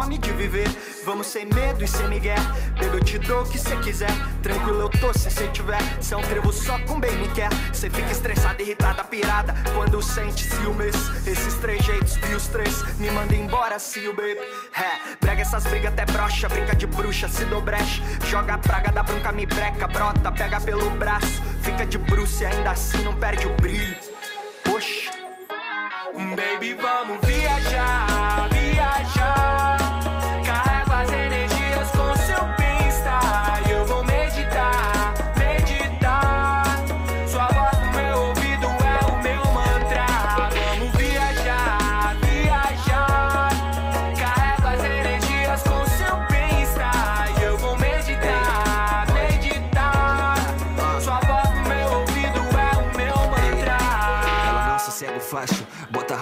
fome de viver. Vamos sem medo e sem migué. Bebo, eu te dou o que cê quiser. Tranquilo, eu tô se cê tiver. Cê é um trevo só com bem me quer. Cê fica estressada, irritada, pirada. Quando sente ciúmes. Esses três jeitos, vi os três. Me manda embora, see you, baby. É, brega essas brigas até brocha. Brinca de bruxa, se brecha. Joga a praga da bronca, me breca. Brota, pega pelo braço. Fica de bruxa e ainda assim não perde o brilho. Poxa. Baby, vamos viajar,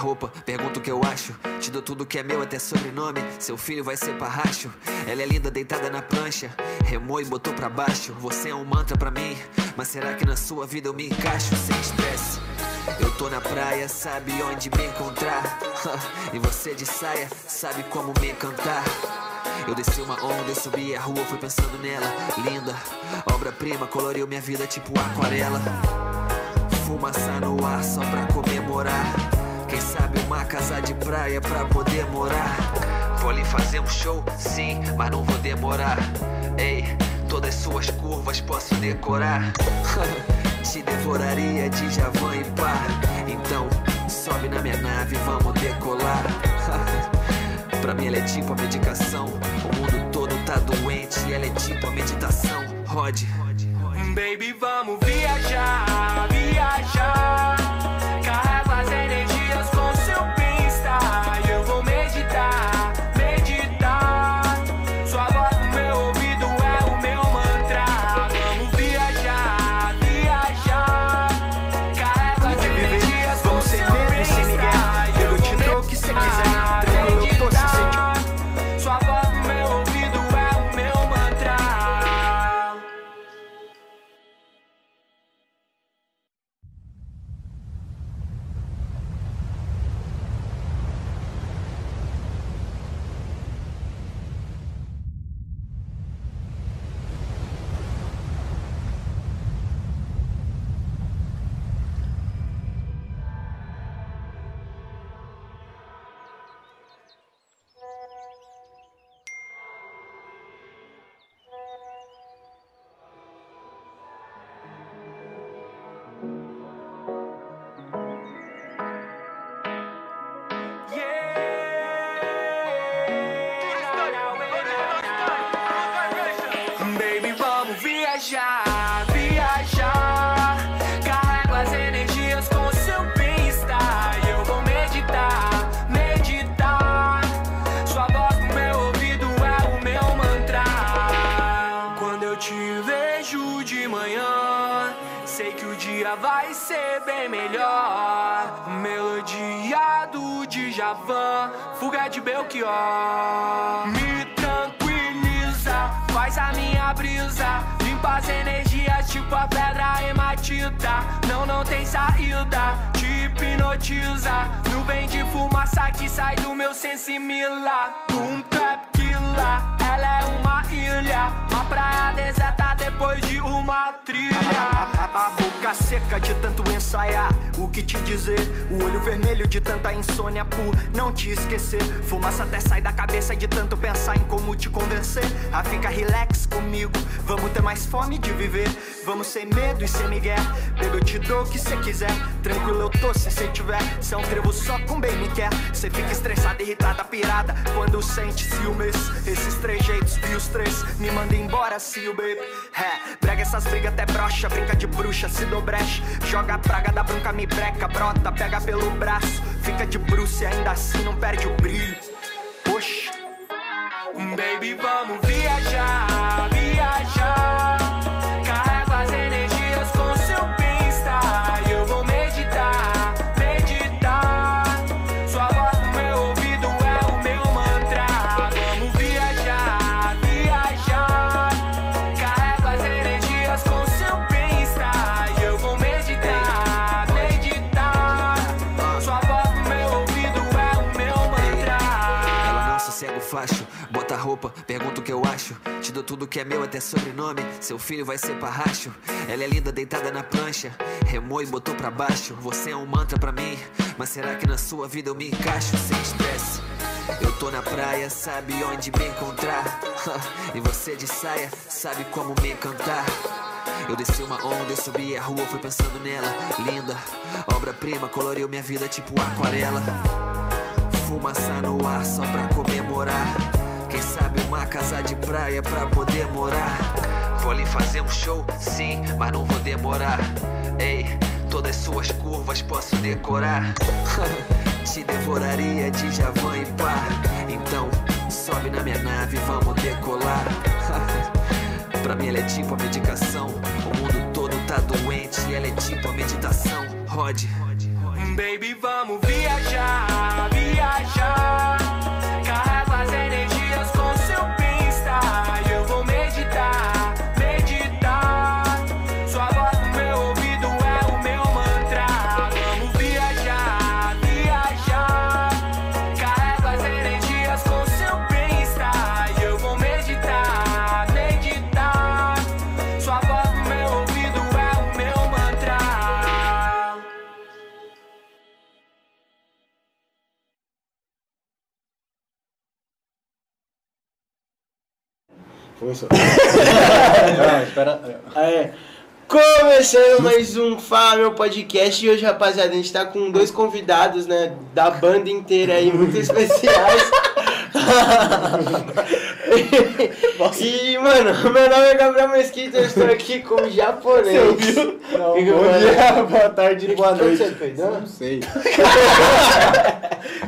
roupa, pergunta o que eu acho. Te dou tudo que é meu, até sobrenome. Seu filho vai ser parracho. Ela é linda deitada na prancha, remou e botou pra baixo. Você é um mantra pra mim, mas será que na sua vida eu me encaixo sem estresse? Eu tô na praia, sabe onde me encontrar. E você de saia, sabe como me encantar. Eu desci uma onda, eu subi a rua, fui pensando nela. Linda, obra-prima, coloriu minha vida tipo aquarela. Fumaça no ar só pra comemorar. Quem sabe uma casa de praia pra poder morar. Vou ali fazer um show, sim, mas não vou demorar. Ei, todas suas curvas posso decorar. Te devoraria de Javan e pá. Então, sobe na minha nave, vamos decolar. pra mim ela é tipo a medicação. O mundo todo tá doente, ela é tipo a meditação. Rode. Baby, vamos viajar, viajar. Uma trilha. A boca seca de tanto ensaiar. O que te dizer? O olho vermelho de tanta insônia por não te esquecer. Fumaça até sai da cabeça de tanto pensar em como te convencer. A fica relax comigo. Vamos ter mais fome de viver. Vamos sem medo e sem migué. Bebo, eu te dou o que cê quiser. Tranquilo, eu tô se cê tiver. Cê é um trevo só com bem me quer. Cê fica estressada, irritada, pirada. Quando sente ciúmes. Esses três jeitos, vi os três. Me manda embora, see you, baby. É, brega essas brigas até brocha. Brinca de bruxa, se dou brecha. Joga a praga da bronca, me breca. Brota, pega pelo braço. Fica de bruxa e ainda assim não perde o brilho. Poxa. Baby, vamos viajar. Tudo que é meu, até sobrenome. Seu filho vai ser parracho. Ela é linda deitada na prancha, remou e botou pra baixo. Você é um mantra pra mim, mas será que na sua vida eu me encaixo sem estresse? Eu tô na praia, sabe onde me encontrar. e você de saia, sabe como me encantar. Eu desci uma onda, eu subi a rua, fui pensando nela. Linda, obra-prima, coloriu minha vida tipo aquarela. Fumaça no ar só pra comemorar. Quem sabe uma casa de praia pra poder morar. Vou ali fazer um show, sim, mas não vou demorar. Ei, todas suas curvas posso decorar. Te devoraria de Javan e pá. Então, sobe na minha nave, vamos decolar. pra mim ela é tipo a medicação. O mundo todo tá doente, ela é tipo a meditação. Rod. Baby, vamos viajar, viajar. Começou. Não, espera. É. Começando mais um Fala Meu Podcast e hoje, rapaziada, a gente tá com dois convidados, né, da banda inteira aí, muito especiais. e, mano, meu nome é Gabriel Mesquita, eu estou aqui com o japonês. Você ouviu? Não, bom dia, boa tarde, boa Onde noite. você peidou? Não sei.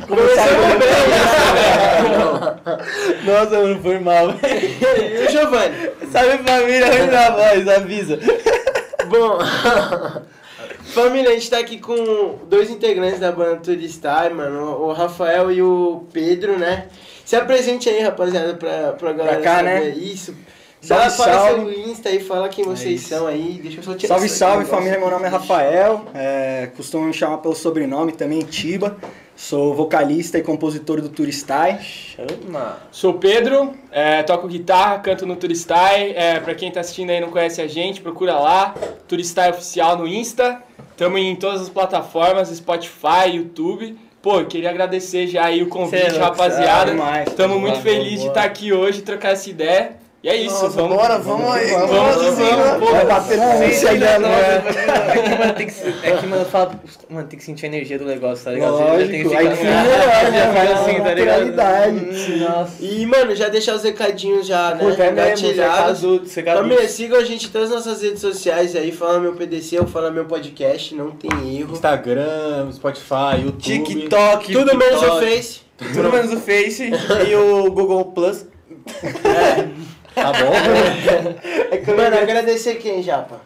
Começamos Nossa, mano, foi mal. bem. E o Giovanni? Sabe família, ruim da voz, avisa. Bom, família, a gente tá aqui com dois integrantes da banda Turistar, mano, o Rafael e o Pedro, né? Se apresente aí, rapaziada, pra, pra galera cá, saber né? isso. Salve, fala salve. seu Insta aí, fala quem vocês isso. são aí, deixa eu só tirar Salve, salve família, meu nome é Rafael, é, costumo me chamar pelo sobrenome também, Tiba. Sou vocalista e compositor do Turistai. Chama. Sou Pedro, é, toco guitarra, canto no Turistai. É, pra quem tá assistindo aí e não conhece a gente, procura lá, Turistai Oficial no Insta. Tamo em todas as plataformas, Spotify, YouTube. Pô, queria agradecer já aí o convite, Cê é louco, rapaziada. demais. Tamo muito Boa, feliz de boa. estar aqui hoje, trocar essa ideia. E é isso, vamos. bora, vamos aí. Vamos, Vamos, vamos, vamos. pô. Vai bater aí ainda não, é. É que, mano, tem que, é que, mano, fala, mano, tem que sentir a energia do negócio, tá ligado? Lógico, tem que aí ficar- sim, melhor, já vai assim, tá ligado? Hum, Nossa. E, mano, já deixar os recadinhos já, né? Puta, é mesmo, Gatilhados. Família, sigam a gente em todas as nossas redes sociais aí, fala meu PDC ou fala meu podcast, não tem erro. Instagram, Spotify, YouTube. TikTok, Tudo menos o Face. Tudo menos o Face e o Google Plus. Tá bom? Mano, agradecer quem, Japa?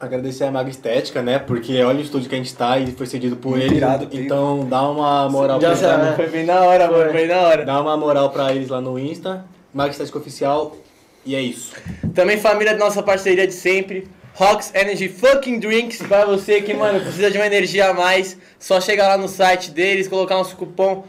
Agradecer a Maga Estética, né? Porque olha o estúdio que a gente tá e foi cedido por eles. Pico. então dá uma moral Já pra eles lá sabe. no- Foi bem na hora, Foi. mano, foi bem na hora. Dá uma moral pra eles lá no Insta. Maga Estética Oficial. E é isso. Também família da nossa parceria de sempre. Rocks Energy Fucking Drinks pra você que, mano, precisa de uma energia a mais. Só chegar lá no site deles, colocar nosso cupom.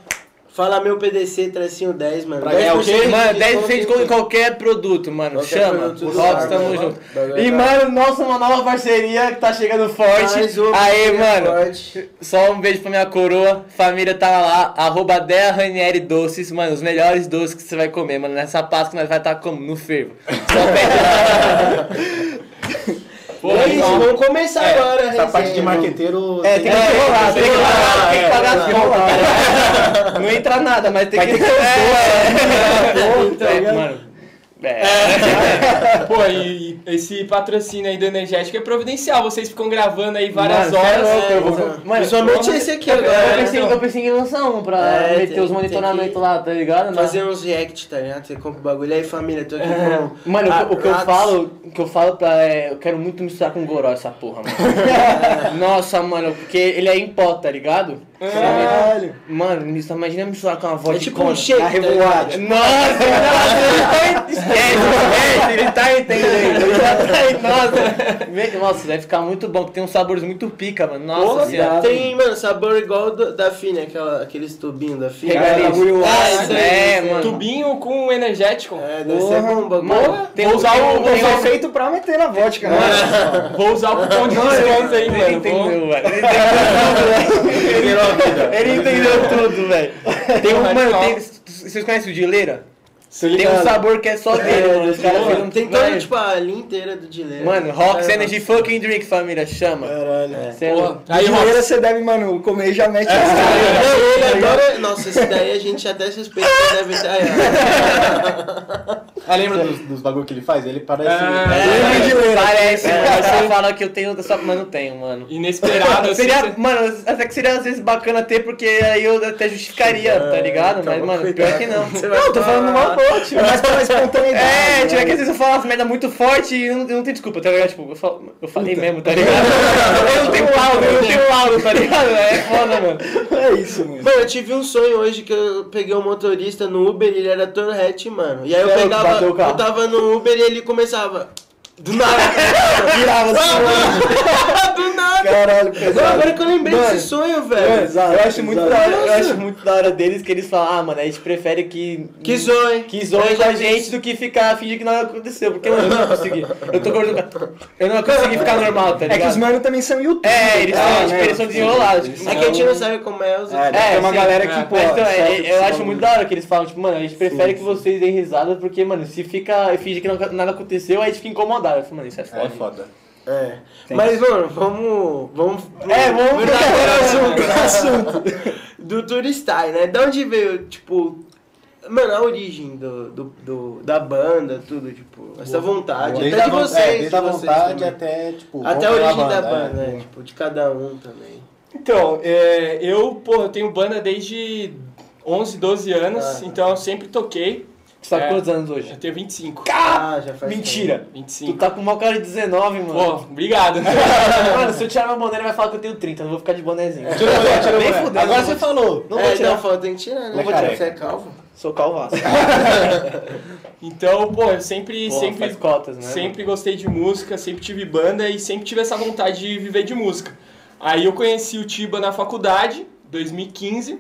Fala meu PDC, tracinho 10, mano. Pra ganhar o quê? de Mano, desconto 10% de desconto em qualquer produto, mano. Qualquer Chama. produto Rocks, Rocks, tamo mano. junto. E, mano, nossa, uma nova parceria que tá chegando forte. Mais uma Aê, mano. forte. Só um beijo pra minha coroa. Família tá lá, arroba Dea Ranieri Doces. Mano, os melhores doces que você vai comer, mano. Nessa Páscoa nós vai estar como? No fervo. Só pede É então, vamos começar É, agora, Essa parte de marqueteiro. É, tem que rolar, tem que rolar, tem que pagar as é, contas. Não entra nada, mas tem que. É, é, mano. É. Pô, e e esse patrocínio aí do Energético é providencial. Vocês ficam gravando aí várias Mano, é horas. louco, eu vou- Mano, eu- esse aqui Eu agora. pensei, né? eu pensei em lançar um pra É, meter tem- os monitoramentos lá, tá ligado? Fazer uns react, tá ligado? Você compra o bagulho aí, família, tô aqui É. com... Mano, a- o, que eu falo, o que eu falo pra. É, eu quero muito misturar com goró essa porra, mano. Nossa, mano, porque ele é em pó, tá ligado? Caralho. Mano, me- imagina misturar com uma voz É de tipo um shake, Na tá revoada. Nossa, nossa, esquece, esquece, ele tá entendendo. Ele já tá, nossa, nossa, deve ficar muito bom, porque tem uns sabores muito pica, mano. Nossa Porra, senhora. Tem, mano, sabor igual do- da Fini, aquela, aqueles tubinhos da bagulho- Ah, É, é, mano. Tubinho com energético. É, deve Porra, ser bom o bagulho. Mano, tem Vou usar o- tem Foi feito pra meter na vodka, né? Vou usar o cupom de desconto aí, Ele mano. Vou- entendeu, velho. Ele entendeu velho. Ele entendeu tudo, velho. Tem um, mano, tem, vocês conhecem o Dileira? Tem um sabor que é só dele, mano. Os caras Mano, tem Mano, todo, tipo, a linha inteira do Dileira. Mano, Rocks É, Energy Fucking Drink, família, chama. Caralho. É Porra. Aí, você deve, mano, comer e já mete Não, essa. ele adora. Nossa, esse daí a gente até suspeita que deve ter. Aí, Ah, lembra dos, dos bagulho que ele faz? Ele parece. Ah, É, parece, mano. Você fala que eu tenho, só, mas não tenho, mano. inesperado. assim, seria, mano, até que seria às vezes bacana ter, porque aí eu até justificaria, tá ligado? Mas, mano, pior que não. Não, tô falando mal tio. Mas pela espontaneidade. É, tio, é que né? às vezes eu falo umas merda muito forte e não, não tem desculpa, tá ligado? Tipo, eu, falo, eu falei mesmo, tá ligado? eu não tenho laudo, eu não tenho laudo, tá ligado? É foda, mano. É isso, mano. Mano, eu tive um sonho hoje que eu peguei um motorista no Uber e ele era Torrete, mano. E aí eu pegava, eu tava no Uber e ele começava. Do nada. Virava assim, do nada. Caralho, Não, pesado. agora que eu lembrei Mano, desse sonho, velho. Exato, Eu acho muito exato. da hora, eu acho muito da hora deles que eles falam, ah, mano, a gente prefere que. Que zoe. Que zoe com a gente do que ficar fingir que nada aconteceu. Porque, mano, eu não consegui. Eu tô conversando. Eu não consegui ficar normal, tá É que os ligado? manos também são youtubers. É, eles são, né? tipo, eles são desenrolados. Tipo, É que a gente não sabe como é os É, É, uma sim, galera é. que, pô. Mas então, é, é, eu acho muito da hora que eles falam, tipo, mano, a gente prefere que vocês deem risada, porque, mano, se fica, finge que não- nada aconteceu, aí a gente fica incomodado. Eu falo, mano, isso é foda. É foda. É. Mas, mano, vamos. Vamos. pro É, vamos pro verdadeiro assunto. assunto. do Turistai, né? Da onde veio, tipo. Mano, a origem do, do, do- da banda, tudo, tipo, essa vontade. Desde até de vocês. é, desde a de vocês vontade também. até, tipo. Até a origem pra da é. banda, né? Tipo, de cada um também. Então, é, eu, pô, eu tenho banda desde 11, 12 anos, Ah. então eu sempre toquei. Tu tá com É. quantos anos hoje? Eu tenho 25. Ah, já faz Mentira! Tu 25. tá com uma cara de 19, Pô, mano. obrigado. Mano, se eu tirar meu boné, ele vai falar que eu tenho 30, eu não vou ficar de bonézinho. Tira o boné, tira o boné. fudendo. Agora você falou. Não é, vou tirar. não, falta, tem que tirar, né? Não vou tirar. Você é calvo? Sou calvaço. Então, pô, eu sempre, Porra, sempre, faz cotas, né? sempre gostei de música, sempre tive banda e sempre tive essa vontade de viver de música. Aí eu conheci o Tiba na faculdade, 2015,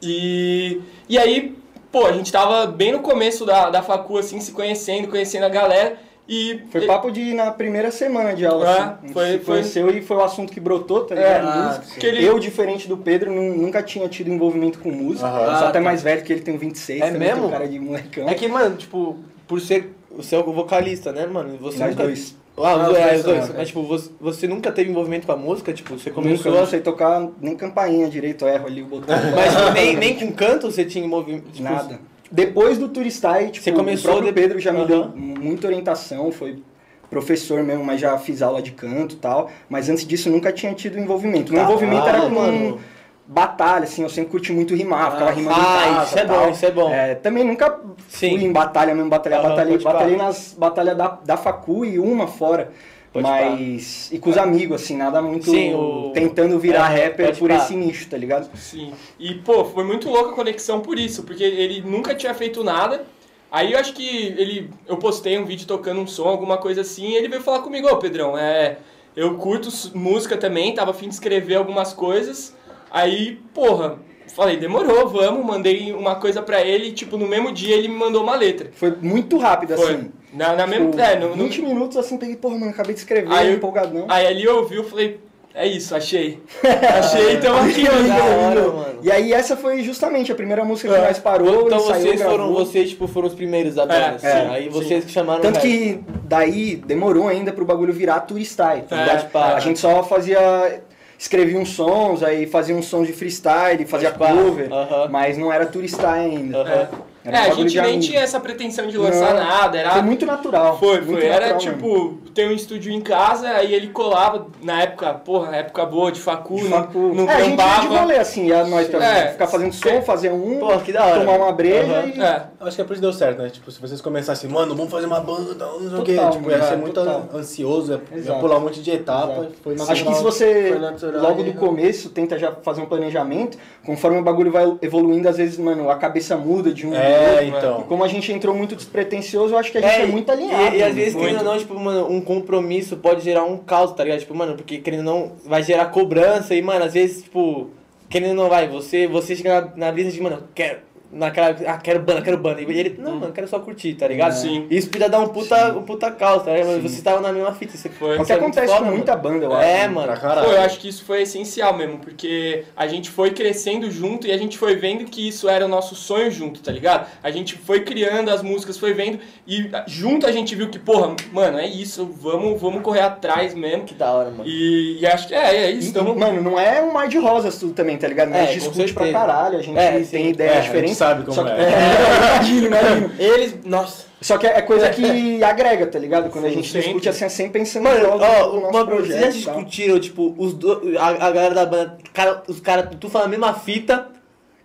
e, e aí, pô, a gente tava bem no começo da, da facu, assim, se conhecendo, conhecendo a galera, e... Foi papo de ir na primeira semana de aula, É, assim. Foi- se foi- conheceu e foi o assunto que brotou, tá É, ligado? ah, Música. sim. que ele- Eu, diferente do Pedro, nu- nunca tinha tido envolvimento com música. Eu sou Ah, até tá. mais velho que ele tem 26, É mesmo? tem cara de molecão. É que, mano, tipo, por ser o seu vocalista, né, mano? Você Nós nunca... dois. Ah, Ah, os é, os dois. Mas, tipo, você, você nunca teve envolvimento com a música? Tipo, você Nunca, começou não a... sei tocar nem campainha direito, erro ali o botão. Mas tipo, nem, nem com canto você tinha envolvimento? Tipo, Nada. Depois do Turistai, tipo, Você começou o de- Pedro já me deu muita orientação, foi professor mesmo, mas já fiz aula de canto e tal. Mas antes disso nunca tinha tido envolvimento. Meu envolvimento era Caralho, com mano. Batalha, assim, eu sempre curti muito rimar, ficava rimando em Ah, casa isso é tal. bom, isso é bom. É, também nunca Sim. fui em batalha mesmo, batalhar, Aham, batalhei, batalhei nas batalhas da, da facu e uma fora. Pode mas. E com os amigos, assim, nada muito. Sim, o- Tentando virar É, rapper por pá. esse nicho, tá ligado? Sim. E, pô, foi muito louca a conexão por isso, porque ele nunca tinha feito nada. Aí eu acho que ele. Eu postei um vídeo tocando um som, alguma coisa assim, e ele veio falar comigo, ô Pedrão, é. Eu curto música também, tava afim de escrever algumas coisas. Aí, porra, falei, demorou, vamos, mandei uma coisa pra ele, e, tipo, no mesmo dia ele me mandou uma letra. Foi muito rápido, Foi. assim. Na, na mesma. Tipo, É, no, no- 20 minutos assim, peguei, porra, mano, acabei de escrever, Aí eu- empolgadão. Aí ali eu ouvi, eu falei, é isso, achei. Achei, então aqui, mano. E aí essa foi justamente a primeira música que É. nós parou Então e saiu, vocês foram, gravou. vocês, tipo, foram os primeiros da banda, É, assim. é, Aí sim. vocês que chamaram Tanto que daí demorou ainda pro bagulho virar turistai. Tá É, pá. a gente só fazia. Escrevia uns sons, aí fazia uns sons de freestyle, fazia Pode cover, Aham. mas não era turistai ainda. Aham. Era É, um a gente nem tinha essa pretensão de lançar Não, nada, era Foi muito natural. Foi, muito foi. Era natural tipo, tem um estúdio em casa, aí ele colava na época, porra, época boa de facu, De não, facu. não é, a gente ia de trampava. rolê, assim, a nós também. É. Ficar fazendo som, fazer um, Pô, que da hora. tomar uma breja Aham. e... É. Acho que é por isso que deu certo, né? Tipo, se vocês começassem, mano, vamos fazer uma banda, não sei o quê. Tipo, ia ser muito total. ansioso, ia, ia pular um monte de etapa. Exato. Foi natural. Acho que se você, Foi natural, logo do começo, tenta já fazer um planejamento, conforme o bagulho vai evoluindo, às vezes, mano, a cabeça muda de um É, outro. então. E como a gente entrou muito despretensioso, eu acho que a gente é, muito alinhado. E, e às vezes, querendo ou não, tipo, mano, um compromisso pode gerar um caos, tá ligado? Tipo, mano, porque querendo ou não, vai gerar cobrança e, mano, às vezes, tipo, querendo ou não, vai, você, você chega na, na brisa de, mano, quero. Naquela, ah, quero banda, quero banda. E ele, não, mano, quero só curtir, tá ligado? Sim. Isso podia dar um puta, um puta caos, tá ligado? Mas Você tava na mesma fita. Você Foi. É o isso que muito acontece foda, com mano. muita banda, eu acho. É, mano. Pra caralho. Pô, eu acho que isso foi essencial mesmo, porque a gente foi crescendo junto e a gente foi vendo que isso era o nosso sonho junto, tá ligado? A gente foi criando as músicas, foi vendo e junto a gente viu que, porra, mano, é isso, vamos, vamos correr atrás mesmo. Que da hora, mano. E, e acho que é, é isso. E, Tamo, mano, não é um mar de rosas tudo também, tá ligado? Nós É, discute pra caralho, a gente É, tem sim. ideias É, diferentes. Sabe como que, é. imagino, imagino. Eles, nossa. Só que é coisa que agrega, tá ligado? Quando a gente sempre. discute assim, é sempre pensando Mano, no ó, nosso uma, vocês já projeto. discutiram, tipo, os do, a, a galera da banda, cara, os caras, tu fala a mesma fita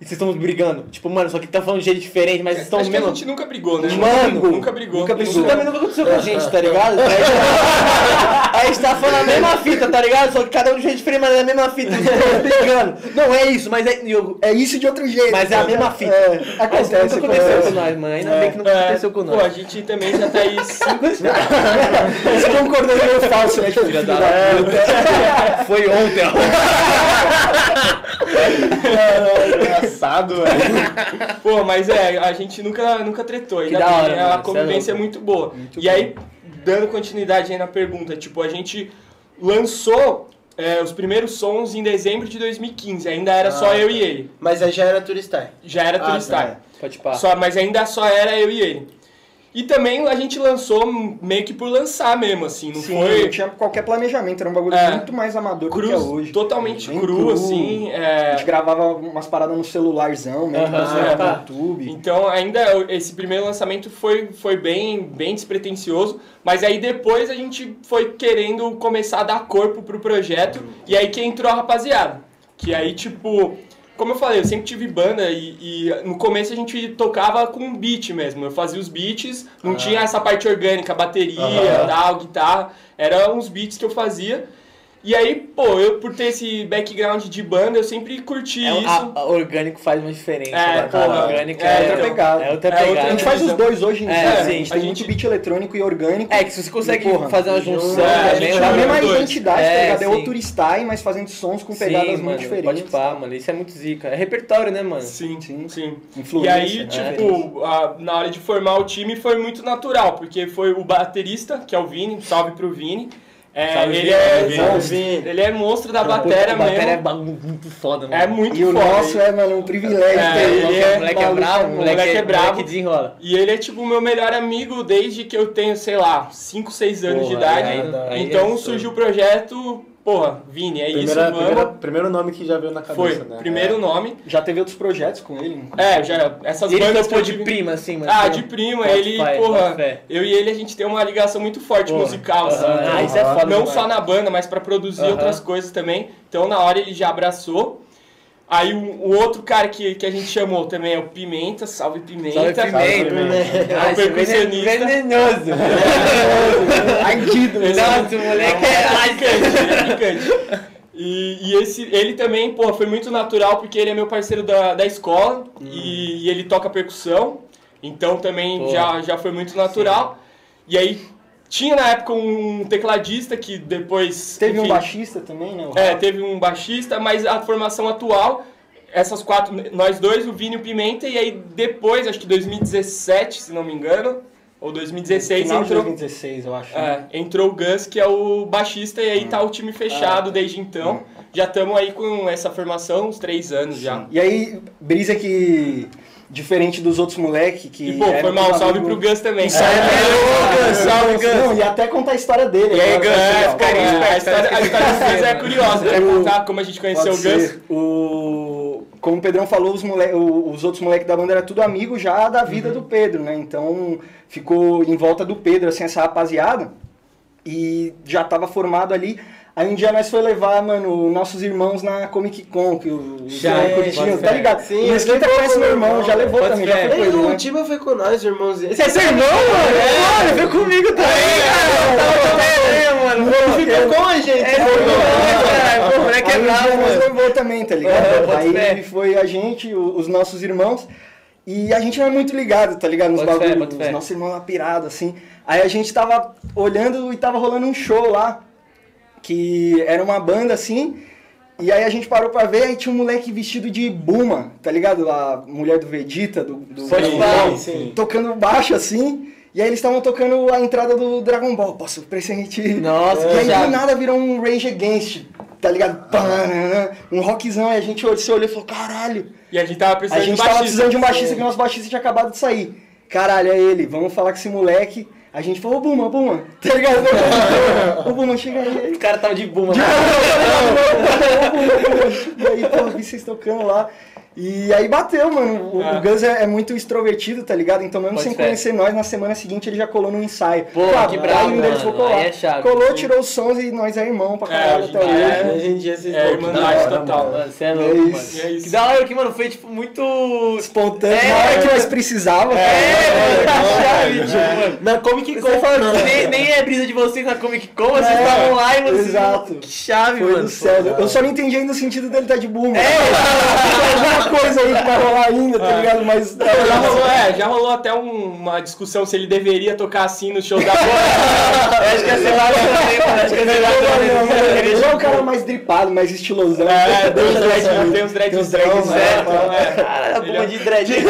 e vocês estão brigando. Tipo, mano, só que tá falando de jeito diferente, mas vocês estão acho que a mesmo. gente nunca brigou, né? Mano, nunca brigou. nunca Isso brigou. também nunca aconteceu com a gente, tá ligado? A gente tá falando a mesma fita, tá ligado? Só que cada um de jeito diferente, mas é a mesma fita. Brigando. Não é isso, mas é. É isso de outro jeito. Mas é a mesma fita. É, acontece, nunca aconteceu acontece. com nós, mano. Ainda bem que nunca É, aconteceu com Pô, a nós. gente também já tá aí cinco... Você concordando meio falso, né? Filha da puta. Foi ontem, ó. Engraçado, velho. Pô, mas é, a gente nunca, nunca tretou. Ainda da bem, hora, né? mano, A é convivência é, louco. muito boa. e aí, dando continuidade aí na pergunta, tipo, a gente lançou é, os primeiros sons em dezembro de 2015. Ainda era só Ah, eu tá. e ele. Mas aí já era turistar. Já era Ah, Turistar. Pode pá. Só, mas ainda só era eu e ele. E também a gente lançou meio que por lançar mesmo, assim. Não Sim, não foi tinha qualquer planejamento, era um bagulho É. muito mais amador do que é hoje. totalmente cru, cru. assim. A é, gente gravava umas paradas no celularzão, mesmo, fazia tá. no YouTube. Então ainda esse primeiro lançamento foi, foi bem, bem despretensioso, mas aí depois a gente foi querendo começar a dar corpo pro projeto e aí que entrou a rapaziada. Que aí, tipo, como eu falei, eu sempre tive banda e, e no começo a gente tocava com beat mesmo. Eu fazia os beats, não tinha essa parte orgânica, bateria, Aham. tal, guitarra. Eram uns beats que eu fazia. E aí, pô, eu por ter esse background de banda, eu sempre curti É, isso. a- a orgânico faz uma diferença. É, mano. porra. orgânico É, é, outra então, pegada. É outra É pegada. outra A gente faz os dois hoje em dia. É, né? sim. a gente A tem gente- muito beat eletrônico e orgânico. É, que se você consegue E, porra, fazer uma junção é, a também, gente É a mesma dois. identidade, É, tá ligado? É outro style, mas fazendo sons com pegadas Sim, muito mano, diferentes. Pode pá, mano. Isso é muito zica. É repertório, né, mano? Sim, Sim. sim. E Influência, aí, né? tipo, a- na hora de formar o time foi muito natural, porque foi o baterista, que é o Vini, salve pro Vini. É, Salve, ele, Vini, é, Vini. ele é monstro da bateria a bateria é mesmo. bagulho muito foda, mano. É muito E o foda. nosso é, mano, um privilégio É, ter ele Moleque é- é, moleque é mano. moleque, moleque é bravo. Moleque desenrola. E ele é tipo o meu melhor amigo desde que eu tenho, sei lá, 5, 6 anos de Porra, idade. aí- aí então é surgiu o projeto, porra, Vini, é isso, Primeira, vamos. primeira, primeiro nome que já veio na cabeça, Foi, né? primeiro nome. Já teve outros projetos com ele. É, já, essas ele bandas eu de tive- prima, assim, mano. Ah, de primo, bota ele, fé, porra, fé. eu e ele a gente tem uma ligação muito forte Porra. musical, assim. Aham, então, ah, isso é foda Não demais. só na banda, mas pra produzir Aham. outras coisas também. Então na hora ele já abraçou. Aí o, o outro cara que, que a gente chamou também é o Pimenta, salve Pimenta. Salve Pimenta. Ah, É o percussionista. Venenoso. Ardido, né? Nossa, o moleque É é... picante, é picante. E, e esse, ele também, porra, foi muito natural porque ele é meu parceiro da, da escola e, e ele toca percussão. Então também já, já foi muito natural. E aí tinha na época um tecladista que depois. Teve um enfim, baixista também, né? É, teve um baixista, mas a formação atual, essas quatro, nós dois, o Vini e o Pimenta, e aí depois, acho que 2017, se não me engano, ou 2016, Final de entrou. 2016, eu acho. né? É, entrou o Gus, que é o baixista, e aí tá o time fechado desde então. Já estamos aí com essa formação uns três anos já. E aí, brisa que, diferente dos outros moleque que... E pô, foi mal, salve pro Gus também. Isso aí, É, Gus, salve, Gus. Não, e até contar a história dele. E aí, Gus, tá legal. fica aí, É, a história, a história do Gus é curiosa. Quer O- contar como a gente conheceu o Gus? O... como o Pedrão falou, os, mole... os outros moleques da banda eram tudo amigo já da Uhum. vida do Pedro, né? Então ficou em volta do Pedro, assim, essa rapaziada. E já tava formado ali. Aí um dia nós foi levar, mano, nossos irmãos na Comic Con, que o é, curtiam, pode tá ligado? Sim, o Mesquita levou conhece meu o irmão, irmão, já levou também, já foi com ele, o né? Tiba foi com nós, irmãos dele. Esse é seu irmão, mano? É, ele veio comigo também, cara. É, mano. Ficou com a gente. É. Pô, o moleque é bravo, mano. levou também, tá É, ligado? Aí foi a gente, os nossos irmãos, e a gente não é muito ligado, tá ligado? Nos bagulhos, nossos irmãos lá pirados, assim. Aí a gente tava olhando e tava rolando um show lá, que era uma banda assim, e aí a gente parou pra ver, aí tinha um moleque vestido de Buma, tá ligado? A mulher do Vegeta, do, do falar, Ball, sim. tocando baixo assim. E aí eles estavam tocando a entrada do Dragon Ball. Posso presente. Nossa, E aí do nada virou um Rage Against, tá ligado? Pananã, Um rockzão, e a gente olhou, se olhou e falou, caralho. E a gente tava A precisando gente de tava baixista. precisando de um baixista, que o nosso baixista tinha acabado de sair. Caralho, é ele, vamos falar com esse moleque. A gente falou, ô Buma, Buma, tá ligado? Ô Buma, chega aí. O cara tava de buma, mano. E aí, pô, vi vocês tocando lá. E aí bateu, mano. O, o Gus é, é muito extrovertido, tá ligado? Então, mesmo Pode sem fé. conhecer nós, na semana seguinte ele já colou no ensaio. Pô, que bravo, mano. colar. Aí é chave. Colou, tirou os sons e nós é irmão pra É, caralho hoje até em dia hoje. é- Hoje em dia vocês É, irmandade hora, total. Mano, você é É louco, isso. mano. É isso. Que da hora que, mano, foi, tipo, muito... Espontâneo, É, na hora que é. nós precisávamos. É, cara. mano, que chave, tipo, mano. Na Comic Con. Nem, nem é brisa de vocês na Comic Con, vocês É, estavam lá e vocês... exato. Que chave, Foi mano. do céu. Eu só não entendi ainda o sentido dele estar de boom. É, É. coisa aí que vai rolar ainda, tá ligado? Mas. Já rolou, é, já rolou até um- uma discussão se ele deveria tocar assim no show da banda. Acho que é celular também, mano. Acho que é. Ele é o cara mais dripado, mais estilosão. É, tem uns Tem dread, tem uns dread uns dreads, né? né? Então, é. Caralho, a bomba é- de dread.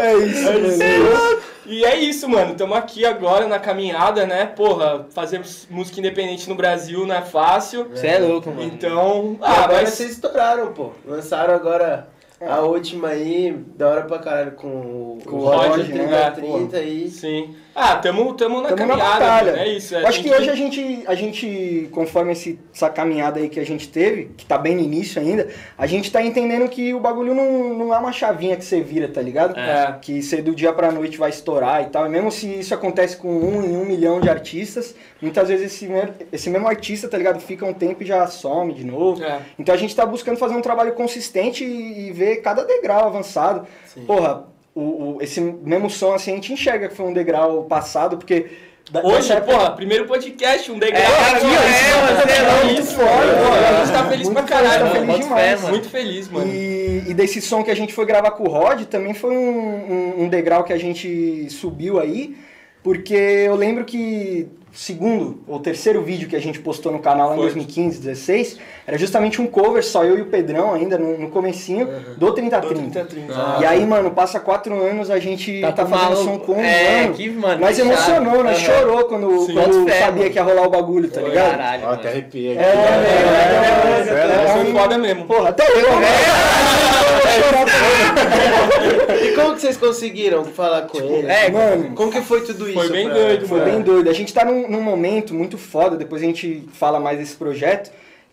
É isso, mano. E é isso, mano. Estamos aqui agora na caminhada, né? Porra, fazer música independente no Brasil não é fácil. Você é louco, mano. Então. Ah, Ah, agora mas. vocês estouraram, pô. Lançaram agora a última aí, da hora pra caralho, com o Com o Roger, Roger, né? 30 aí. Sim. Ah, tamo, tamo na Tamo na caminhada. batalha. mano. É isso. É, acho que hoje a gente, a gente, conforme essa caminhada aí que a gente teve, que tá bem no início ainda, a gente tá entendendo que o bagulho não, não é uma chavinha que você vira, tá ligado? É. Que você do dia pra noite vai estourar e tal. E mesmo se isso acontece com um em um milhão de artistas, muitas vezes esse, me- esse mesmo artista, tá ligado, fica um tempo e já some de novo. É. Então a gente tá buscando fazer um trabalho consistente e, e ver cada degrau avançado. Porra, o, o- esse mesmo som assim a gente enxerga que foi um degrau passado, porque. da- Hoje, época- porra, primeiro podcast, um degrau. É, aqui, ó, é, isso, é isso, mano. A gente tá feliz Muito pra caralho, feliz, tá mano. feliz demais. mano. Muito feliz, mano. E, e desse som que a gente foi gravar com o Rod, também foi um, um- um degrau que a gente subiu aí, porque eu lembro que o segundo ou terceiro vídeo que a gente postou no canal lá em Foi. 2015, 16, era justamente um cover, só eu e o Pedrão ainda no, no comecinho, do 3030. 30. E aí, mano, passa quatro anos, a gente tá, Tá fazendo maluco. som com um É, ano. que, mano, Nós que emocionou, chave. nós Aham. chorou quando, Sim. quando sabia mano. que ia rolar o bagulho, tá ligado? Caralho, Ó, mano. até arrepia aqui. É, é, é, é, Foi um- foda mesmo. Porra, até eu, né? E como que vocês conseguiram falar com ele? É, mano. Como que foi tudo isso? Foi bem pra- doido, Foi mano. bem doido. A gente tá num, num momento muito foda, depois a gente fala mais desse projeto,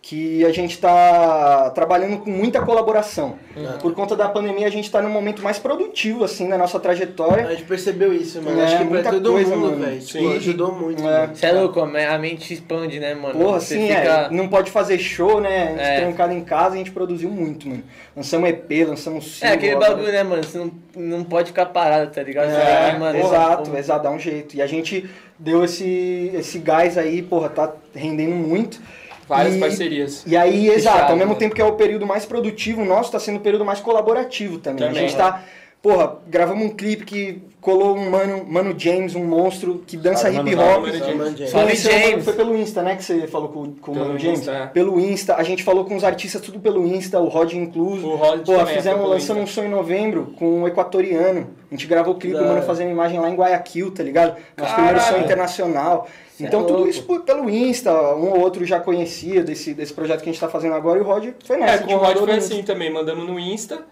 que a gente tá trabalhando com muita colaboração. Por conta da pandemia, a gente tá num momento mais produtivo, assim, na nossa A trajetória. gente percebeu isso, mano. É, Acho que pra muita todo coisa, mundo, velho. Sim. Tipo, ajudou muito. É. mano. Você é louco, a mente expande, né, mano? Porra, Você assim, fica... é, não pode fazer show, né? A gente É. trancado em casa, a gente produziu muito, mano. Lançamos EP, lançamos single. É aquele bagulho, né, mano? Você não, não pode ficar parado, tá ligado? Você É, vai, mano, exato, pô, exato, dá um jeito. E a gente deu esse, esse gás aí, porra, tá rendendo muito. Várias E- parcerias. E aí, exato, chave, ao mesmo mano. tempo que é o período mais produtivo nosso, tá sendo o período mais colaborativo também. Também. A gente tá, porra, gravamos um clipe que colou um mano, mano James, um monstro que dança hip Mano hop. James. Salve, James. Foi pelo Insta, né, que você falou com, com o Mano James? Insta, é. Pelo Insta, a gente falou com os artistas tudo pelo Insta, o Rod incluso. O Rod Pô, também é fizemos, lançamos um som em novembro com um equatoriano. A gente gravou o clipe, o mano fazendo imagem lá em Guayaquil, tá ligado? Nosso Caralho. primeiro som internacional. Cê é então tudo isso por- pelo Insta, um ou outro já conhecia desse, desse projeto que a gente tá fazendo agora e o Rod foi nessa. É, com o Rod foi assim também, mandamos no Insta.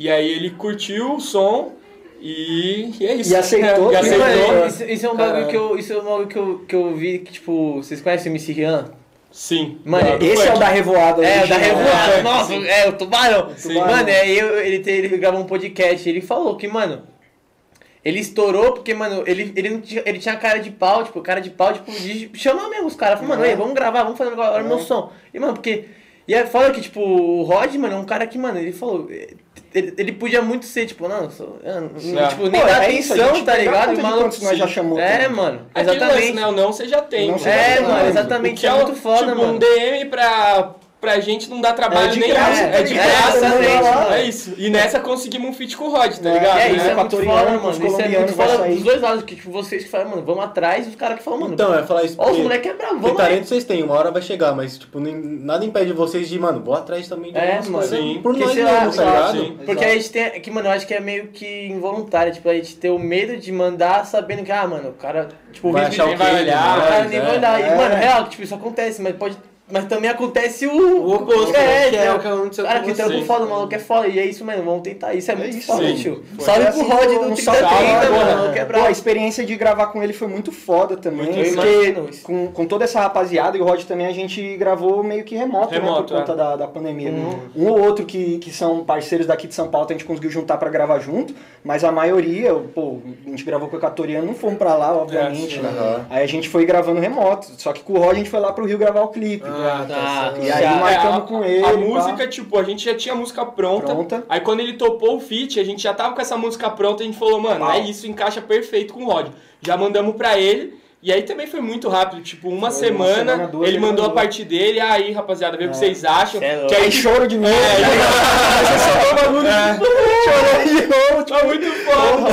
E aí ele curtiu o som e, e é isso. E aceitou, E aceitou. Mano, isso, isso é um bagulho que eu, isso é um bagulho que eu, que eu vi que, tipo, vocês conhecem o MC Rian? Sim. Mano, Esse é o da revoada. É, o da revoada. Nossa, é, o tubarão. Tubarão. Mano, é, eu, ele, te- ele gravou um podcast, ele falou que, mano, ele estourou porque, mano, ele, ele, não tinha, ele tinha cara de pau, tipo, cara de pau, tipo, de chamar mesmo os caras. Falou, mano, aí, vamos gravar, vamos fazer agora meu som. E, mano, porque. E é foda que, tipo, o Rod, mano, é um cara que, mano, ele falou. Ele, ele podia muito ser, tipo, não, sou, eu não- É. tipo, nem Pô, dá é isso, a atenção, tá dá ligado? E maluco- nós já chamou É, também. mano, Aquele lance, exatamente. né? O não você já tem. Não, você já É, tem. mano, O exatamente. que É é muito foda, tipo, mano. um DM pra, pra gente não dá trabalho É de nenhum. graça, é de tá graça, né? Exatamente, É isso. E nessa conseguimos um feat com o Rod, tá É, ligado? É, né? isso é muito foda, com os mano. Isso é muito dos dois lados, que tipo, vocês que falam, mano, vamos atrás, e os caras que falam, mano, Então, eu ia falar isso ó, os moleques é bravo, vamos aí. talento vocês têm, uma hora vai chegar, mas tipo, nem- nada impede vocês de, mano, vou atrás também de É, mano. Sim. por Porque nós mesmos, tá ligado? sim. Porque a gente tem, é que, mano, eu acho que é meio que involuntário, tipo, a gente ter o medo de mandar sabendo que, ah, mano, o cara, tipo, Vai o achar o vai olhar, o cara nem é. vai olhar. E, É. mano, real, que, tipo, isso acontece, mas pode. Mas também acontece o. O oposto, né? é, Que é é, o que aconteceu Cara, com que trampo foda, o maluco é foda. E é isso mesmo, vamos tentar. Isso é muito isso, foda, tio. Salve Assim, pro Rod do um 30 salve, 30, salve, mano. mano. Que é Pô, a experiência de gravar com ele foi muito foda também. Porque com, com toda essa rapaziada e o Rod também a gente gravou meio que remoto, Remoto, né? Por é. conta da, da pandemia. Uhum. Um ou outro que, que são parceiros daqui de São Paulo a gente conseguiu juntar pra gravar junto, mas a maioria, pô, a gente gravou com o Equatoriano, não fomos pra lá, obviamente. sim. né? Aí a gente foi gravando remoto. Só que com o Rod a gente foi lá pro Rio gravar o clipe. Ah, tá. E aí Já. marcamos É, a- com ele. A pá. música, tipo, a gente já tinha a música pronta. Pronta. Aí quando ele topou o feat, a gente já tava com essa música pronta, a gente falou, mano, Pau. é isso, encaixa perfeito com o Rod. Já mandamos pra ele. E aí também foi muito rápido, tipo, uma Foi uma semana, semana, duas, ele mandou a mandou. parte dele, aí, rapaziada, vê o que vocês acham. É que aí, Aí choro de novo. Chorou de novo, tá muito foda.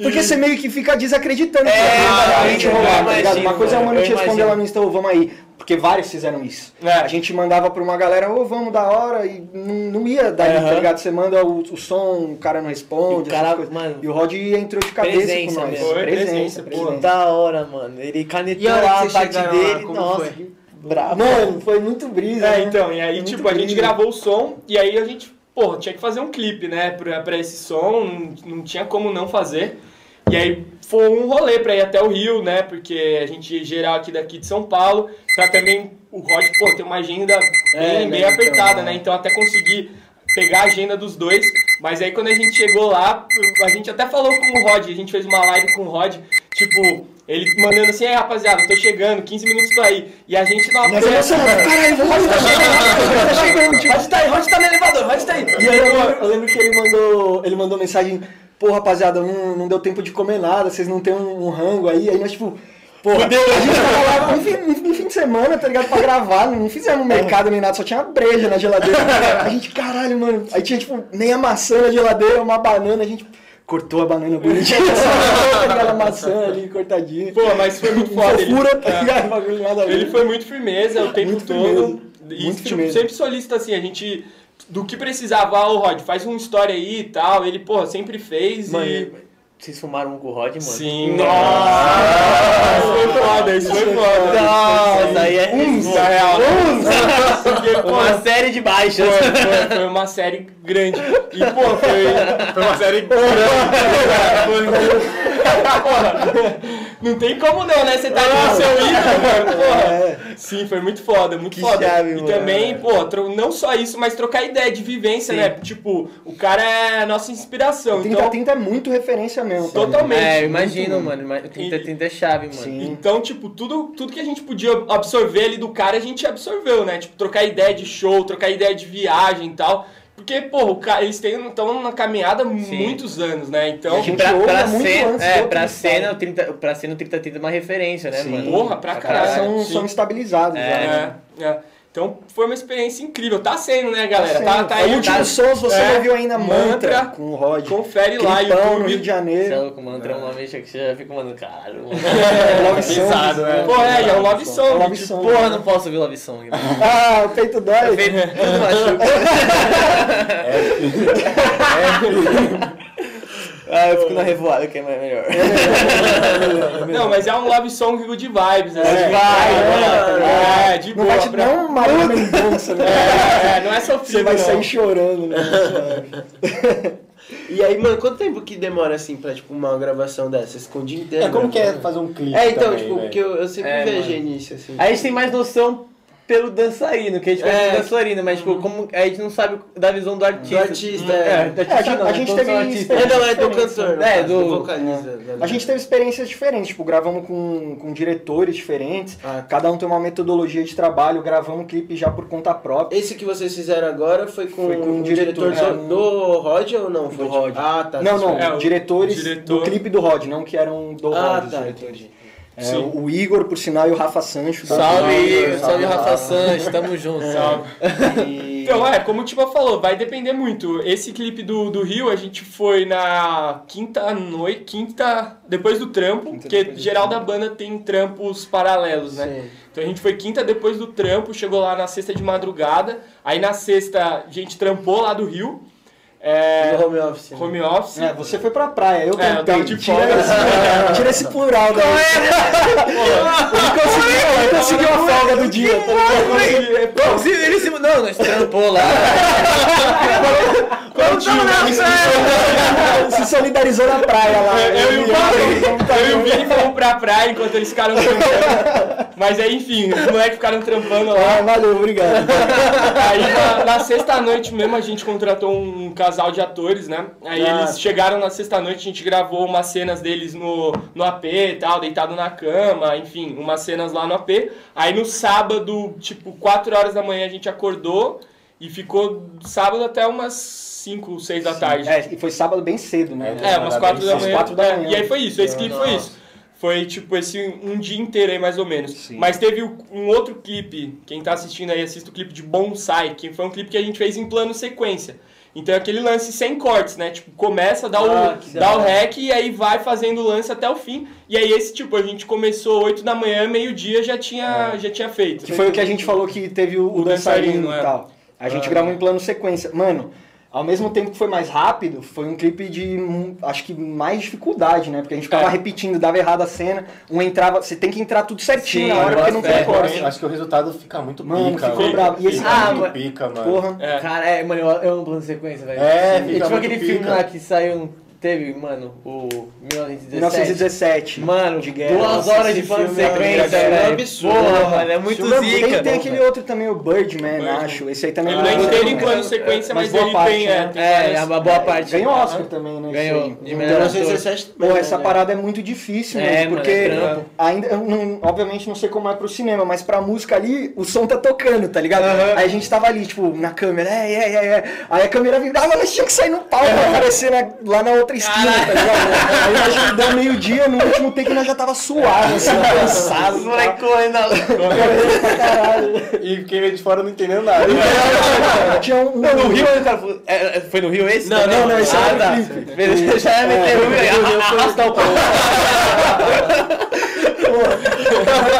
Porque você meio que fica desacreditando É, que realmente eu rolar, tá ligado? Uma coisa é o mano, mano eu te responder lá no Insta, ô, vamos aí. Porque vários fizeram isso. É. A gente mandava pra uma galera, ô, vamos da hora, e não, não ia daí, Aham. tá ligado? Você manda o, o som, o cara não responde, E o cara, mano, E o Rod entrou de cabeça presença com nós. mesmo. Foi, presença, Pô, presença. da hora, mano. Ele canetou lá a parte lá, dele, como nossa, foi? bravo. Mano, foi muito brisa, É, né? então, e aí, muito tipo, a gente gravou o som, e aí a gente, porra, tinha que fazer um clipe, né, pra, pra esse som, não, não tinha como não fazer. E aí foi um rolê pra ir até o Rio, né, porque a gente geral aqui daqui de São Paulo, pra também o Rod, pô, ter uma agenda bem, É, bem né, então, apertada, é. né, então até conseguir pegar a agenda dos dois. Mas aí quando a gente chegou lá, a gente até falou com o Rod, a gente fez uma live com o Rod, tipo, ele mandando assim, aí rapaziada, tô chegando, 15 minutos pra ir. E a gente não Nós emocionados, caralho, o Rod tá chegando, tá chegando, tipo, Rod tá aí, Rod tá no elevador, Rod tá aí. E aí eu eu lembro que ele mandou, ele mandou mensagem, pô rapaziada, não, não deu tempo de comer nada, vocês não tem um, um rango aí, aí nós tipo, pô, a gente tava lá um fim, um fim de semana, tá ligado, pra gravar, não fizemos mercado nem nada, só tinha breja na geladeira. A gente, caralho, mano, aí tinha tipo meia maçã na geladeira, uma banana, a gente cortou a banana bonitinha, tá ligado, a maçã ali cortadinha. Pô, mas foi muito foda. Ele, tá é. ligado, bagulho nada a ver. Ele foi muito firmeza o tempo Muito todo. firmeza. E Muito tipo, firmeza. sempre solicita assim, a gente. Do que precisava, ah, ô Rod, faz uma história aí e tal. Ele, porra, sempre fez. Mano, e... vocês fumaram um com o Rod, mano? Sim. Nossa! Isso foi foda, isso foi foda. Nossa, aí é Uns, na real. Pô, uma série de baixas. foi, foi, foi uma série grande. E, pô, foi, foi uma série grande. Porra, não tem como não, né? Você tá ali no seu ídolo, mano. Porra. Sim, foi muito foda, muito Que foda. chave, e mano. também, pô, não só isso, mas trocar ideia de vivência, Sim. né? Tipo, o cara é a nossa inspiração. 30 Então, 30 é muito referência mesmo. pra. Totalmente. É, eu imagino, muito, mano. ima- 30, E- 30 é chave, mano. Sim. Então, tipo, tudo, tudo que a gente podia absorver ali do cara, a gente absorveu, né? Tipo, trocar ideia de show, trocar ideia de viagem e tal. Porque, cara, eles estão na caminhada há muitos anos, né? Então, E a gente Pra, pra, muito cena, antes é, do pra cena, o 30, pra cena o 30 30 é uma referência, né, Sim. mano? Porra, pra Os caralho. caras são, sim. são estabilizados já. né? É, é. Então foi uma experiência incrível. Tá sendo, né, galera? Tá, tá o aí. último tá- som, se você é, não viu ainda, Mantra, Mantra, com o Rod. Confere lá, Clipão no YouTube. Rio de Você é Janeiro. louco, mano. É um nome que você já fica, mano, caralho, mano. É, Love Song. pesado, é. Pô, é, é um love song, É love song. Porra, não posso ouvir Love Song. mano. Ah, o peito dói. Tudo machuca. Ah, eu fico na revoada, que é mais melhor. Não, mas é um love song good vibes, né? É, Tipo, vai, é, é, é, de Não boa. vai te pra- dar um Maria Mendonça, né? É, é, não é sofrido, Você vai não. sair chorando, né? E aí, mano, quanto tempo que demora assim pra tipo uma gravação o dia inteiro? É, como né? que é fazer um clipe É, então, também, tipo, velho? porque eu, eu sempre É, viajei nisso, assim. Aí a gente tem mais noção pelo dançarino, que a gente É. conhece o dançarino, mas tipo, como a gente não sabe da visão do artista. Do artista, é. é. do É, a artista gente- não, a né? gente Todos teve artistas. É, não, é do cantor, no É, caso, do- vocalista. A gente teve experiências diferentes, tipo, gravamos com, com diretores diferentes, Ah, cada um tem uma metodologia de trabalho, gravamos um clipe já por conta própria. Esse que vocês fizeram agora foi com, Foi com o o diretor, diretor, do- é. do Rod ou não? Do Foi Rod. Ah, tá. não, não, É, o diretores diretor- do clipe do Rod, não que eram do Ah, Rod. os tá, diretores. entendi. É, o Igor, por sinal, e o Rafa Sancho. da- Salve, Salve, Igor, salve Rafa Sanches, tamo junto. Salve. E- Então, é, como o Tiba falou, vai depender muito. Esse clipe do, do Rio, a gente foi na quinta noite, quinta, depois do trampo, Quinta porque geral da banda tem trampos paralelos, né? Sim. Então a gente foi quinta depois do trampo, chegou lá na sexta de madrugada, aí na sexta a gente trampou lá do Rio, é, home office. né? home office. É, você foi pra praia, eu É, eu de tira, folga. esse, tira esse plural daí. ele conseguiu, ele conseguiu a folga do dia. Pô, se ele se... Não, nós trampou lá. Quando tava na praia. Se solidarizou na praia lá. É, Eu e o Vini, e fomos pra praia enquanto eles ficaram trampando. Mas aí, enfim, os moleques ficaram trampando lá. Ah, valeu, obrigado. Aí na, na sexta-noite mesmo a gente contratou um casal de atores, né? Aí Ah. eles chegaram na sexta-noite, a gente gravou umas cenas deles no, no AP e tal, deitado na cama, enfim, umas cenas lá no AP. Aí no sábado, tipo, 4 horas da manhã a gente acordou e ficou sábado até umas 5, 6 da tarde. É, e foi sábado bem cedo, né? É, umas 4 da manhã. quatro da é, manhã. E aí foi isso, esse clipe foi isso. Foi tipo esse um dia inteiro aí, mais ou menos. Sim. Mas teve um outro clipe, quem tá assistindo aí, assista o clipe de Bonsai, que foi um clipe que a gente fez em plano sequência. Então é aquele lance sem cortes, né? Tipo, começa, dá, Ah, o, dá o rec e aí vai fazendo o lance até o fim. E aí esse tipo, a gente começou 8 da manhã, meio-dia já tinha, já tinha feito. Que foi o que a gente falou que teve o, o dançarino dançarino, e é. tal. A gente gravou em plano sequência. Mano, ao mesmo tempo que foi mais rápido, foi um clipe de, acho que mais dificuldade, né? Porque a gente ficava É. repetindo, dava errado a cena, um entrava, você tem que entrar tudo certinho Sim, na hora, porque não é, tem Eu corte. acho, acho que o resultado fica muito Mano, pica. ficou bravo. E esse Ah, muito pica, mano. Porra. É. Cara, é, mano, eu, eu amo plano de sequência, velho. É, É fica tipo muito aquele filme pica. lá que saiu, teve, mano, o 1917. 1917. Mano, de guerra. duas Nossa, horas de plano é sequência, absurdo, é um velho. absurdo. Porra, mano, é muito Tem- zica. Tem, tem aquele outro também, o Birdman, Birdman. acho. Esse aí também Ele não é muito inteiro bom. em plano sequência, Mas mas, boa ele parte, tem, né? é, tem É, várias- a boa parte. Ganhou Oscar também, né? Ganhou. De Então, melhor ator. 1917 também. Pô, né, essa né? parada é muito difícil, É, né? mano, Porque é trampo. ainda, eu não- obviamente, não sei como é pro cinema, mas pra música ali, o som tá tocando, tá ligado? Aí a gente tava ali, tipo, na câmera, é, é, é, é. Aí a câmera vibrava, mas tinha que sair no palco pra aparecer lá na outra esquina, tá ligado? Aí a gente deu meio-dia, no último take nós já tava suado, assim, cansado. Os moleques correndo na E quem veio de fora não entendeu nada. Tinha um. Não, no Rio, cara é, é, foi no Rio esse? Não, também? não, não, esse ah, era tá. Beleza, já ia meter o Rio, arrastar o pau.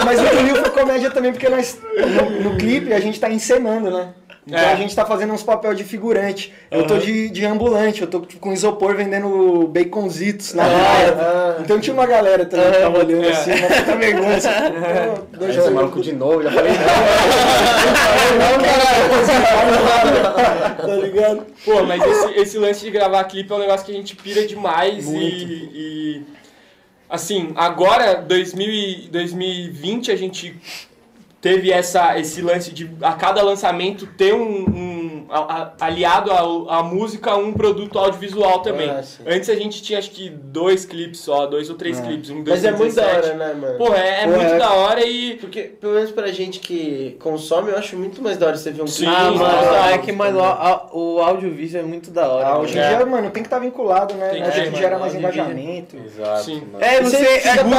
Mas o do Rio foi comédia também, porque nós, no, no clipe, a gente tá encenando, né? Então É. a gente tá fazendo uns papel de figurante. Eu tô de, de ambulante, eu tô com isopor vendendo baconzitos na praia. Então tinha uma galera também que tava olhando É. assim, uma puta vergonha. Assim, dois Esse maluco de novo, já falei. não, caralho. tá ligado? Pô, mas esse, esse lance de gravar clipe é um negócio que a gente pira demais e, e, Assim, agora, 2000 e 2020, a gente teve essa, esse lance de a cada lançamento ter um. um- a- a- aliado à música, um produto audiovisual também. Ah. Antes a gente tinha acho que dois clipes só, dois ou três clipes. Um em Mas é muito da 2017. hora, né, mano? Pô, é, é Pô, muito é. da hora e. Porque, pelo menos pra gente que consome, eu acho muito mais da hora você ver um Sim, clipe. Ah, Sim, mano, total. é que, mano, a- o audiovisual é muito da hora. Ah, mano. hoje em É. dia, mano, tem que estar vinculado, né? Tem que Acho ter, que gera mano, mais engajamento. Exato, Sim. mano. É, não Você sei, é, mano,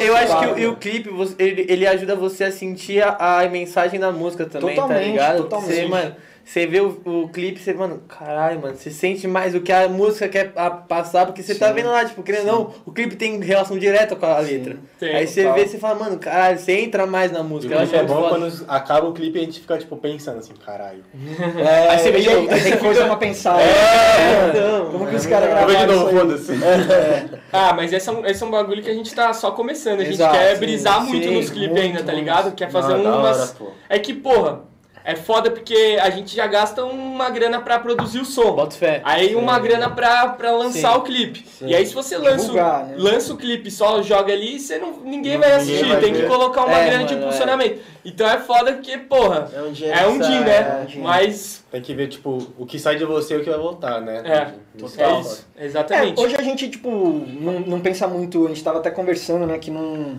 eu acho que, é, que o, o clipe, ele, ajuda você a sentir a, mensagem da música também, tá Totalmente, ligado? totalmente. Você, mano, você vê o, o clipe, você, mano, caralho, mano, você sente mais o que a música quer a- passar, porque você tá vendo lá, tipo, querendo ou não, o clipe tem relação direta com a letra. Tem, Aí você vê, você fala, mano, caralho, você entra mais na música. Eu acho clipe é bom foda. quando acaba o clipe e a gente fica, tipo, pensando assim, caralho. É, Aí você vê aí tem coisa pra pensar. É, né? então, Como que os caras Eu vejo de gravaram novo, foda-se. Ah, mas esse é, um, esse é um bagulho que a gente tá só começando. A gente Exato, quer sim, brisar sim, muito nos clipes ainda, tá ligado? Quer fazer hora, umas. É que, porra, é foda porque a gente já gasta uma grana pra produzir o som. Bota fé. Aí uma grana pra, pra lançar Sim. o clipe. E aí se você lança, Divulgar, o, né? lança o clipe e só joga ali, você não, ninguém vai assistir. vai tem que ver. colocar uma É, grana de mano, é. impulsionamento. Então é foda porque, porra, É um dinheiro é um que sai, né? é um din. Mas Tem que ver, tipo, o que sai de você e o que vai voltar, né? é, Total. é isso. É, Exatamente. hoje a gente, tipo, não, não pensa muito, a gente tava até conversando, né, que não...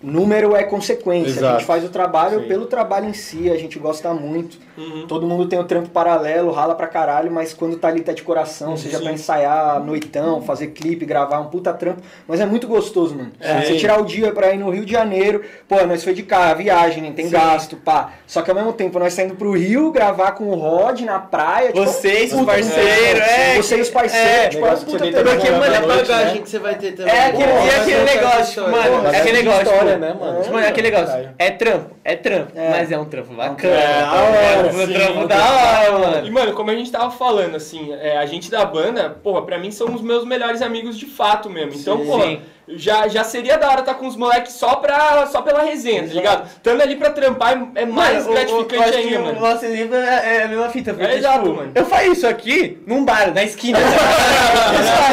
Número é consequência, a Exato. gente faz o trabalho Sim. pelo trabalho em si, a gente gosta muito. Uhum. Todo mundo tem o trampo paralelo, rala pra caralho, mas quando tá ali, tá de coração, seja Sim. pra ensaiar, noitão, fazer clipe, gravar, um puta trampo. Mas é muito gostoso, mano. É. Você tirar o dia pra ir no Rio de Janeiro, pô, nós foi de carro, viagem, né, tem Sim. gasto, pá. Só que ao mesmo tempo nós tá indo pro Rio gravar com o Rod na praia. tipo, Vocês, puta, parceiros, é. Você e os parceiros, É, tipo, é puta trampo. Porque, mano, É é a noite, bagagem né? que você vai ter também. É aquele, Pô, aquele negócio, tipo, mano, é aquele é negócio, história, tipo, né, mano? tipo, mano, é aquele negócio, é trampo, é trampo, É. mas é um trampo bacana. É, da hora, é um sim, trampo da hora, mano. E, mano, como a gente tava falando, assim, é, a gente da banda, porra, pra mim são os meus melhores amigos de fato mesmo. Então, Sim. porra, Sim. Já, já seria da hora estar com os moleques só, pra, só pela resenha, tá ligado? Estando ali pra trampar é é mais Mano, o- o- gratificante ainda, O mano. nosso livro é, é a mesma fita. Porque, É exato, tipo, mano. Eu faço isso aqui num bar, na esquina.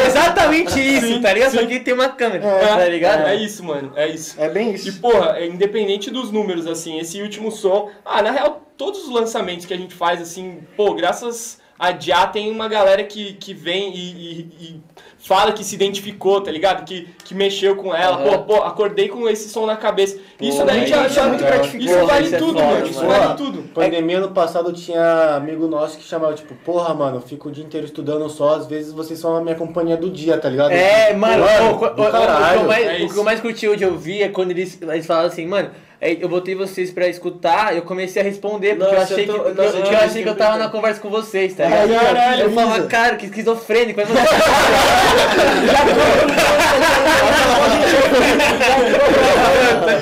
É exatamente isso, Sim, tá ligado? sim. Só que tem uma câmera, É, tá ligado? É, isso, mano, é isso. É bem E, isso. porra, é, independente dos números, assim, esse último som. Ah, na real, todos os lançamentos que a gente faz, assim, pô, graças a Já tem uma galera que, que vem e, e- e fala que se identificou, tá ligado? Que, que mexeu com ela. Aham. Pô, pô, acordei com esse som na cabeça. isso daí mas já, isso já é muito isso gratificante. vale Isso é tudo, foda, mano. Isso mano. vale Pô, tudo. Pandemia ano passado tinha amigo nosso que chamava, tipo, porra, mano, eu fico o dia inteiro estudando só, às vezes vocês são a minha companhia do dia, tá ligado? É, mano, Mano, pô, o, o- o- o que eu mais, É o que isso. eu mais curti hoje eu vi é quando eles, eles falavam assim, mano, é, eu botei vocês pra escutar, eu comecei a responder, porque eu Nossa, achei, eu tô- que, nossa, eu, eu eu achei que eu tava eu na conversa com vocês, tá Aí, ligado? caralho, eu falava, cara, que esquizofrênico, mas você...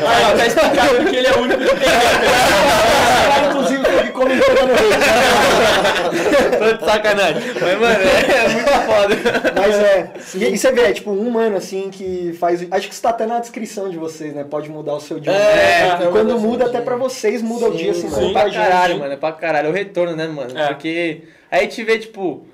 Ah, tá explicado porque ele é o único que tem. cara, inclusive, foi que comentou no rede. Tô de sacanagem. Mas, mano, é, muito foda. Mas é. E, e você vê, é tipo um mano assim que faz. Acho que isso tá até na descrição de vocês, né? Pode mudar o seu dia. É, Então quando muda o até pra vocês muda o Sim, dia, assim, sim. pra caralho, mano, é pra caralho. É o retorno, né, mano? É. Porque aí a gente vê, tipo,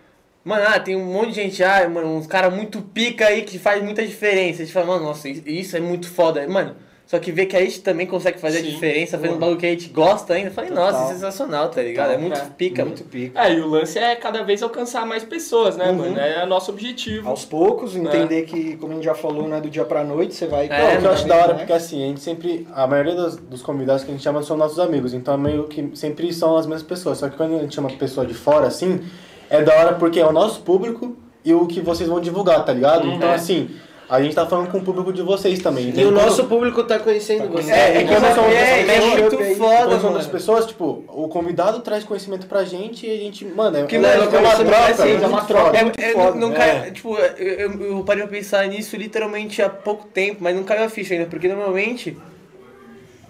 mano, ah, tem um monte de gente, ah, mano, uns caras muito pica aí que faz muita diferença. A gente fala, mano, nossa, isso é muito foda. Mano, só que vê que a gente também consegue fazer Sim. a diferença, fazendo um bagulho que a gente gosta ainda. Eu falei, Total. nossa, sensacional, tá ligado? É muito É. pica, Muito muito pica. É, e o lance é cada vez alcançar mais pessoas, né, Uhum. mano? É nosso objetivo. Aos poucos, entender que, como a gente já falou, não é do dia pra noite, você vai. É, o que eu acho da hora, mais. porque assim, a gente sempre. A maioria dos, dos convidados que a gente chama são nossos amigos, então meio que sempre são as mesmas pessoas. Só que quando a gente chama pessoa de fora, assim, é da hora porque é o nosso público e o que vocês vão divulgar, tá ligado? Uhum. Então, assim, a gente tá falando com o público de vocês também. E o nosso público tá conhecendo você. É, é, quando é, são- é, é, são- muito foda, das mano. pessoas, tipo, o convidado traz conhecimento pra gente e a gente, mano, é, Que, é, mano, é uma troca, é é uma troca. É, muito é, foda, não né? cai, tipo, eu, eu, eu parei pra pensar nisso literalmente há pouco tempo, mas não caiu a ficha ainda, porque normalmente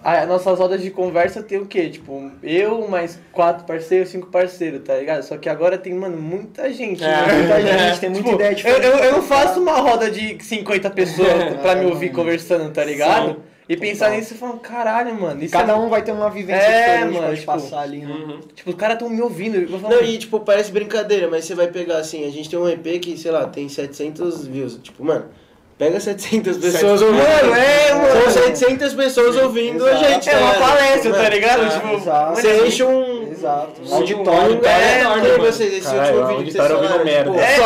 a, nossas rodas de conversa tem o quê? Tipo, eu mais quatro parceiros, cinco parceiros, tá ligado? Só que agora tem, mano, muita gente. É, né? Muita gente, tem muita Tipo, ideia eu, diferente. eu, eu não faço uma roda de 50 pessoas pra me ouvir conversando, tá ligado? E pensar Total. nisso e falar, caralho, mano, isso Cada é... um vai ter uma vivência É, diferente mano, pra tipo, passar ali, né? Uhum. Tipo, os caras tão me ouvindo. Eu vou falar, Não, e tipo, parece brincadeira, mas você vai pegar assim, a gente tem um EP que, sei lá, tem 700 views. Tipo, mano, pega 700 pessoas ouvindo. Mano, é, mano. São 700 pessoas ouvindo a Exato. gente. É tá uma ligado? palestra, tá ligado? É, tipo, exato. Você enche um. Exato. Um auditório. auditório, É, enorme, mano. vocês, esse Caralho, último vídeo que vocês auditório ouvindo falaram, merda. É, o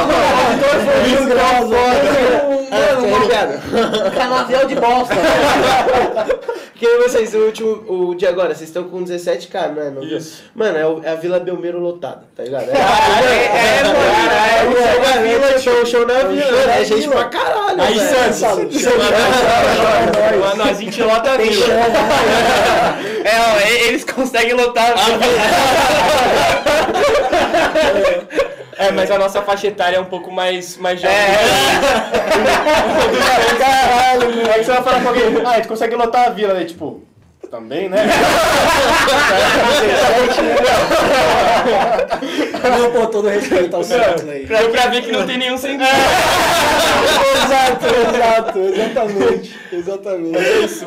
auditor foi Mil muito graus, foda. Ah, Mano, canavial de bosta. Que nem vocês, o último, o de agora, vocês estão com 17k, não é? Não? Isso. Mano, é, o- é a Vila Belmiro lotada, tá ligado? É, é, mano, é, é, o show na vila, show, show na vila, é gente vila. pra caralho, Aí. Santos. Mano, a gente lota a vila. É, ó, e- eles conseguem lotar. É, mas a nossa faixa etária é um pouco mais, mais jovem. Caralho, meu. Aí você vai falar com alguém, ah, a gente consegue lotar a vila, né? Tipo, também, né? Não, pô, todo respeito ao Santos aí. Deu pra ver que não tem nenhum sentido. exato, exato. Exatamente. Exatamente. É isso.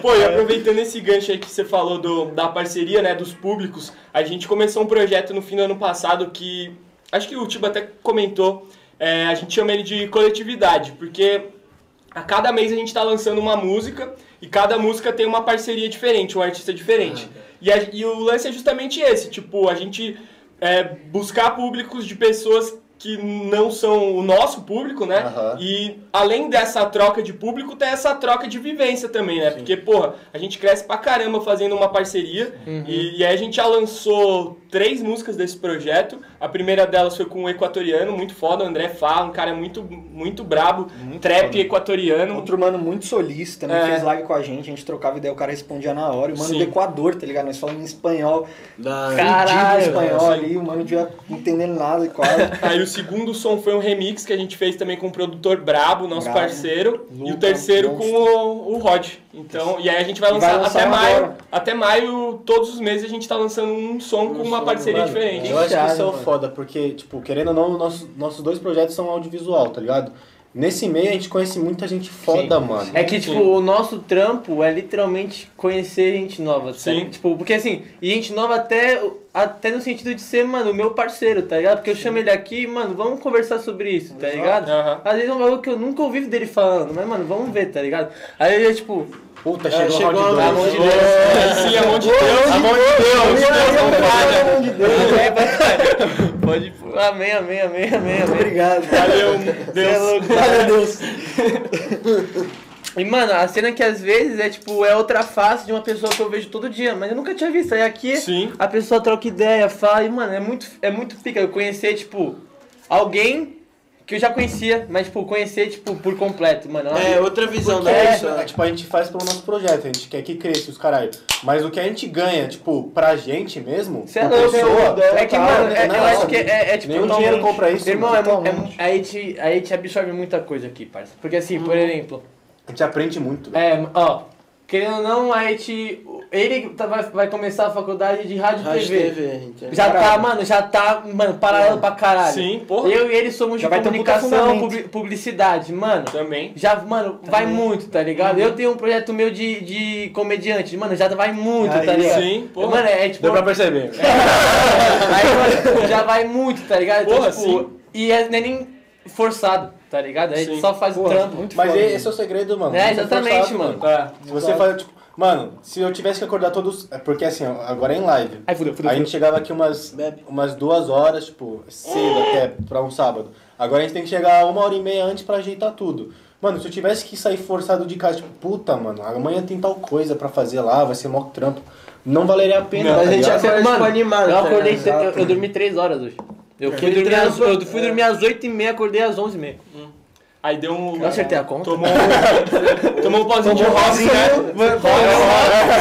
Pô, e aproveitando esse gancho aí que você falou do, da parceria, né, dos públicos, a gente começou um projeto no fim do ano passado que, acho que o Tiba até comentou, é, a gente chama ele de coletividade, porque a cada mês a gente tá lançando uma música e cada música tem uma parceria diferente, um artista diferente. E, a- e o lance é justamente esse, tipo, a gente é, buscar públicos de pessoas que não são o nosso público, né? Aham. E além dessa troca de público, tem essa troca de vivência também, né? Porque, porra, a gente cresce pra caramba fazendo uma parceria. E, e aí a gente já lançou três músicas desse projeto. A primeira delas foi com um equatoriano, muito foda, o André Fá, um cara muito, muito brabo, trap foda. equatoriano. Outro mano muito solícito, também É. fez live com a gente, a gente trocava ideia, o cara respondia na hora. E o mano Sim. do Equador, tá ligado? Nós falamos em espanhol, Da... Caralho, espanhol sim. ali, o mano não devia entendendo nada quase. Aí o segundo som foi um remix que a gente fez também com o produtor Brabo, nosso Brabo. parceiro, e o terceiro monstro. com o, o Rod. Então, e aí a gente vai lançar, vai lançar até um maio, agora. até maio, todos os meses a gente tá lançando um som com uma parceria Mano, diferente. Eu acho que isso é o foda, porque, tipo, querendo ou não, nossos, nossos dois projetos são audiovisual, tá ligado? Nesse meio a gente conhece muita gente foda, mano. É que, tipo, Sim. o nosso trampo é literalmente conhecer gente nova, tá Sim. Tipo, porque assim, e gente nova até, até no sentido de ser, mano, o meu parceiro, tá ligado? Porque eu chamo ele aqui, mano, vamos conversar sobre isso, tá ligado? Aham. Às vezes é um bagulho que eu nunca ouvi dele falando, mas, mano, vamos ver, tá ligado? Aí eu, tipo, Puta, É, chegou, chegou round a mão de Deus. É, sim, a mão de Deus. A mão de Deus. Pelo amor de Deus. é, pode. Amém, amém, amém, amém, amém. Obrigado. Valeu, é Deus. a Deus. E, mano, a cena que às vezes é tipo, é outra face de uma pessoa que eu vejo todo dia, mas eu nunca tinha visto. Aí aqui Sim. a pessoa troca ideia, fala, e, mano, é muito, é muito pica eu conhecer, tipo, alguém que eu já conhecia, mas, tipo, conhecer, tipo, por completo, mano. É, outra visão Porque da é, pessoa. é, tipo, a gente faz pelo nosso projeto, a gente quer que cresça os caralho. Mas o que a gente ganha, tipo, pra gente mesmo, Cê é louco, pessoa, é que, tá, mano, né? é, Não, eu acho que é, é tipo. nenhum dinheiro compra isso, Irmão, mano, é, é, totalmente. mu- a, gente, a gente absorve muita coisa aqui, parça. Porque assim, por exemplo, A gente aprende muito. é, ó, querendo ou não, a gente. Ele tá- vai, vai começar a faculdade de rádio e Rádio TV. TV, entendeu? Já tá, Caralho. mano, já tá, mano, paralelo pra caralho. Sim, porra. Eu e ele somos de Já um puta comunicação, publicidade, mano. Também. Já, mano, vai muito, tá ligado? Eu tenho um projeto meu de, de comediante, mano, já vai muito, Aí, tá ligado? Sim, porra. Mano, é tipo. Deu pra perceber. Aí, mano, já vai muito, tá ligado? Então, Porra, tipo, sim. e é, não é nem forçado, tá ligado? A gente Sim. só faz o Porra, trampo. muito Mas foda. esse é o segredo, mano. É, exatamente, forçado, mano. Se você faz, tipo, mano, se eu tivesse que acordar todos. é Porque assim, agora é em live. Aí fudeu, fudeu. A gente chegava aqui umas, umas duas horas, tipo, cedo até pra um sábado. Agora a gente tem que chegar uma hora e meia antes pra ajeitar tudo. Mano, se eu tivesse que sair forçado de casa, tipo, puta, mano, amanhã tem tal coisa pra fazer lá, vai ser mó trampo. Não valeria a pena, Não, tá a gente ligado? acorda, tipo, animado. Eu tá acordei, eu, eu dormi 3 horas hoje. Eu fui, Aquele dormir às, eu fui dormir às 8h30, acordei às 11h30. Aí deu um. Eu acertei a conta. Tomou um, tomou um pauzinho de rock, né?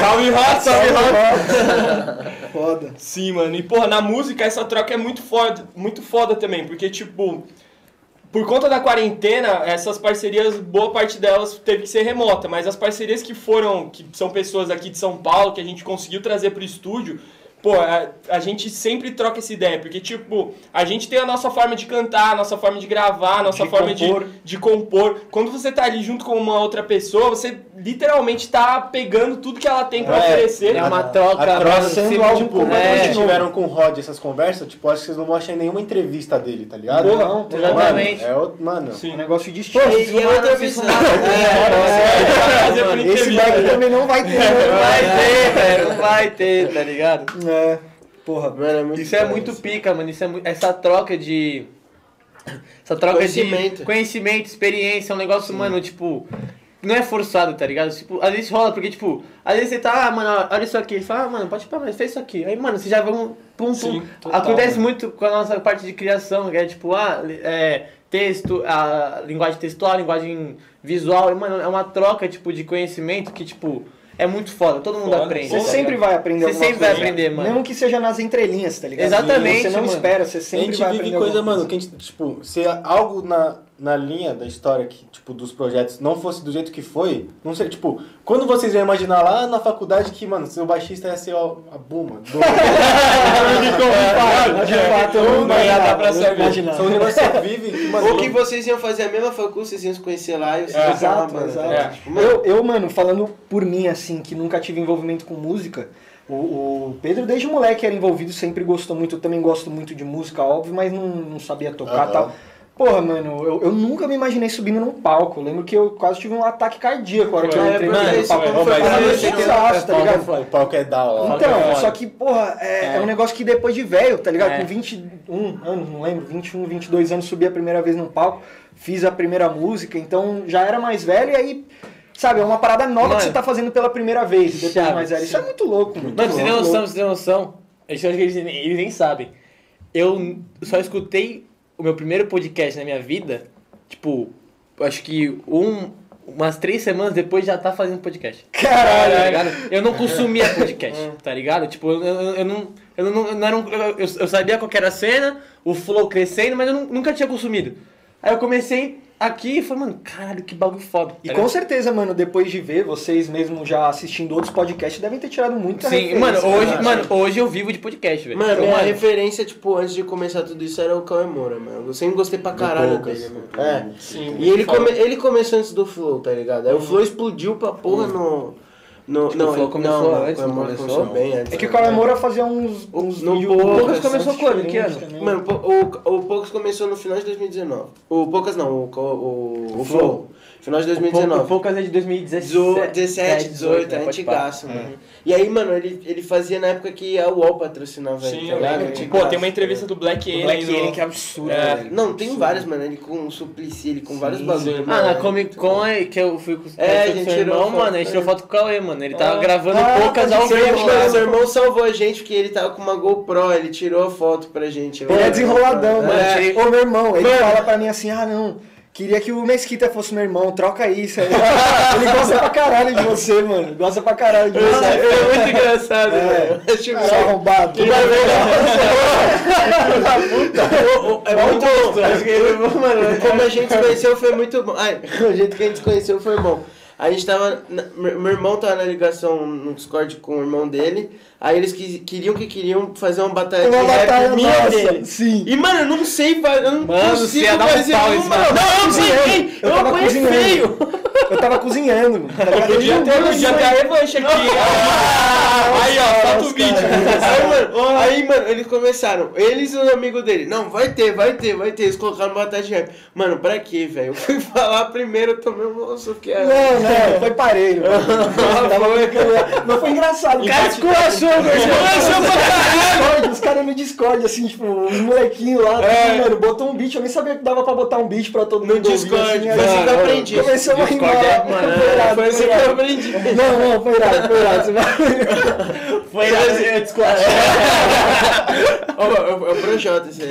Salve rock, salve rock. Foda. Sim, mano. E, porra, na música essa troca é muito foda, muito foda também, porque, tipo, por conta da quarentena, essas parcerias, boa parte delas teve que ser remota, mas as parcerias que foram, que são pessoas aqui de São Paulo, que a gente conseguiu trazer pro estúdio, pô, a, a gente sempre troca essa ideia, porque, tipo, a gente tem a nossa forma de cantar, a nossa forma de gravar, a nossa De forma compor. de, de compor. Quando você tá ali junto com uma outra pessoa, você literalmente tá pegando tudo que ela tem pra É, oferecer. É uma troca, A troca mano, sendo sempre, algo tipo, é, vocês tiveram com o Rod essas conversas, tipo, acho que vocês não vão achar em nenhuma entrevista dele, tá ligado? Porra, não, exatamente. Mano, é outro, mano. Sim. Um negócio de Pô, estilo. E é outra visão. fumar- Vai fazer por Esse entrevista. daqui também não vai ter. Não né? vai ter, velho, não vai ter, tá ligado? É. Porra. Mano, é muito Isso é muito pica, mano. Isso é mu- essa troca de. Essa troca Conhecimento. de conhecimento, experiência, é um negócio, mano, tipo. Não é forçado, tá ligado? Tipo, às vezes rola, porque, tipo, às vezes você tá, ah, mano, olha isso aqui. Ele fala, ah, mano, pode pra mais, fez isso aqui. Aí, mano, você já vai um pum, pum. Sim, total, Acontece mano. muito com a nossa parte de criação, que é tipo, ah, é, texto, a linguagem textual, a linguagem visual. E, mano, é uma troca, tipo, de conhecimento que, tipo, é muito foda. Todo mundo Foda. aprende. Você tá sempre ligado? vai aprender Você sempre vai coisa. aprender, mano. Mesmo que seja nas entrelinhas, tá ligado? Exatamente, Você não mano. espera, você A sempre gente vai vive aprender coisa, alguma mano, que a gente, tipo, se algo na, na linha da história que, tipo, dos projetos não fosse do jeito que foi, não sei, tipo, quando vocês iam imaginar lá na faculdade que, mano, seu baixista ia ser ó, a Buma. Do... De fato, eu Não ia dar pra saber. São um negócio que vive, que, mano, Ou que vocês iam fazer a mesma faculdade, vocês iam se conhecer lá e vocês É, uma Exato, exato. tá ligado? Tipo, mano, Eu, eu, mano, falando por mim, assim, que nunca tive envolvimento com música, o, Pedro desde moleque era envolvido, sempre gostou muito, eu também gosto muito de música, óbvio, mas não, não sabia tocar e tal. Porra, mano, eu, eu nunca me imaginei subindo num palco. Eu lembro que eu quase tive um ataque cardíaco na hora que eu entrei mano, no palco. foi, Mas mas eu esse achei que- zaço, tá ligado? o palco é da hora. Então, Foda. só que, porra, é, é um negócio que depois de velho, tá ligado? É. Com 21 anos, não lembro, 21, 22 anos, subi a primeira vez num palco, fiz a primeira música, então já era mais velho e aí, sabe, é uma parada nova Mano. que você tá fazendo pela primeira vez, depois de Chave, mais velho. Isso é muito louco, mano. Mano, você tem Muito noção, você tem noção? Eu acho que eles, eles nem sabem. Eu só escutei o meu primeiro podcast na minha vida, tipo, acho que um, umas três semanas depois já tá fazendo podcast. Caralho. Tá ligado? Eu não consumia podcast, tá ligado? Tipo, eu, eu, eu não. Eu não, eu não era um, eu, eu sabia qual que era a cena, o flow crescendo, mas eu nu- nunca tinha consumido. Aí eu comecei aqui e falei, mano, caralho, que bagulho foda. E com certeza, mano, depois de ver, vocês mesmo já assistindo outros podcasts, devem ter tirado muita Sim, mano, hoje, né? mano, hoje eu vivo de podcast, velho. Mano, Então, minha referência, tipo, antes de começar tudo isso era o Cauê Moura, mano. Eu sempre gostei pra caralho Poucas. dele, mano. É. Sim, E ele, come- ele começou antes do Flow, tá ligado? Aí o Flow explodiu pra porra no. No Tipo, não, o Flow começou não, não, antes, o não Moura começou? bem antes. É que o né? Cauê Moura fazia uns, uns No vídeos Poucas começou quando? Que ano? também. Mano, o, o Poucos começou no final de 2019. O Poucas não, o, o, o Flow. Final de 2019. O Poucas é de 2017. 18, 17, 18, né? é antigaço, mano. E aí, mano, ele, ele fazia na época que a UOL patrocinava ele, Sim, tá lembro. Antigaço. Pô, tem uma entrevista do Black O Alien. Black no- Alien que é absurdo, É. velho. Não, tem vários, mano. Ele com o Suplicy, ele com vários bagulhos. Ah, mano. na Comic Con é que eu fui com É, eu a gente irmão, foto, mano. A gente tirou é. foto com o Cauê, mano. Ele tava Ah. gravando Ah, poucas ao vivo. Mano, mano. seu irmão salvou a gente porque ele tava com uma GoPro, ele tirou a foto pra gente. Ele é desenroladão, mano. É. Ele- Ô, meu irmão, ele Mano. fala pra mim assim, ah, não, queria que o Mesquita fosse meu irmão, troca isso. Aí, ele gosta pra caralho de você, mano. Gosta pra caralho de você. É muito engraçado, É. velho. Eu Seu arrombado. É muito bom. Mano, como a gente se conheceu foi muito bom. Ai, o jeito que a gente se conheceu foi bom. A gente tava. na- meu irmão tava na ligação no Discord com o irmão dele. Aí eles quis- queriam que queriam fazer uma batalha Uma de rap batalha minha nossa, dele. sim. E, mano, eu não sei, eu não Mano, consigo ia dar um fazer pau em uma. Não, eu não consigo. Eu Eu apanhei cozinhando. feio. Eu tava cozinhando, mano. Ligado? Podia ter, podia a revanche aqui. Ah, Aí, ó, solta o vídeo. Aí, mano, aí, mano, eles começaram. Eles e o amigo dele. Não, vai ter, vai ter, vai ter. Eles colocaram batalha de rap. Mano, pra quê, velho? Eu fui falar primeiro, eu tomei um moço que é. Não, não, foi parelho. brincando. Mas foi engraçado. O cara esculachou, velho. Esculachou pra caralho. Os caras no Discord, assim, tipo, os molequinhos lá, assim, mano, botou um beat. Eu nem sabia que dava pra botar um beat pra todo No mundo ouvir, Discord, assim, assim eu aprendi. Começamos a rimar. é, Foi assim que eu aprendi. Não, não, foi irado, foi irado. Vai... Foi eu desculpa. Ó, É o- é o Projota esse aí.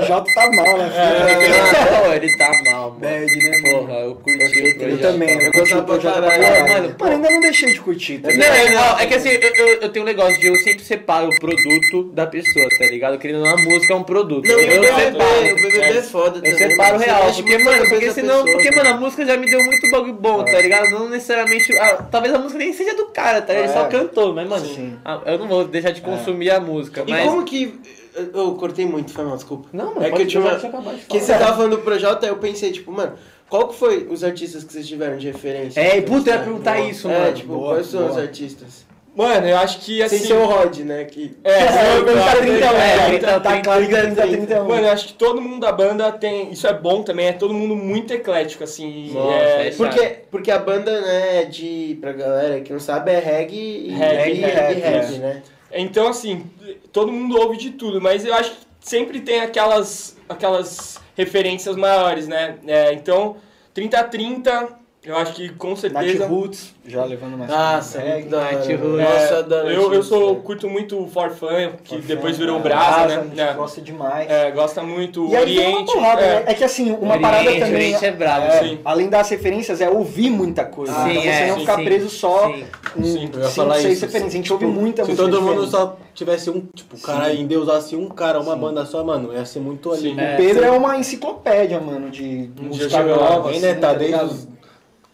O Jota tá mal, né, filho? Pô, ele tá mal, mano. Bad, né? Porra, eu curti Eu projeto. também, eu Eu gostava pra projeto caralho. Mano, Mano, ainda não deixei de curtir, tá Não, é, não, é que assim, eu, eu, eu tenho um negócio de eu sempre separo o produto da pessoa, tá ligado? Querendo ou não, a música é um produto. Não, eu separo. o BBB é foda Eu separo real, porque, mano, porque senão, porque, mano. a música já me deu muito bagulho bom, tá ligado? Não necessariamente, ah, talvez a música nem seja do cara, tá ligado? Ele só É. cantou, mas, mano, ah, eu não vou deixar de consumir a música, E como que. Eu eu cortei muito, foi mal, desculpa. Não, mano, é que eu tinha uma... eu Que você tava falando do Projota, eu pensei, tipo, mano, qual que foi os artistas que vocês tiveram de referência? É, e puta, eu ia perguntar isso, É, mano. tipo, Boa, quais são boa. os artistas? Mano, eu acho que assim. Sem ser o Rod, né? Que... É, Eu vou perguntar 30 é, é, 30, tá claro que é 30, 31. Mano, eu acho que todo mundo da banda tem. Isso é bom também, é todo mundo muito eclético, assim. Nossa, é, é Porque, porque a banda, né, de, pra galera que não sabe, é reggae e, Reggae, e, e rap, é. né? Então, assim, todo mundo ouve de tudo, mas eu acho que sempre tem aquelas, aquelas referências maiores, né? É, então, 30-30 Eu acho que com certeza. Roots, já levando mais Nossa, reggae. da. Nath mano. Roots. Nossa, É, adoro eu, eu Nath sou, curto muito Forfã, que Forfã, depois virou é, Brasa, A né? gente É. gosta demais. É, gosta muito E aí tem uma Oriente. é. né? É que assim, uma Oriente, parada também. Oriente é brabo, é, sim. Além das referências, é ouvir muita coisa. Sim, então você é, não sim, ficar sim. preso só Sim. em Sim, eu ia cinco, falar seis isso. referências. A gente ouve muita Se todo mundo só tivesse um, tipo, o cara endeusasse um cara, uma banda só, mano, ia ser muito ali. Sim. O Pedro é uma enciclopédia, mano, de música nova. Né? assim, Tá ligado? desde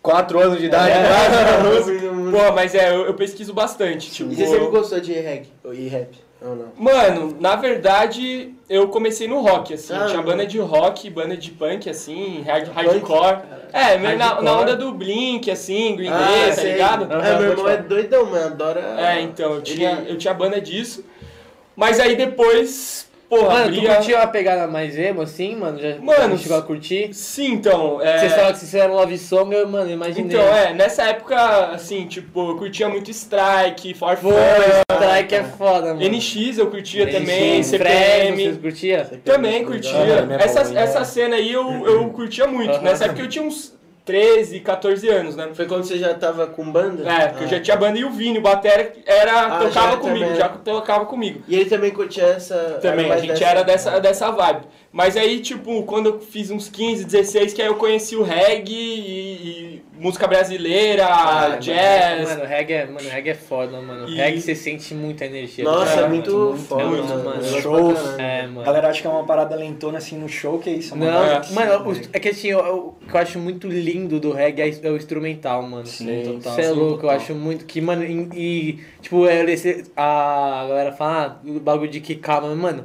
4 anos de idade. Pô, mas é, eu, eu pesquiso bastante. Tipo, E você sempre gostou de reggae? E rap? Ou não? Mano, na verdade, eu comecei no rock, assim. Ah, tinha não. banda de rock, banda de punk, assim, hard, hardcore. É, meio na, Hardcore. na onda do Blink, assim, Green Ah, Day, tá ligado? É, meu irmão é doidão, mano. Adora. É, então, eu tinha, Ele- eu tinha banda disso. Mas aí depois, porra, Mano, tu abria... curtiu uma pegada mais emo, assim, mano? Já Mano, chegou a curtir? Sim, então, é... Vocês falaram que vocês fizeram Love Song, eu, mano, imaginei. Então, é, nessa época, assim, tipo, eu curtia muito Strike, Farfã, Strike é foda, mano. NX eu curtia NX, também, Fresno, Vocês CPM. curtiam? Também curtia. Né, essa, essa cena aí eu, eu curtia muito. Nessa época eu tinha uns 13, 14 anos, né? Foi quando você já tava com banda? É, porque eu Ah. já tinha banda e o Vini, o Batera, era, Ah, tocava já comigo, também. já tocava comigo. E ele também curtia essa. Também, a gente era dessa, dessa vibe. Mas aí, tipo, quando eu fiz uns 15, 16, que aí eu conheci o reggae e, e música brasileira, Ah, jazz. Mano, reggae é, mano, reggae é foda, mano. E- Reggae você sente muita energia. Nossa, é cara. muito foda, é muito, mano. mano. Eu pra caralho. É, A mano. galera acha que é uma parada lentona assim no show, que é isso? é uma Não, É. que- mano, é que assim, eu- eu- o que eu acho muito lindo do reggae é o instrumental, mano. Sim, total, Você é sim, louco, eu total. acho muito que, mano, e, e, tipo, é, esse, a galera fala, ah, o bagulho de que calma, mano.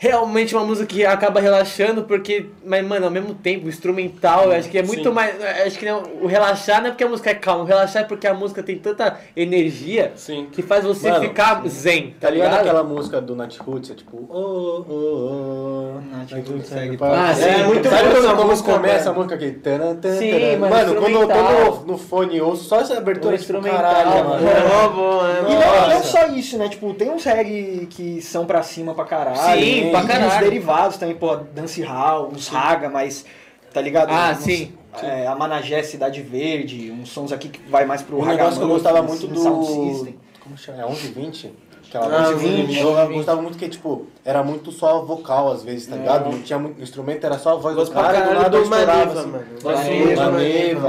Realmente uma música que acaba relaxando, porque, mas, mano, ao mesmo tempo, o instrumental, eu acho que é muito Sim. mais. Acho que não, o relaxar não é porque a música é calma, o relaxar é porque a música tem tanta energia Sim. que faz você Mano, ficar zen, Tá tá ligado ligado? aquela música do Nat Roots? É tipo, oh, oh, oh. Nath Nat Roots, segue Ah, sim, é, muito Sabe boa quando como música, começa a música aqui? Taran, Sim, mano, Mano, quando eu tô instrumental. no, no fone e ouço só essa abertura, O tipo, instrumental, caralho, mano. mano. É bom, é E bom. não, não Nossa. só isso, né? Tipo, tem uns reggae que são pra cima pra caralho. Sim, pra E caralho. uns derivados também, pô, dance hall, uns raga, mas, tá ligado? Ah, Uns- sim. É, a Managé, Cidade Verde, uns sons aqui que vai mais pro Um raga negócio que eu gostava muito assim, Sound do... System. Como chama? É 1120? Aquela Ah, música 1120. Eu gostava muito que, tipo, era muito só vocal às vezes, tá ligado? Não tinha muito... O instrumento era só a voz do Gosto pra cara e do nada do estourava, Maneva, assim. mano. Maneva,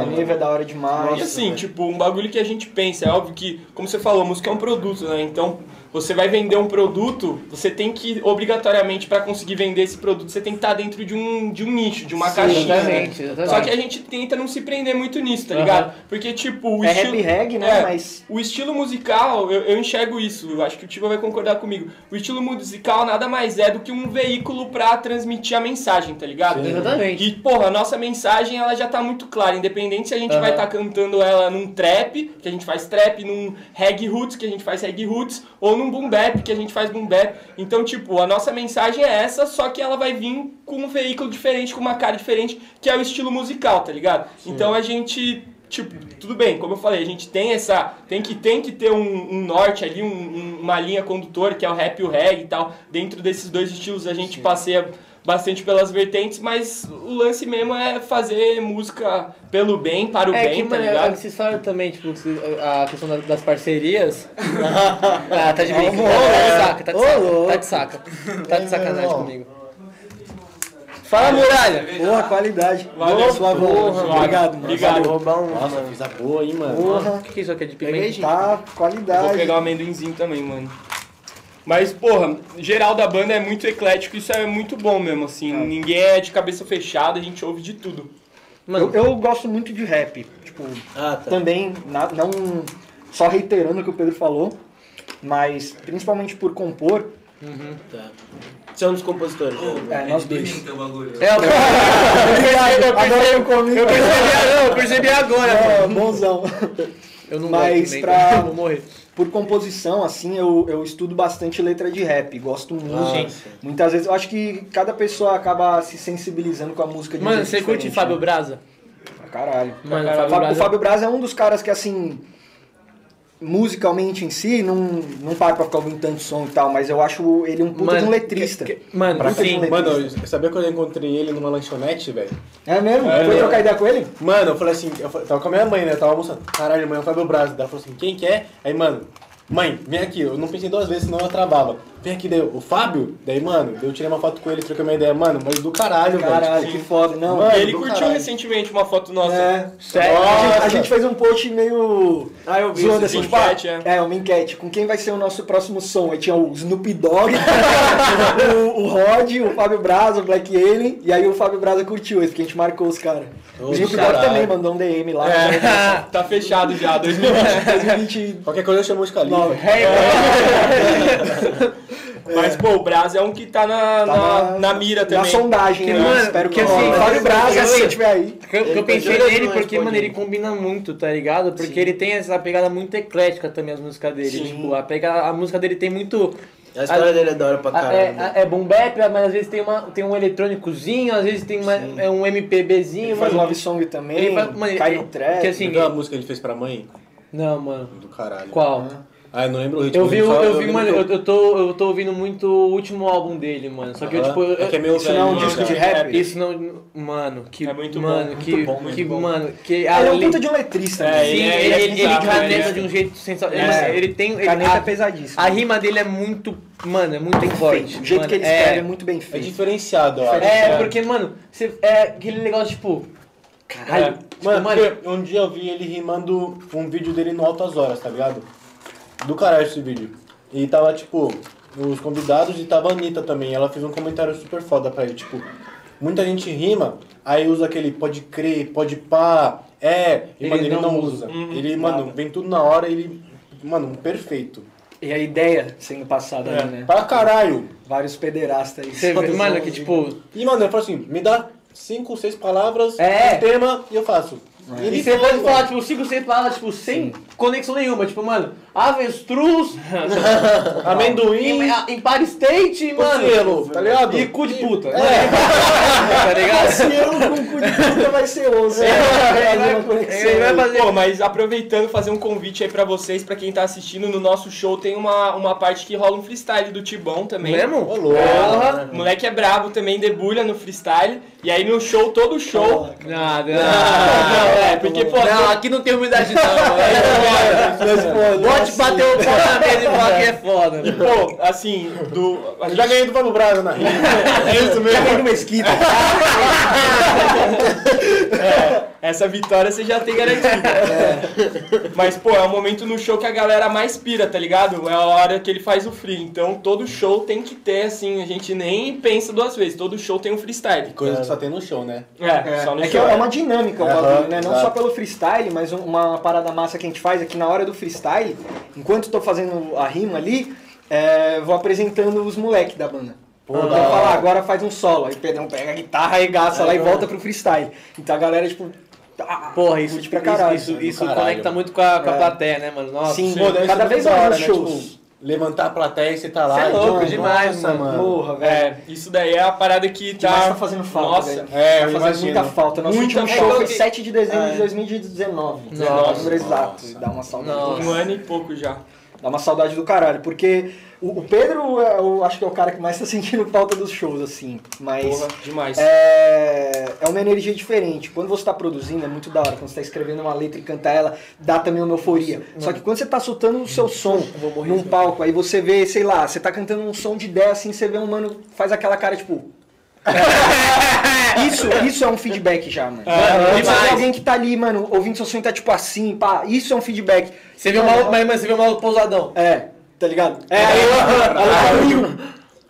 Maneva, é da hora demais. E assim, tipo, um bagulho que a gente pensa, é óbvio que, como você falou, a música é um produto, né? Então, você vai vender um produto, você tem que, obrigatoriamente, pra conseguir vender esse produto, você tem que estar dentro de um, de um nicho, de uma Sim, caixinha. exatamente, exatamente. Só que a gente tenta não se prender muito nisso, tá Aham. ligado? Porque, tipo, o É estilo... rap reggae, né? É, Mas O estilo musical, eu, eu enxergo isso, eu acho que o Tiba vai concordar comigo. O estilo musical nada mais é do que um veículo pra transmitir a mensagem, tá ligado? Exatamente. E, porra, a nossa mensagem ela já tá muito clara, independente se a gente Aham. vai estar cantando ela num trap, que a gente faz trap, num reggae roots, que a gente faz reggae roots, ou num boom bap, que a gente faz boom bap. Então, tipo, a nossa mensagem é essa, só que ela vai vir com um veículo diferente, com uma cara diferente, que é o estilo musical, tá ligado? Então a gente tipo, tudo bem, como eu falei, a gente tem essa. Tem que, tem que ter um, um norte ali, um- um- uma linha condutora, que é o rap e o reggae e tal. Dentro desses dois estilos a gente passeia bastante pelas vertentes, mas o lance mesmo é fazer música pelo bem, para o É bem, que, tá mano, ligado? vocês falam também, tipo, a questão da- das parcerias. ah, tá de brincadeira. Tá de saca, tá de saca. Tá de saca. Tá de sacanagem comigo. Fala, muralha! Porra, qualidade. Valeu. Suavão. Porra, Obrigado, mano. Obrigado. Roubar um. Nossa, fiz a boa, hein, mano. Porra. O que, que é isso aqui é de pimenta? Tá, Vou qualidade. pegar o amendoinzinho também, mano. Mas, porra, geral da banda é muito eclético, isso é muito bom mesmo, assim. Ninguém é de cabeça fechada, a gente ouve de tudo. Mano, Eu, eu gosto muito de rap. Tipo, Ah, tá. também, na- não só reiterando o que o Pedro falou, mas principalmente por compor. tá. Você é um dos compositores. né? É, nós dois. Pinta o bagulho. é, eu, eu, Agora comigo. eu percebi, não, eu percebi agora, É, mano. bonzão. Eu não Mas pra- eu vou morrer. Por composição, assim, eu, eu estudo bastante letra de rap. Gosto muito. Sim. Muitas vezes, eu acho que cada pessoa acaba se sensibilizando com a música de Mano, você curte diferente, Fábio né? Braza? Pra caralho. Mano, caralho. O Fábio, o Fábio Braz é um dos caras que, assim. Musicalmente em si, não, não paro pra ficar ouvindo tanto som e tal, mas eu acho ele um puta de um letrista. que- que- mano, de sim. um letrista. Mano, eu sabia quando eu encontrei ele numa lanchonete, velho? É mesmo? É, Foi né? trocar ideia com ele? Mano, eu falei assim, eu fa- tava com a minha mãe, né? Tava almoçando. Caralho, mãe, é o Fábio Braz. Ela falou assim, quem que é? Aí, mano, mãe, vem aqui. Eu não pensei duas vezes, senão eu travava. Vem aqui, daí, o Fábio? Daí, mano, daí eu tirei uma foto com ele, troquei uma ideia. Mano, mas do caralho, velho. Caralho, Tipo, que foda. Não, Mano, ele curtiu caralho. recentemente uma foto nossa. É, Sério? A gente, a gente fez um post meio Ah, eu vi zoando assim, uma tipo, enquete, ah, é. é, uma enquete. Com quem vai ser o nosso próximo som? Aí tinha o Snoop Dogg, o, o Rod, o Fábio Braza, o Black Alien, e aí o Fábio Braza curtiu esse, porque a gente marcou os caras. O Snoop Dogg também mandou um DM lá. É, tá fechado já, 2020. 2020. Qualquer coisa eu chamo de Califa. Nove. Mas, pô, o Braz é um que tá na, Tá na, na mira Na também. sondagem, Que, né? mano, Espero que, assim. Fábio eu- Braza, eu- se você estiver aí. Que eu, que eu Ele pensei tá nele porque, mano, ele combina muito, tá ligado? Porque ele tem essa pegada muito eclética também, as músicas dele. Sim. Tipo, a, pega, a música dele tem muito. A história dele é da hora pra a- caralho. é, né? a- é boom bap, mas às vezes tem, uma, tem um eletrônicozinho, às vezes tem uma, é um MPBzinho. Ele faz mano. love song também, Ele faz- mano, cai ele- no trap. que assim, a música que ele fez pra mãe? Não, mano. Do caralho. Qual? Ah, eu não lembro o ritmo. Eu vi, só- eu vi, lembro mano, eu, eu, tô, eu tô ouvindo muito o último álbum dele, mano. Só que eu, Aham. tipo. eu- É que é meio Isso não é um velho, disco né, de cara? rap? Isso não. Mano, que. É muito mano, bom, que, muito bom, muito que, bom. mano, que. Ele é um puta de um letrista. É, né? Sim, ele é- ele, ele é ele, caneta ele é- de um jeito sensacional. É. Ele, tem. Ele, Caneta a, pesadíssima. a rima dele é muito. Mano, é muito Bem forte. feito. O jeito mano, que ele é- escreve é muito bem É feito. diferenciado, eu acho. É, porque, mano, você, é aquele negócio, tipo. Caralho. É. tipo, Mano, um dia eu vi ele rimando um vídeo dele no Altas Horas, tá ligado? Do caralho esse vídeo. E tava, tipo, os convidados e tava a Anitta também. Ela fez um comentário super foda pra ele, tipo, muita gente rima, aí usa aquele pode crer, pode pá, é, e Ele mano, ele não não usa. usa. Uhum. Ele, mano, vem tudo na hora, ele, mano, perfeito. E a ideia sendo passada ali, né? Pra caralho. Vários pederastas aí. você vê, mano, que tipo. E, mano, eu falo assim, me dá cinco, seis palavras, É. um tema, e eu faço. É. E você pode falar, tipo, cinco, seis palavras, tipo, sem conexão nenhuma. Tipo, mano, avestruz, Amendoim, em, Empire State, mano. Tá ligado? E cu de puta. É. tá ligado? Cossielo com cu de puta vai ser 11. É, É, ele uma vai- fazer- Pô, mas aproveitando, fazer um convite aí pra vocês, pra quem tá assistindo, no nosso show tem uma, uma parte que rola um freestyle do Tibão também. Mesmo? Ô, louco. Moleque é brabo também, debulha no freestyle. E aí no show, todo show. Nada, Não, é, porque, pô, Não, aqui não tem humildade não. É Pode bater o pau na mesa e falar que é foda. E, pô, assim, do. A Eu gente já ganhei do Pablo Braga na rima. É isso mesmo. Tem no Mesquita. Essa vitória você já tem garantida. Mas, pô, é o momento no show que a galera mais pira, tá ligado? É a hora que ele faz o free. Então, todo show tem que ter, assim, a gente nem pensa duas vezes. Todo show tem um freestyle. Coisa que só tem no show, né? É, só no É que show. é uma dinâmica o Aham, bagulho, né? Não exato. só pelo freestyle, mas um- uma parada massa que a gente faz é que na hora do freestyle, enquanto eu tô fazendo a rima ali, é, vou apresentando os moleques da banda. então da hora. falar, agora faz um solo. Aí o Pedrão pega a guitarra, arregaça lá e volta pro freestyle. Então a galera, tipo. Tá, Porra, isso, pra caralho. isso, isso caralho. conecta muito com a, com a É. plateia, né, mano? Nossa. Sim, Pô, deve cada vez da mais hora, nos né? shows. Tipo, levantar a plateia e você tá lá. Cê é e, louco tipo, demais, nossa, mano. Porra, velho. É, isso daí é a parada que que tá. mais tá fazendo falta, Nossa, velho. é, tá fazendo imagino. muita falta. Nosso Muita último show foi 7 de dezembro É. de 2019. Nossa. Número exato. Nossa. Dá uma. Nossa. um ano e pouco já. Dá uma saudade do caralho, porque o, o Pedro, é, eu acho que é o cara que mais tá sentindo falta dos shows, assim. Mas Porra, demais. é, é uma energia diferente. Quando você tá produzindo, é muito da hora. Quando você tá escrevendo uma letra e cantar ela, dá também uma euforia. Só que quando você tá soltando o seu som num palco, aí você vê, sei lá, você tá cantando um som de 10, assim, você vê um mano, faz aquela cara, tipo... Isso, isso é um feedback já, mano. Você demais. vê alguém que tá ali, mano, ouvindo seu e tá tipo assim, pá, isso é um feedback. Você viu o maluco, mas, mas você viu o maluco pousadão. É, tá ligado? É, aí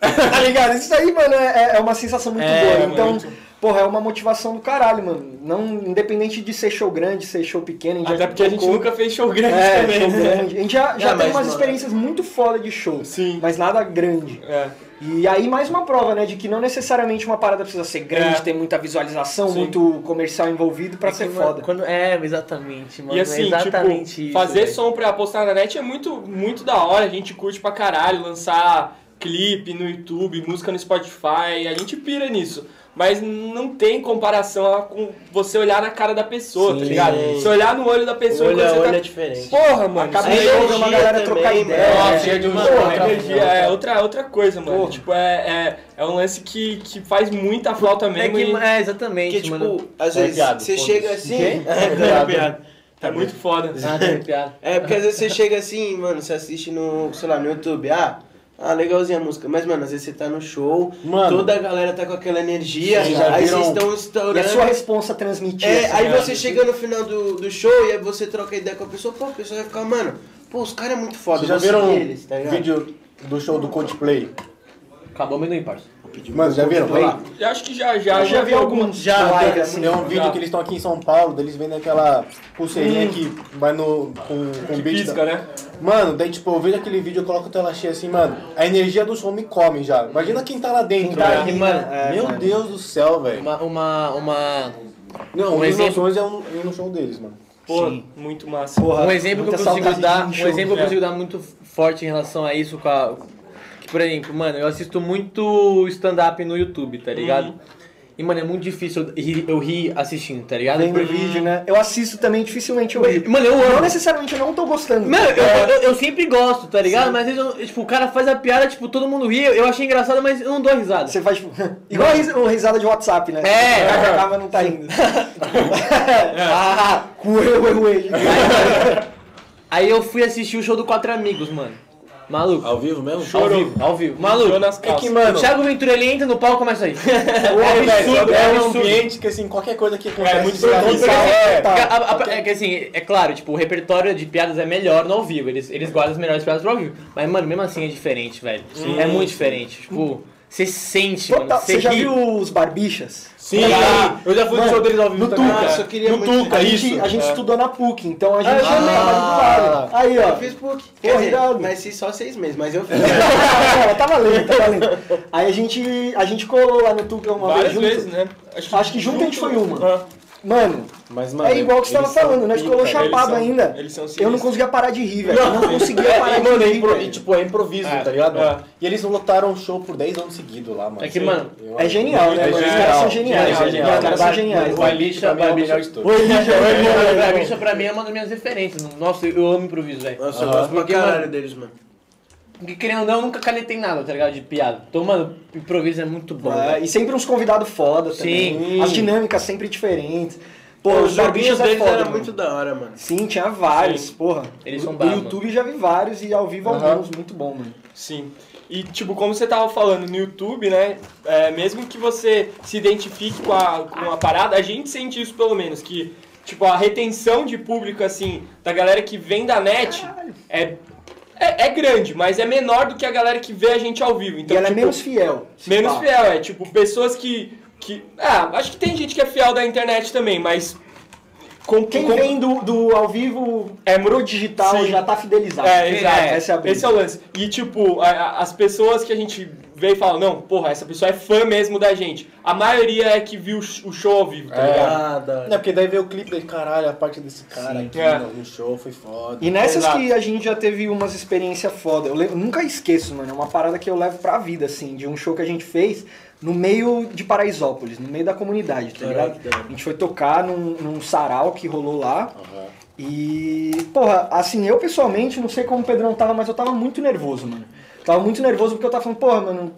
Tá ligado? Isso aí, mano, é, é uma sensação muito É, boa. Então, muito. porra, é uma motivação do caralho, mano. Não, independente de ser show grande, ser show pequeno, a gente Até já porque a gente tocou- nunca fez show grande é, também. show né? grande. A gente já, já mas, umas mano, experiências muito foda de show. Sim. Mas nada grande. É. E aí, mais uma prova, né, de que não necessariamente uma parada precisa ser grande, É. ter muita visualização, Sim. muito comercial envolvido pra ser Quando- foda. Quando, é, exatamente, mano. E assim, é exatamente tipo, isso, fazer velho. som pra postar na net é muito, muito da hora, a gente curte pra caralho, lançar clipe no YouTube, música no Spotify, a gente pira nisso. Mas não tem comparação com você olhar na cara da pessoa, tá Sim. ligado? Você olhar no olho da pessoa Olho quando a você olho tá... é diferente. Porra, mano. Acaba isso de ouvir uma galera trocar também, ideia. Nossa, cheia de mano, uma a energia é outra, outra coisa, mano. Porra. Tipo, é, é, é um lance que, que faz muita falta É, mesmo que, e é exatamente, Porque, tipo, mano. às É vezes piada, você chega assim. Quê? É piada. é muito foda. Ah. É, porque às vezes você chega assim, mano, você assiste no, sei lá, no YouTube, ah, ah, legalzinha a música. Mas, mano, às vezes você tá no show, Mano. toda a galera tá com aquela energia, aí viram- vocês estão E estourando. é sua responsa transmitir. É, assim, aí né? você chega no final do, do show e aí você troca ideia com a pessoa, pô, a pessoa vai ficar, mano, pô, os caras é muito foda, Vocês já viram eles, tá ligado? vídeo do show do Coldplay? Acabou o amendoim, parça. Mano, já viram? Vai lá. Eu acho que já, já, Eu já vi alguns Já, live, assim. tem um vídeo Já. que eles estão aqui em São Paulo, deles vendem aquela pulseirinha que vai no. com, com Que beat pisca, da- né? Mano, daí tipo, eu vejo aquele vídeo, eu coloco a tela cheia assim, mano. A energia do som me come já. Imagina quem tá lá dentro, tá ali, mano, é, Meu mano. Deus do céu, velho. Uma, uma, uma... Não, um um exemplo- sonhos é um, ir no show deles, mano. Pô, Sim. muito massa. Porra, Um exemplo que eu consigo dar, um exemplo que eu é. consigo dar muito forte em relação a isso com a, por exemplo, mano, eu assisto muito stand-up no YouTube, tá ligado? Uhum. E, mano, é muito difícil eu rir, eu rir assistindo, tá ligado? Vendo Porque- vídeo, né? Eu assisto também, dificilmente eu rio. Mano, eu amo. Não necessariamente eu não tô gostando. Mano, eu, É, eu, eu sempre gosto, tá ligado? Mas às vezes, eu, tipo, o cara faz a piada, tipo, todo mundo ri, eu achei engraçado, mas eu não dou risada. Você faz, tipo, igual a risada de WhatsApp, né? É. Acabar, mas não tá rindo. ah, ué, ué, ué. Aí eu fui assistir o show do Quatro Amigos, mano. Maluco. Ao vivo mesmo? Ao vivo, ao vivo. Maluco. Chorou nas É que, mano, O Thiago Ventura, ele entra no palco e começa aí. é, velho, absurdo, é, é um absurdo. ambiente que assim, qualquer coisa que acontece. É muito surreal. é, Tá. É que assim, é claro, tipo, o repertório de piadas é melhor no ao vivo. Eles, eles guardam as melhores piadas pro ao vivo. Mas, mano, mesmo assim é diferente, velho. É muito diferente. Tipo, você sente, mano. Total, Você já viu os barbichas? Sim, eu já fui no Mano, show deles ao vivo no também. Tuca. Nossa, eu queria No muito... Tuca, A gente, isso. a gente É. estudou na PUC, então a gente. Ah, ah. ali do lado. Aí, ó. Eu fiz PUC. Quer dizer, mas só seis meses, mas eu fiz. Não, tá valendo, tá valendo. Aí a gente, a gente colou lá no Tuca uma Várias vez junto. vezes, né? Acho que junto a gente foi uma. Ah, Mano, Mas, mano, é igual que você tava falando, nós colou chapado ainda. eles são Eu não conseguia parar de rir, velho. Eu não conseguia parar É, de mano, é rir. impro- e, tipo, é improviso, É, tá ligado? é. E eles lotaram o show por 10 anos seguidos lá, mano. É que, mano, É genial, né, mano? Os caras são geniais. Os caras são geniais. O Alice pra mim é o Lígia. Pra mim, isso pra mim é uma das minhas referências. Nossa, eu amo improviso, velho. Nossa, eu gosto pra caralho deles, mano. Porque querendo ou não, eu nunca canetei nada, tá ligado? De piada. Então, mano, improviso é muito bom. É, e sempre uns convidados foda também. Sim. As dinâmicas sempre diferentes. Pô, os joguinhos é deles foda, eram mano. muito da hora, mano. Sim, tinha vários, Sim. porra. Eles são No YouTube já vi vários e ao vivo Aham. alguns, muito bom, mano. Sim. E, tipo, como você tava falando no YouTube, né? é, mesmo que você se identifique com a, com a parada, a gente sente isso pelo menos, que, tipo, a retenção de público, assim, da galera que vem da net é, é, é grande, mas é menor do que a galera que vê a gente ao vivo. Então, e ela tipo, é menos fiel. Menos pá. fiel, é tipo, pessoas que. que ah, acho que tem gente que é fiel da internet também, mas. Com, Quem com- vem do, do ao vivo É, pro digital sim. já tá fidelizado. É, exato. Essa é a. Esse é o lance. E, tipo, a- a- as pessoas que a gente vê e fala, não, porra, essa pessoa é fã mesmo da gente. A maioria é que viu o sh- o show ao vivo, tá É. ligado? Ah. Não, porque daí veio o clipe dele, caralho, a parte desse cara Sim. aqui É. no, no show foi foda. E nessas Exato. que a gente já teve umas experiências foda. Eu, nunca esqueço, mano. É uma parada que eu levo pra vida, assim, de um show que a gente fez no meio de Paraisópolis, no meio da comunidade, tá ligado? A gente foi tocar num, num sarau que rolou lá. Aham. E, porra, assim, eu pessoalmente, não sei como o Pedrão tava, mas eu tava muito nervoso, mano. Tava muito nervoso porque eu tava falando, porra, mano,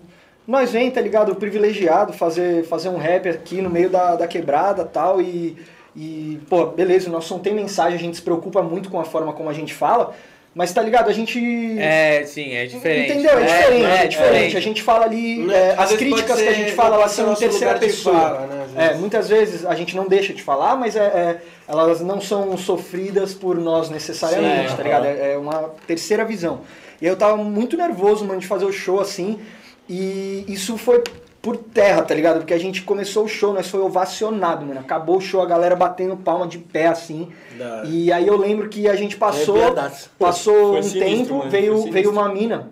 nós vem, tá ligado, privilegiado, fazer, fazer um rap aqui no meio da, da quebrada tal, e, e, pô, beleza, o nosso som tem mensagem, a gente se preocupa muito com a forma como a gente fala, mas tá ligado, a gente... É, sim, é diferente. Entendeu? É, diferente, é, é diferente. A gente fala ali, é, Às as críticas pode que a ser- gente fala, elas ser são em terceira pessoa. fala, né, É, muitas vezes a gente não deixa de falar, mas é, é- elas não são sofridas por nós necessariamente, Sim, tá ligado? É, é uma terceira visão. E eu tava muito nervoso, mano, de fazer o show assim, e isso foi por terra, tá ligado? Porque a gente começou o show, nós foi ovacionado, mano. Acabou o show, a galera batendo palma de pé assim. Da. E aí eu lembro que a gente passou, Arrepiadaço. passou Foi um sinistro, tempo, mano, veio, veio uma mina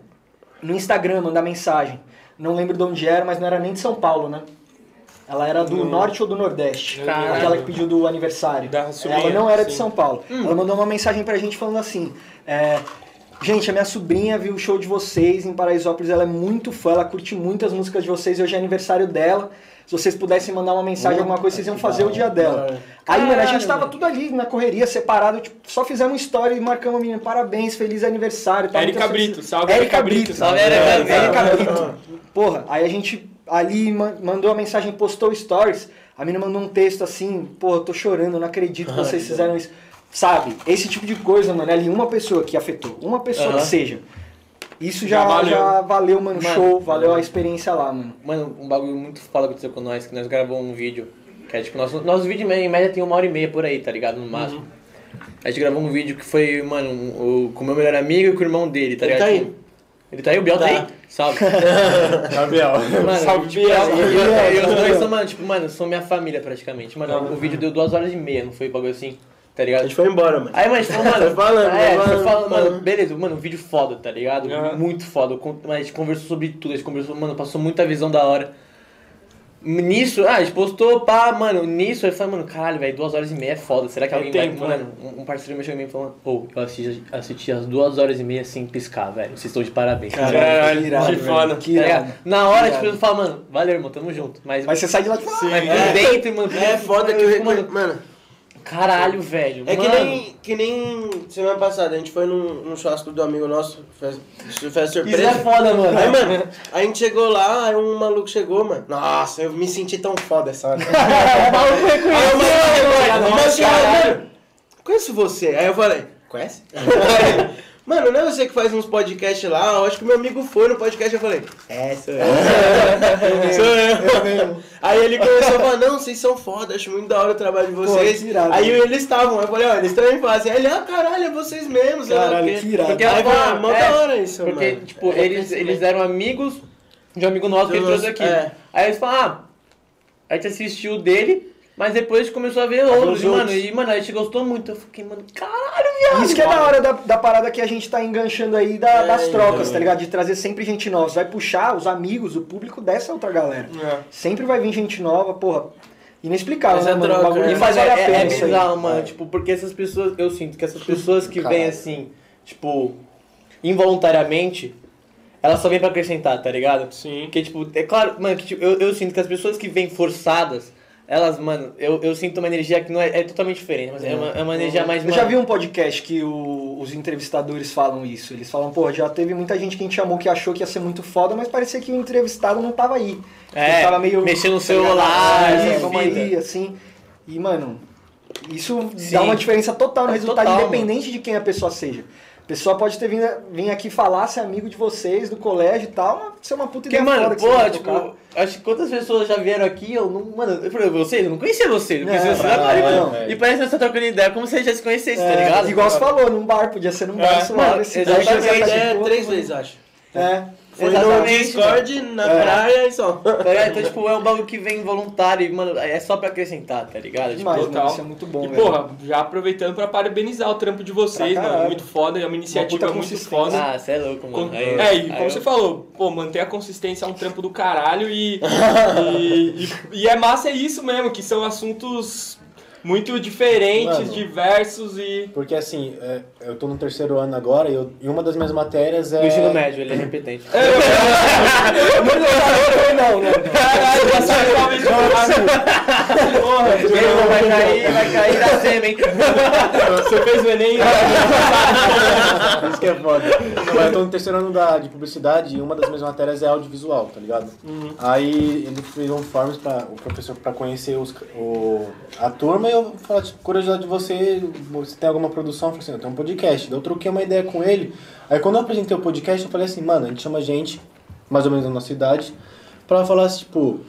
no Instagram mandar mensagem. Não lembro de onde era, mas não era nem de São Paulo, né? Ela era do No- norte ou do nordeste. Caralho. Aquela que pediu do aniversário. Da Ela não era de sim. São Paulo. Ela mandou uma mensagem pra gente falando assim: é, Gente, a minha sobrinha viu o show de vocês em Paraisópolis, ela é muito fã, ela curte muito as músicas de vocês, hoje é aniversário dela. Se vocês pudessem mandar uma mensagem, alguma coisa, vocês iam fazer o dia dela. Aí, mano, a gente tava tudo ali na correria, separado, tipo, só fizemos uma história e marcamos a menina, parabéns, feliz aniversário. tal, Érica Brito, salve, Érica Érica Brito. Salve, É, Érica Brito. Porra, aí a gente ali ma- mandou a mensagem, postou stories, a menina mandou um texto assim, eu tô chorando, eu não acredito que vocês fizeram isso. Sabe? Esse tipo de coisa, mano, é ali uma pessoa que afetou, uma pessoa Aham. que seja. Isso Já já, valeu. já valeu, mano, Mano. show, valeu a experiência lá, mano. Mano, um bagulho muito foda aconteceu com nós, que nós gravamos um vídeo. Que é tipo, nosso, nosso vídeo em média tem uma hora e meia por aí, tá ligado? No máximo. A gente gravou um vídeo que foi, mano, o, com o meu melhor amigo e com o irmão dele, tá Ele ligado? tá aí? Tipo, Ele tá aí, o Biel tá, Tá. aí? Salve. Gabriel. Mano, Salve, tipo, Biel. e- e- e- e os dois são, mano, tipo, mano, são minha família praticamente. Mano, o vídeo deu duas horas e meia, não foi bagulho assim, tá A ligado? gente foi embora, mano. Aí, mas, tipo, mano, Foi falando, é, foi falando, falando, mano, falando. beleza, mano, um vídeo foda, tá ligado? Aham. Muito foda. Mas a gente conversou sobre tudo, a gente conversou, mano, passou muita visão da hora. Nisso, ah, a gente postou, pá, mano, nisso, eu falei, mano, caralho, velho, duas horas e meia é foda. Será que É alguém tempo, vai. Mano, um- um parceiro meu chegou em mim falando, pô, eu assisti, assisti as duas horas e meia sem piscar, velho. Vocês estão de parabéns. tá ligado? Caralho, irado, que foda. Que Tá irado. ligado? Na hora, tipo, eu falo, mano, valeu, irmão, tamo junto. Mas, Mas você sai de lá e fala, mas É. por dentro, mano, É foda que eu recomendo. Mano, Caralho, velho. é que mano. nem, que nem semana passada, a gente foi num, num churrasco do amigo nosso, festa Isso surpresa. é foda, mano. Aí, mano, a gente chegou lá, aí um maluco chegou, mano. Nossa, eu me senti tão foda essa hora. aí o maluco, mas, mano, conheço você. Aí eu falei, conhece? Mano, não é você que faz uns podcasts lá, eu acho que meu amigo foi no podcast, eu falei, é, sou eu. sou eu. Aí ele começou a falar, não, vocês são foda, acho muito da hora o trabalho de vocês. que irado. Aí eles estavam, eu falei, ó, eles também fazem. Aí ele, ah, caralho, é vocês mesmos. o Caralho, que irado. Porque Aí eu mó é, da hora isso, Porque, mano. tipo, É eles, eles eram amigos de um amigo nosso que ele trouxe aqui. é. Aí eles falaram, ah, a gente assistiu o dele, mas depois a gente começou a ver outros. os E, mano, outros. e, mano, a gente gostou muito. Eu fiquei, mano, caralho, viado. Isso que é da hora da, da parada que a gente tá enganchando aí da- É, das trocas, então. tá ligado? De trazer sempre gente nova. Você vai puxar os amigos, o público dessa outra galera. É. Sempre vai vir gente nova, porra. Inexplicável, né, mano? Troca, bagulho é. faz Mas valer a é, pena é isso aí. bizarro, mano, tipo, porque essas pessoas, eu sinto que essas pessoas que vêm Caralho. assim, tipo, involuntariamente, elas só vêm pra acrescentar, tá ligado? Sim. Porque, tipo, é claro, mano, que, tipo, eu, eu sinto que as pessoas que vêm forçadas, elas, mano, eu, eu sinto uma energia que não é, é totalmente diferente, mas é uma, é uma energia mais, Eu já mano, vi um podcast que o- os entrevistadores falam isso. Eles falam, pô, já teve muita gente que a gente chamou que achou que ia ser muito foda, mas parecia que o entrevistado não tava aí. É, Ele tava meio. mexendo no celular, É, essas vamos aí, assim. E, mano, isso Sim. dá uma diferença total no É resultado, total, independente de quem a pessoa seja. Pessoa pode ter vindo, vir aqui falar, ser amigo de vocês, do colégio e tal, ser uma puta Porque, ideia mano, foda que você pô, tipo, acho que quantas pessoas já vieram aqui, eu não. Mano, eu falei, vocês, eu não conhecia vocês, eu É, conhecia vocês não, agora, e, mano. é, E parece que nós estamos trocando ideia como se a gente já se conhecesse, tá É, ligado? igual você falou, num bar, podia ser num bar É, suave. mano, assim, exatamente, já tá de É, boa, três mano. vezes, acho. É. Foi no Exatamente, Discord, na É. praia e só. Ligado? Então, tipo, é um bagulho que vem voluntário e, mano, é só pra acrescentar, tá ligado? Tipo, total. mano, isso é muito bom, E, velho. porra, já aproveitando pra parabenizar o trampo de vocês, Pra mano. caralho. Muito foda, é uma iniciativa puta muito foda. ah, você é louco, mano. Com- Aí- é, e aí como eu- você falou, pô, manter a consistência é um trampo do caralho e, e, e- e é massa é isso mesmo, que são assuntos muito diferentes, Mano. diversos e. Porque assim, é, eu tô no terceiro ano agora e, eu- e uma das minhas matérias é. No ensino médio, ele é repetente. não, não. Caralho, saiu talvez de Porra, vai cair, vai cair da sêmen. você fez o Enem? Isso que é foda. Mas eu tô no terceiro ano da, de publicidade e uma das minhas matérias é audiovisual, tá ligado? Aí ele fez um forms para o professor para conhecer os, o, a turma e eu falei, tipo, curiosidade de você, você tem alguma produção? Eu falei assim, eu tenho um podcast. Daí eu troquei uma ideia com ele. Aí quando eu apresentei o podcast, eu falei assim, mano, a gente chama gente, mais ou menos da nossa idade, pra falar, tipo,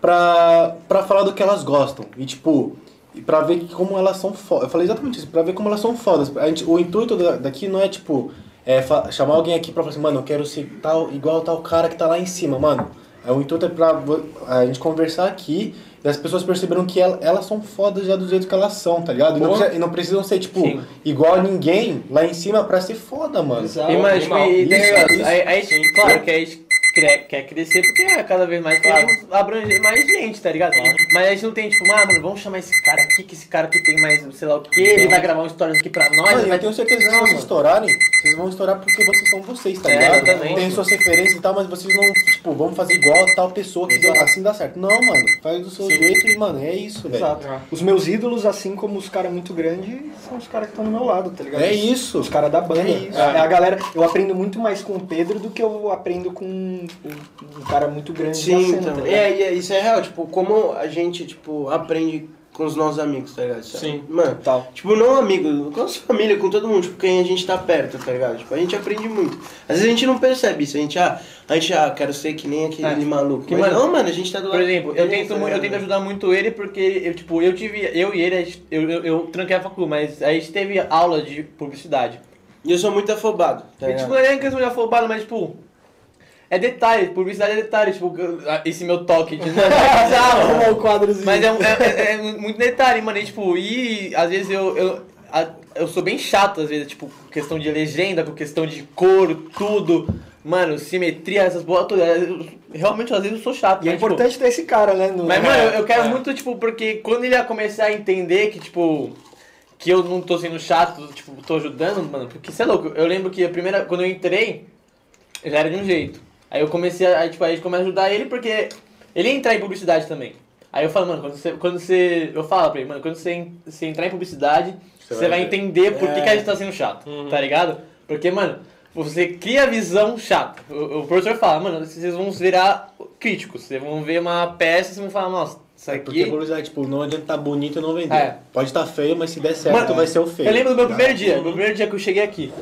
pra, pra falar do que elas gostam. E tipo, pra ver como elas são fodas. Eu falei exatamente isso, pra ver como elas são fodas. A gente, o intuito da- daqui não é tipo, é chamar alguém aqui pra falar assim, mano, eu quero ser tal, igual tal cara que tá lá em cima, mano. É, o intuito é pra a gente conversar aqui e as pessoas perceberam que ela- elas são fodas já do jeito que elas são, tá ligado? E não, precisa- e não precisam ser, tipo, Sim. igual a ninguém lá em cima pra ser foda, mano. Exato. E, mas, e tem Isso, negócio. isso. Aí, aí, Sim. claro que a gente cre- quer crescer porque é cada vez mais queremos abranger mais gente, tá ligado? Mas a gente não tem, tipo, ah, mano, vamos chamar esse cara aqui, que esse cara aqui tem mais, sei lá o que, ele vai gravar um stories aqui pra nós. Mano, vai eu tenho certeza que se vocês estourarem, vocês vão estourar porque vocês são vocês, tá É, ligado? exatamente. Tem suas referências e tal, mas vocês não, tipo, vamos fazer igual a tal pessoa que deu, assim dá certo. Não, mano, faz do seu jeito e, mano, é isso, velho. Exato. Os meus ídolos, assim como os caras muito grandes, são os caras que estão do meu lado, tá ligado? É isso. Os caras da banda. É isso. É a galera. Eu aprendo muito mais com o Pedro do que eu aprendo com um, um cara muito grande Sim, cena, então. tá? É, e é- isso é real, tipo, como a gente, tipo, aprende com os nossos amigos, tá ligado? Sim. Mano, Tal. tipo, não amigo, com a nossa família, com todo mundo, tipo, quem a gente tá perto, tá ligado? Tipo, a gente aprende muito. Às vezes a gente não percebe isso, a gente, ah, a gente, ah, quero ser que nem aquele É. maluco. Que, Mas mano, não, mano, a gente tá do lado. Por exemplo, eu tento, tá mu- eu tento ajudar muito ele porque eu, tipo, eu tive, eu e ele, eu, eu, eu tranquei a facul, mas a gente teve aula de publicidade. E eu sou muito afobado, tá E, ligado? tipo, não é questão de afobado, mas tipo, é detalhe, publicidade é detalhe, tipo, esse meu toque de Arrumar o quadrozinho. Mas é, é- é- é muito detalhe, mano. E, tipo, e às vezes eu, eu, a- eu sou bem chato, às vezes, tipo, com questão de legenda, com questão de cor, tudo. Mano, simetria, essas boas todas. eu- Realmente, às vezes eu sou chato. E é mas, tipo, importante ter esse cara, né? No... mas, mano, eu, eu quero É. muito, tipo, porque quando ele ia começar a entender que, tipo, que eu não tô sendo chato, tipo, tô ajudando, mano, porque você é louco. Eu lembro que a primeira, quando eu entrei, já era de um jeito. Aí eu comecei a, aí, tipo, aí a gente começa a ajudar ele porque ele ia entrar em publicidade também. Aí eu falo, mano, quando você, quando você, eu falo pra ele, mano, quando você, você entrar em publicidade, você, vai, entender por que, que a gente tá sendo chato, tá ligado? Porque, mano, você cria a visão chata. O, o professor fala, mano, vocês vão virar críticos, vocês vão ver uma peça e vocês vão falar, nossa, isso É aqui... porque publicidade, tipo, não adianta tá bonito e não vender. É. Pode estar feio, mas se der certo, Mano, vai ser o feio. Eu lembro do meu primeiro dia, meu primeiro dia que eu cheguei aqui.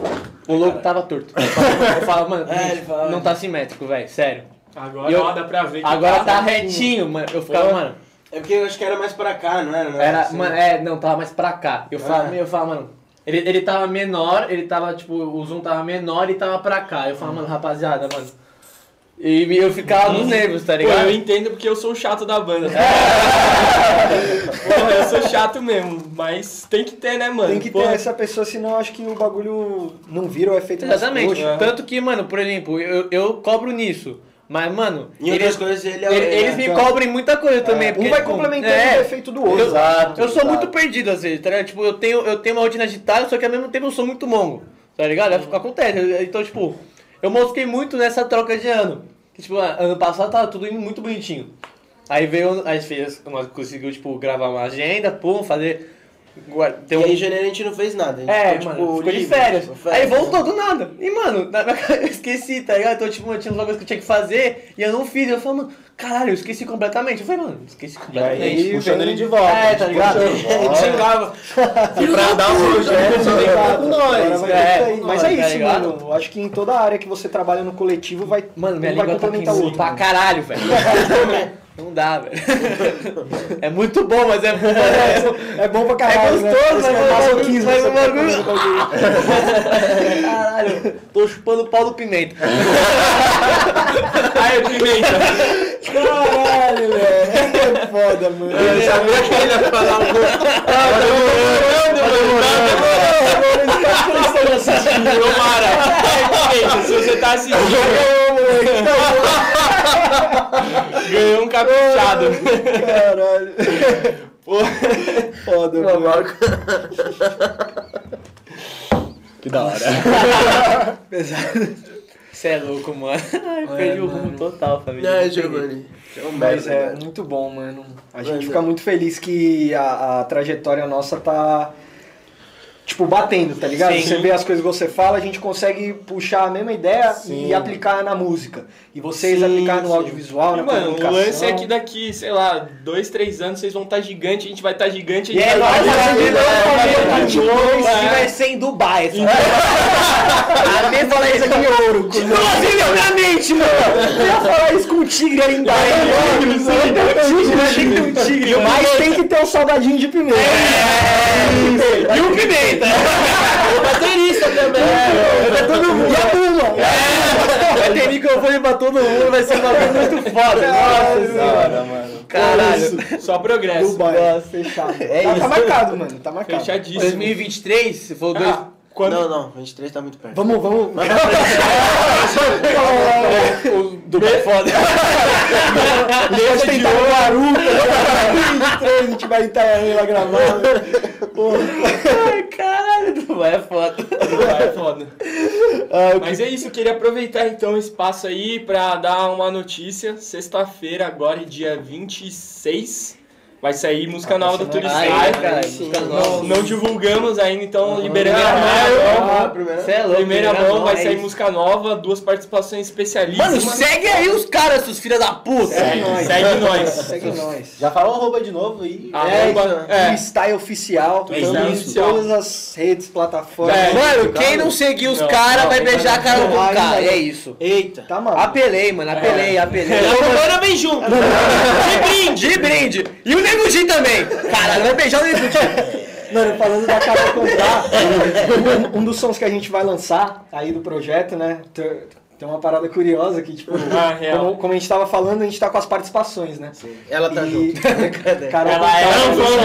O logo tava torto. Eu falo, mano, É, fala, não tá simétrico, velho, sério. Agora eu- ó, dá pra ver que Agora tá retinho, mano. Eu ficava, mano. É porque eu acho que era mais pra cá, não era? Não Era, assim? mano, é, não, tava mais pra cá. Eu falo, Ah. eu falo, mano. Ele, ele tava menor, ele tava, tipo, o zoom tava menor e tava pra cá. Eu falo, mano, rapaziada, mano. E eu ficava nos nervos, tá Pô, ligado? eu entendo porque eu sou o chato da banda. tá? Porra, eu sou chato mesmo, mas tem que ter, né, mano? Tem que ter Porra, essa pessoa, senão acho que o bagulho não vira o efeito Exatamente. Aham. Tanto que, mano, por exemplo, eu, eu cobro nisso. Mas, mano, Em outras coisas ele é ele- é- eles me é- cobrem muita coisa também. Um porque, vai tipo, complementando é, o efeito do outro. Eu, Exato, eu sou exato. muito perdido às vezes, tá ligado? Tipo, eu tenho, eu tenho uma rotina agitada, só que ao mesmo tempo eu sou muito mongo, tá ligado? É, Acontece. Então, tipo, eu mosquei muito nessa troca de ano. Que, tipo, ano passado tava tudo indo muito bonitinho. Aí veio, a gente fez, nós conseguiu, tipo, gravar uma agenda, pum, fazer. guar- ter E um- aí em janeiro a gente não fez nada. a gente é, ficou, mano, ficou de livre, férias. tipo, Aí voltou do nada. E, mano, eu esqueci, tá ligado? Então, tipo, eu tinha uns bagulhos que eu tinha que fazer e eu não fiz. Eu falei, mano, caralho, eu esqueci completamente. Eu falei, mano, esqueci E aí, completamente. puxando vem- ele de volta. É, tá ligado? Volta. xingava. E pra dar um projeto, vem cá com nós. vai É, isso aí. Mas é tá isso, mano. Eu Acho que em toda área que você trabalha no coletivo vai, Mano, minha um vai tá complementar o aqui outro. pra caralho, velho. Não dá, velho. É muito bom, mas é bom. É, É bom pra é caralho, né? gostoso, Esse mas é é mas o tá bagulho- comendo bagulho. Caralho, tô chupando o pau do pimenta. Ai, pimenta. Caralho, velho. É foda, mano. Eu sabia que ele ia falar um Tomara. Ai, pimenta, se você tá assistindo, ganhou um caprichado. Caralho. Foda, mano. Que da hora. Você é louco, mano. Ai, perdi o rumo total, família. É, Não. Giovanni. É Mas é velho. muito bom, mano. A gente Mas fica é. muito feliz que a, a trajetória nossa tá. Tipo, batendo, tá ligado? Sim. Você vê as coisas que você fala, a gente consegue puxar a mesma ideia Sim. e aplicar na música. E vocês Sim, aplicar no audiovisual, E, na mano, o comunicação. lance é que daqui, sei lá, dois, três anos vocês vão estar gigante, a gente vai estar gigante. E é nóis, vai vai fazer tá de novo, é. e vai ser em Dubai. A mesma fala isso aqui em ouro. Inclusive, na minha mente, mano. Eu ia falar isso com o tigre ali embaixo. Tem que ter um tigre, mas tem que ter um salgadinho de pimenta. E o pimenta. O baterista também. É todo mundo. E a Buma. Vai ter microfone pra todo mundo, vai ser um bagulho muito foda. Nossa senhora, mano. Caralho. Só progresso. Dubai. Nossa, fechado. É tá, isso. tá marcado, mano. Tá marcado. Fechadíssimo. 2023, se for dois... Ah. Quando... Não, não, 23 tá muito perto. Vamos, vamos. O do é foda. Pode tentar no Baruca. 23, a gente vai em Itanhaém lá gravar. Porra. Ai, caralho, Dubai é foda. Dubai é foda. Ah, Mas é isso, eu queria aproveitar então o espaço aí pra dar uma notícia. Sexta-feira, agora, dia 26, vai sair música nova do Turistyle. Ai, caralho, sim. música Não, nova. não divulgamos ainda, então liberando Primeira a. Ah, primeira. Cê é louco, Primeira primeira mão vai é sair música nova, duas participações especialíssimas. Mano, segue aí os caras, seus filhos da puta. Segue, nós. segue nós. Segue nós. Já falou arroba de novo aí. Arroba- É, é. Style Oficial. É, Estamos em Oficial. todas as redes, plataformas. É. Mano, quem não seguir os caras vai beijar a cara Ai, cara. É isso. Eita. Tá maluco. Apelei, mano, apelei, apelei. A Giovana vem junto. De brinde, de brinde. E o Nego Di também. Caralho, vai beijar o Nego Di. Mano, falando da Carol Conká, um, um dos sons que a gente vai lançar aí do projeto, né? Tem uma parada curiosa que, tipo, Ah, como, como a gente tava falando, a gente tá com as participações, né? Ela tá E- junto. Carol Ela é um dono,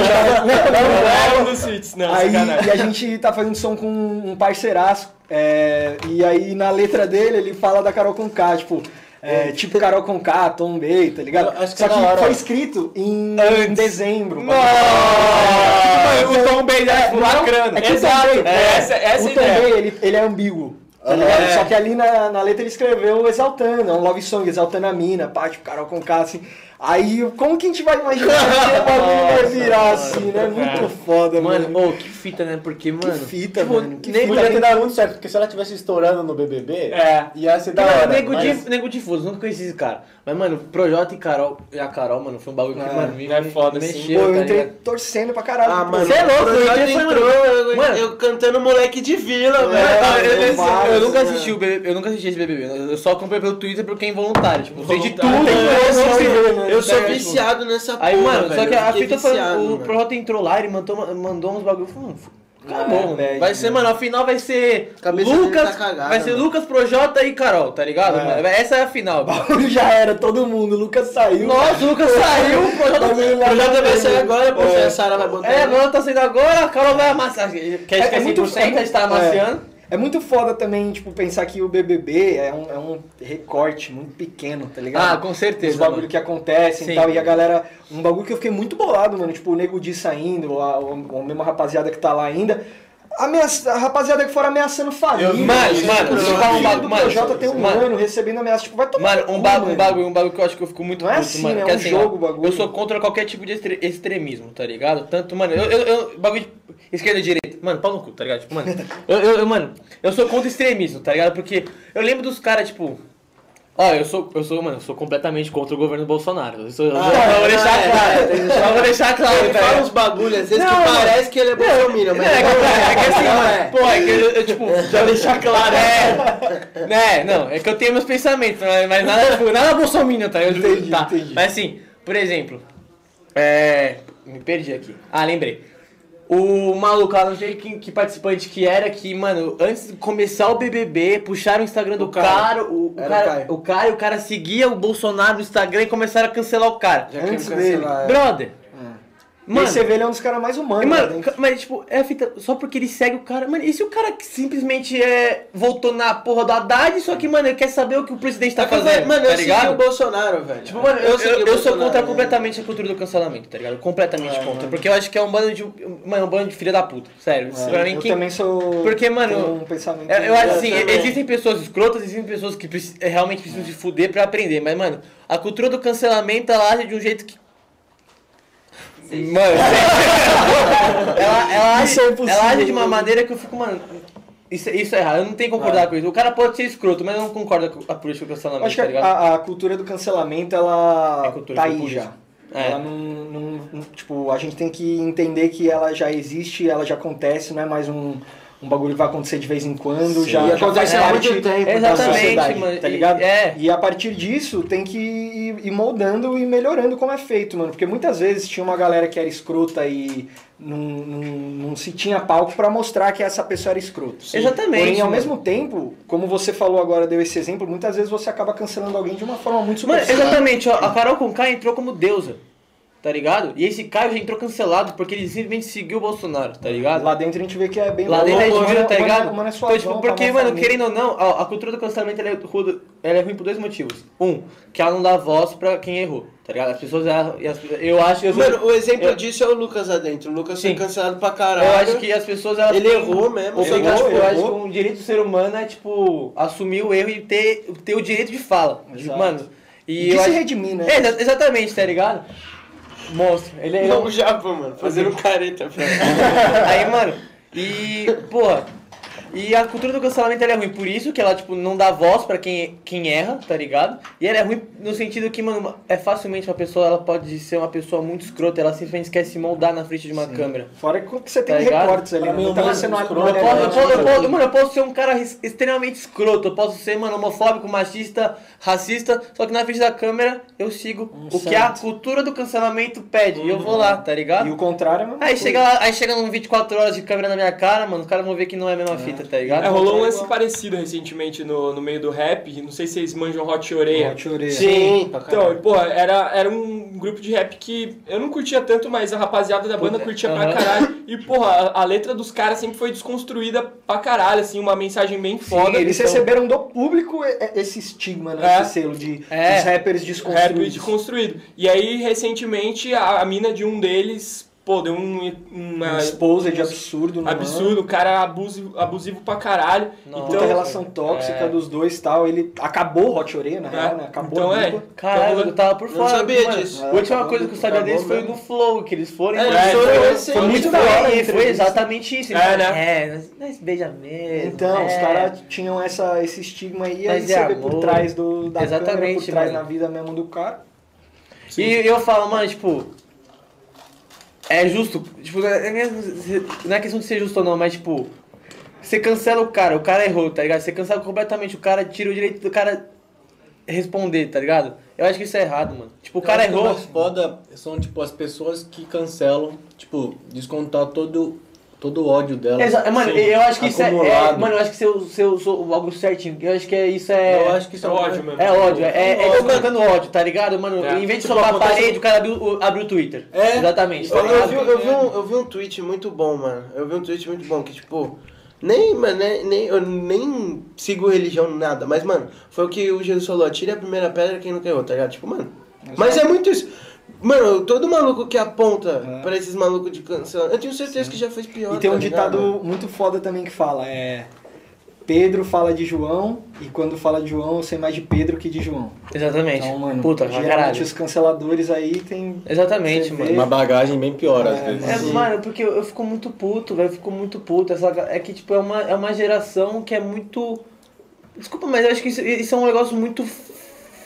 Não, é dos hits, não, Aí, e a gente tá fazendo som com um parceiraço. é, e aí na letra dele ele fala da Carol Conká, tipo. É, tipo Carol Conká, Tom Bay, tá ligado? Eu acho que Só é que hora. foi escrito em, em dezembro. Mano, o Tom Bay é lacrando. É que o Tom Exato, Bay, é, essa- essa o Tom ideia. Bay, ele, ele é ambíguo. Tá ligado? Só que ali na, na letra ele escreveu exaltando, é um love song, exaltando a mina, pá, tipo, Carol Conká, assim. Aí, como que a gente vai imaginar que o bagulho vai virar assim, né? Muito foda, Mano, mano. ô, que fita, né? Porque, que mano. fita, tipo, mano. Que nego- fita. Podia ter dado muito certo, porque se ela tivesse estourando no BBB, É. ia ser da hora. nego, mas- de, nego difuso, nunca conheci esse cara. Mas, mano, Projota e Carol, e a Carol, mano, foi um bagulho que, É. mano, me, É me foda, sim. mexeu, Pô, eu tá entrei ligado? torcendo pra caralho. Ah, pô. mano, Cê é louco, eu entrei foi, entrou, eu, Mano. eu cantando moleque de vila, Eu, velho. eu- eu- eu- eu nunca né? assisti o BBB, eu nunca assisti esse BBB. Eu só acompanhei pelo Twitter porque é involuntário. Tipo, sei de tudo. Eu não sei- né? Eu sou Tá viciado nessa porra, Aí, mano, velho. só que a fita foi. O. Projota entrou lá, ele mandou, mandou uns bagulho. Acabou, É, mano. bad, Vai ser, mano, a final vai ser. Cabeça Lucas. tá cagada, vai ser mano. Lucas, Projota e Carol, tá ligado? É. mano? Essa é a final. Já era, todo mundo. Lucas saiu. Nossa, o Lucas saiu, o Projota. Projeto na vai sair agora, pô. É. A Sara vai botar. É, agora tá saindo agora, a Carol vai amassar. Quer É- esquecer é muito 100%, a gente tá é. amaciando. É muito foda também, tipo, pensar que o BBB é um, é um recorte muito pequeno, tá ligado? Ah, com certeza. Os bagulho mano. que acontecem Sim. e tal. E a galera. Um bagulho que eu fiquei muito bolado, mano. Tipo, o Nego Di saindo, a, a, a mesma rapaziada que tá lá ainda. Ameaça, a rapaziada que fora ameaçando família. Eu- mano, mano, deixa eu falar um bagulho, mano, Projota tem um mano. ano recebendo ameaça. Tipo, vai tomar. Mano, no um bagulho, um bagulho, um bagulho que eu acho que eu fico muito Não é puto, assim, mano. né? É um assim, jogo, ó, bagulho. Eu sou contra qualquer tipo de extre- extremismo, tá ligado? Tanto, mano, eu, eu, eu bagulho de esquerda e direita. Mano, pau no cu, tá ligado? Tipo, mano, eu, eu, eu, mano, eu sou contra extremismo, tá ligado? Porque eu lembro dos caras, tipo. Ó, eu sou, eu sou, mano, eu sou completamente contra o governo Bolsonaro. Eu sou, eu, Ah, eu vou é, deixar é, claro. é, Eu vou deixar claro, Ele tá fala uns bagulho, às vezes Não, que parece que ele é bolsominion, mas É, é, que- é que assim, mano, é. pô, é que eu, eu, tipo, já deixar claro, é, né, não, é que eu tenho meus pensamentos, mas, mas nada, tipo, nada bolsominion, tá? Eu, Entendi, tá. entendi. Mas assim, por exemplo, é, me perdi aqui, ah, lembrei. O maluco não sei que, que participante que era, que, mano, antes de começar o BBB, puxaram o Instagram do O cara. cara, o, o cara, o cara, o cara seguia o Bolsonaro no Instagram e começaram a cancelar o cara. Já Antes dele. cancelar, é. Brother, Mano, e você vê ele é um dos caras mais humanos. mano, mas tipo, é a fita, só porque ele segue o cara. Mano, e se o cara que simplesmente é, voltou na porra do Haddad, só que, mano, ele quer saber o que o presidente tá Tá fazendo? Mano, tá eu segui ligado? o Bolsonaro, velho. Tipo, mano, eu, eu, segui o eu sou contra né? completamente a cultura do cancelamento, tá ligado? Completamente É, contra. mano. Porque eu acho que é um bando de. Mano, um bando de filha da puta. Sério. isso pra mim eu que. também sou. Porque, mano, um pensamento. Eu, eu acho assim, também. existem pessoas escrotas, existem pessoas que realmente precisam se fuder pra aprender. Mas, mano, a cultura do cancelamento, ela age de um jeito que. Mano, ela, ela, é impossível, ela age de uma maneira que eu fico, mano. Isso, isso é errado, eu não tenho que concordar com isso. O cara pode ser escroto, mas eu não concordo com a política do cancelamento, acho que tá ligado? a, a cultura do cancelamento, ela É cultura, tá foi aí já. isso. É. Ela não, não- não- Tipo, a gente tem que entender que ela já existe, ela já acontece, não é mais um, um bagulho que vai acontecer de vez em quando. Já, E acontece há muito tempo. da Exatamente, sociedade, mano, tá e- ligado? é. E a partir disso tem que ir, ir moldando e melhorando como é feito, mano. Porque muitas vezes tinha uma galera que era escrota e não, não, não se tinha palco pra mostrar que essa pessoa era escrota. Exatamente, Porém, ao mano. mesmo tempo, como você falou agora, deu esse exemplo, muitas vezes você acaba cancelando alguém de uma forma muito Mano, superficial. exatamente, ó, a Carol Conká entrou como deusa. Tá ligado? E esse Caio já entrou cancelado porque ele simplesmente seguiu o Bolsonaro, tá ligado? Lá dentro a gente vê que é bem Lá dentro a gente viu, mano, tá mano, ligado? mano, é então, suavão, tipo, tá porque, uma mano, querendo ou não, a, a cultura do cancelamento ela é, ruda- ela é ruim por dois motivos. Um, que ela não dá voz pra quem errou, tá ligado? As pessoas, erram as- eu acho... Eu, Mano, o exemplo eu- disso é o Lucas adentro. O Lucas foi Sim. cancelado pra caralho. eu acho que as pessoas, elas Ele errou mesmo, ele acho, errou, eu acho errou. que um direito do ser humano é, tipo, assumir o erro e ter, ter o direito de fala. Exato. Mano, e E de se acho- redimir, né? É, exa- exatamente, tá ligado? Monstro. Ele é... Não, o Japa, mano, fazendo careta. velho. Aí, mano, e, porra, e a cultura do cancelamento ela é ruim por isso, que ela, tipo, não dá voz pra quem, quem erra, tá ligado? E ela é ruim no sentido que, mano, é facilmente uma pessoa, ela pode ser uma pessoa muito escrota, ela simplesmente quer se moldar na frente de uma câmera. Fora que você tem Tá recortes ali. Pra mim, o mais você não escroto Eu posso, eu, posso, eu posso- mano, eu posso ser um cara extremamente escroto, eu posso ser, mano, homofóbico, machista, racista, só que na frente da câmera eu sigo o que a certo. cultura do cancelamento pede, e eu vou lá, tá ligado? E o contrário é mesma Aí coisa. chega, lá, aí chega num 24 horas de câmera na minha cara, mano, os caras vão ver que não é a mesma fita, tá ligado? É, rolou um lance parecido recentemente no, no meio do rap. Não sei se vocês manjam Hot Oreia. Hot Oreia. Sim, pra Então, caralho. pô, era, era um grupo de rap que eu não curtia tanto, mas a rapaziada da banda Puta, curtia pra aham. caralho. E, porra, a, a letra dos caras sempre foi desconstruída pra caralho, assim, uma mensagem bem foda. Eles então, receberam do público esse estigma, né? É. Esse selo de É. dos rappers rap desconstruídos. desconstruído. E aí, recentemente, a, a mina de um deles, pô, deu um, uma... Um exposed absurdo no Absurdo, o cara abusivo, abusivo pra caralho. Nossa. Puta Então, relação tóxica é. dos dois e tal. Ele acabou o Hot Oreia, na real, né? Acabou então é. Caralho, eu tava por Não fora. sabia mano. disso. A última É, coisa que eu sabia deles foi no Flow, que eles foram. É, mano, eles foram foi, recente. foi muito Foi da hora. E foi exatamente isso. É, né? É, nós, beija mesmo. Então, é. os caras tinham essa, esse estigma aí, aí Mas você é vê por trás do, da câmera, Exatamente, por trás mano. na vida mesmo do cara. E eu falo, mano, tipo. É justo. Tipo, não é não é questão de ser justo ou não, mas tipo. Você cancela o cara, o cara errou, tá ligado? Você cancela completamente o cara, tira o direito do cara responder, tá ligado? Eu acho que isso é errado, mano. Tipo, o cara errou. O mais foda são, tipo, as pessoas que cancelam, tipo, descontar todo, todo o ódio dela. Exa mano, eu acho que isso é, é. Mano, eu acho que seu, seu, seu algo certinho. Eu acho que é, isso é. Eu acho que isso É é ódio mesmo. É ódio, é, é, é Ódio. descontando ódio, tá ligado? Mano, É. em vez de Tipo, soltar a parede, o cara abriu, o- abriu o Twitter. É. Exatamente. tá Eu, eu vi, eu, vi um, eu vi um tweet muito bom, mano. Eu vi um tweet muito bom que, tipo, nem, mano, nem, nem, eu nem sigo religião, nada. Mas, mano, foi o que o Jesus falou: tire a primeira pedra quem não quer tá ligado? Tipo, mano. Mas é muito isso. Mano, todo maluco que aponta É. pra esses malucos de cancelamento, eu tenho certeza que já fez pior. E tem um tá ligado? ditado muito foda também que fala, é... Pedro fala de João, e quando fala de João, eu sei mais de Pedro que de João. Exatamente. Então, mano, Puta, geralmente caralho. os canceladores aí tem... Exatamente, mano. vê. Uma bagagem bem pior, às É, vezes. É, Sim. mano, porque eu, eu fico muito puto, velho. Eu fico muito puto. Essa, é que, tipo, é uma, é uma geração que é muito. Desculpa, mas eu acho que isso, isso é um negócio muito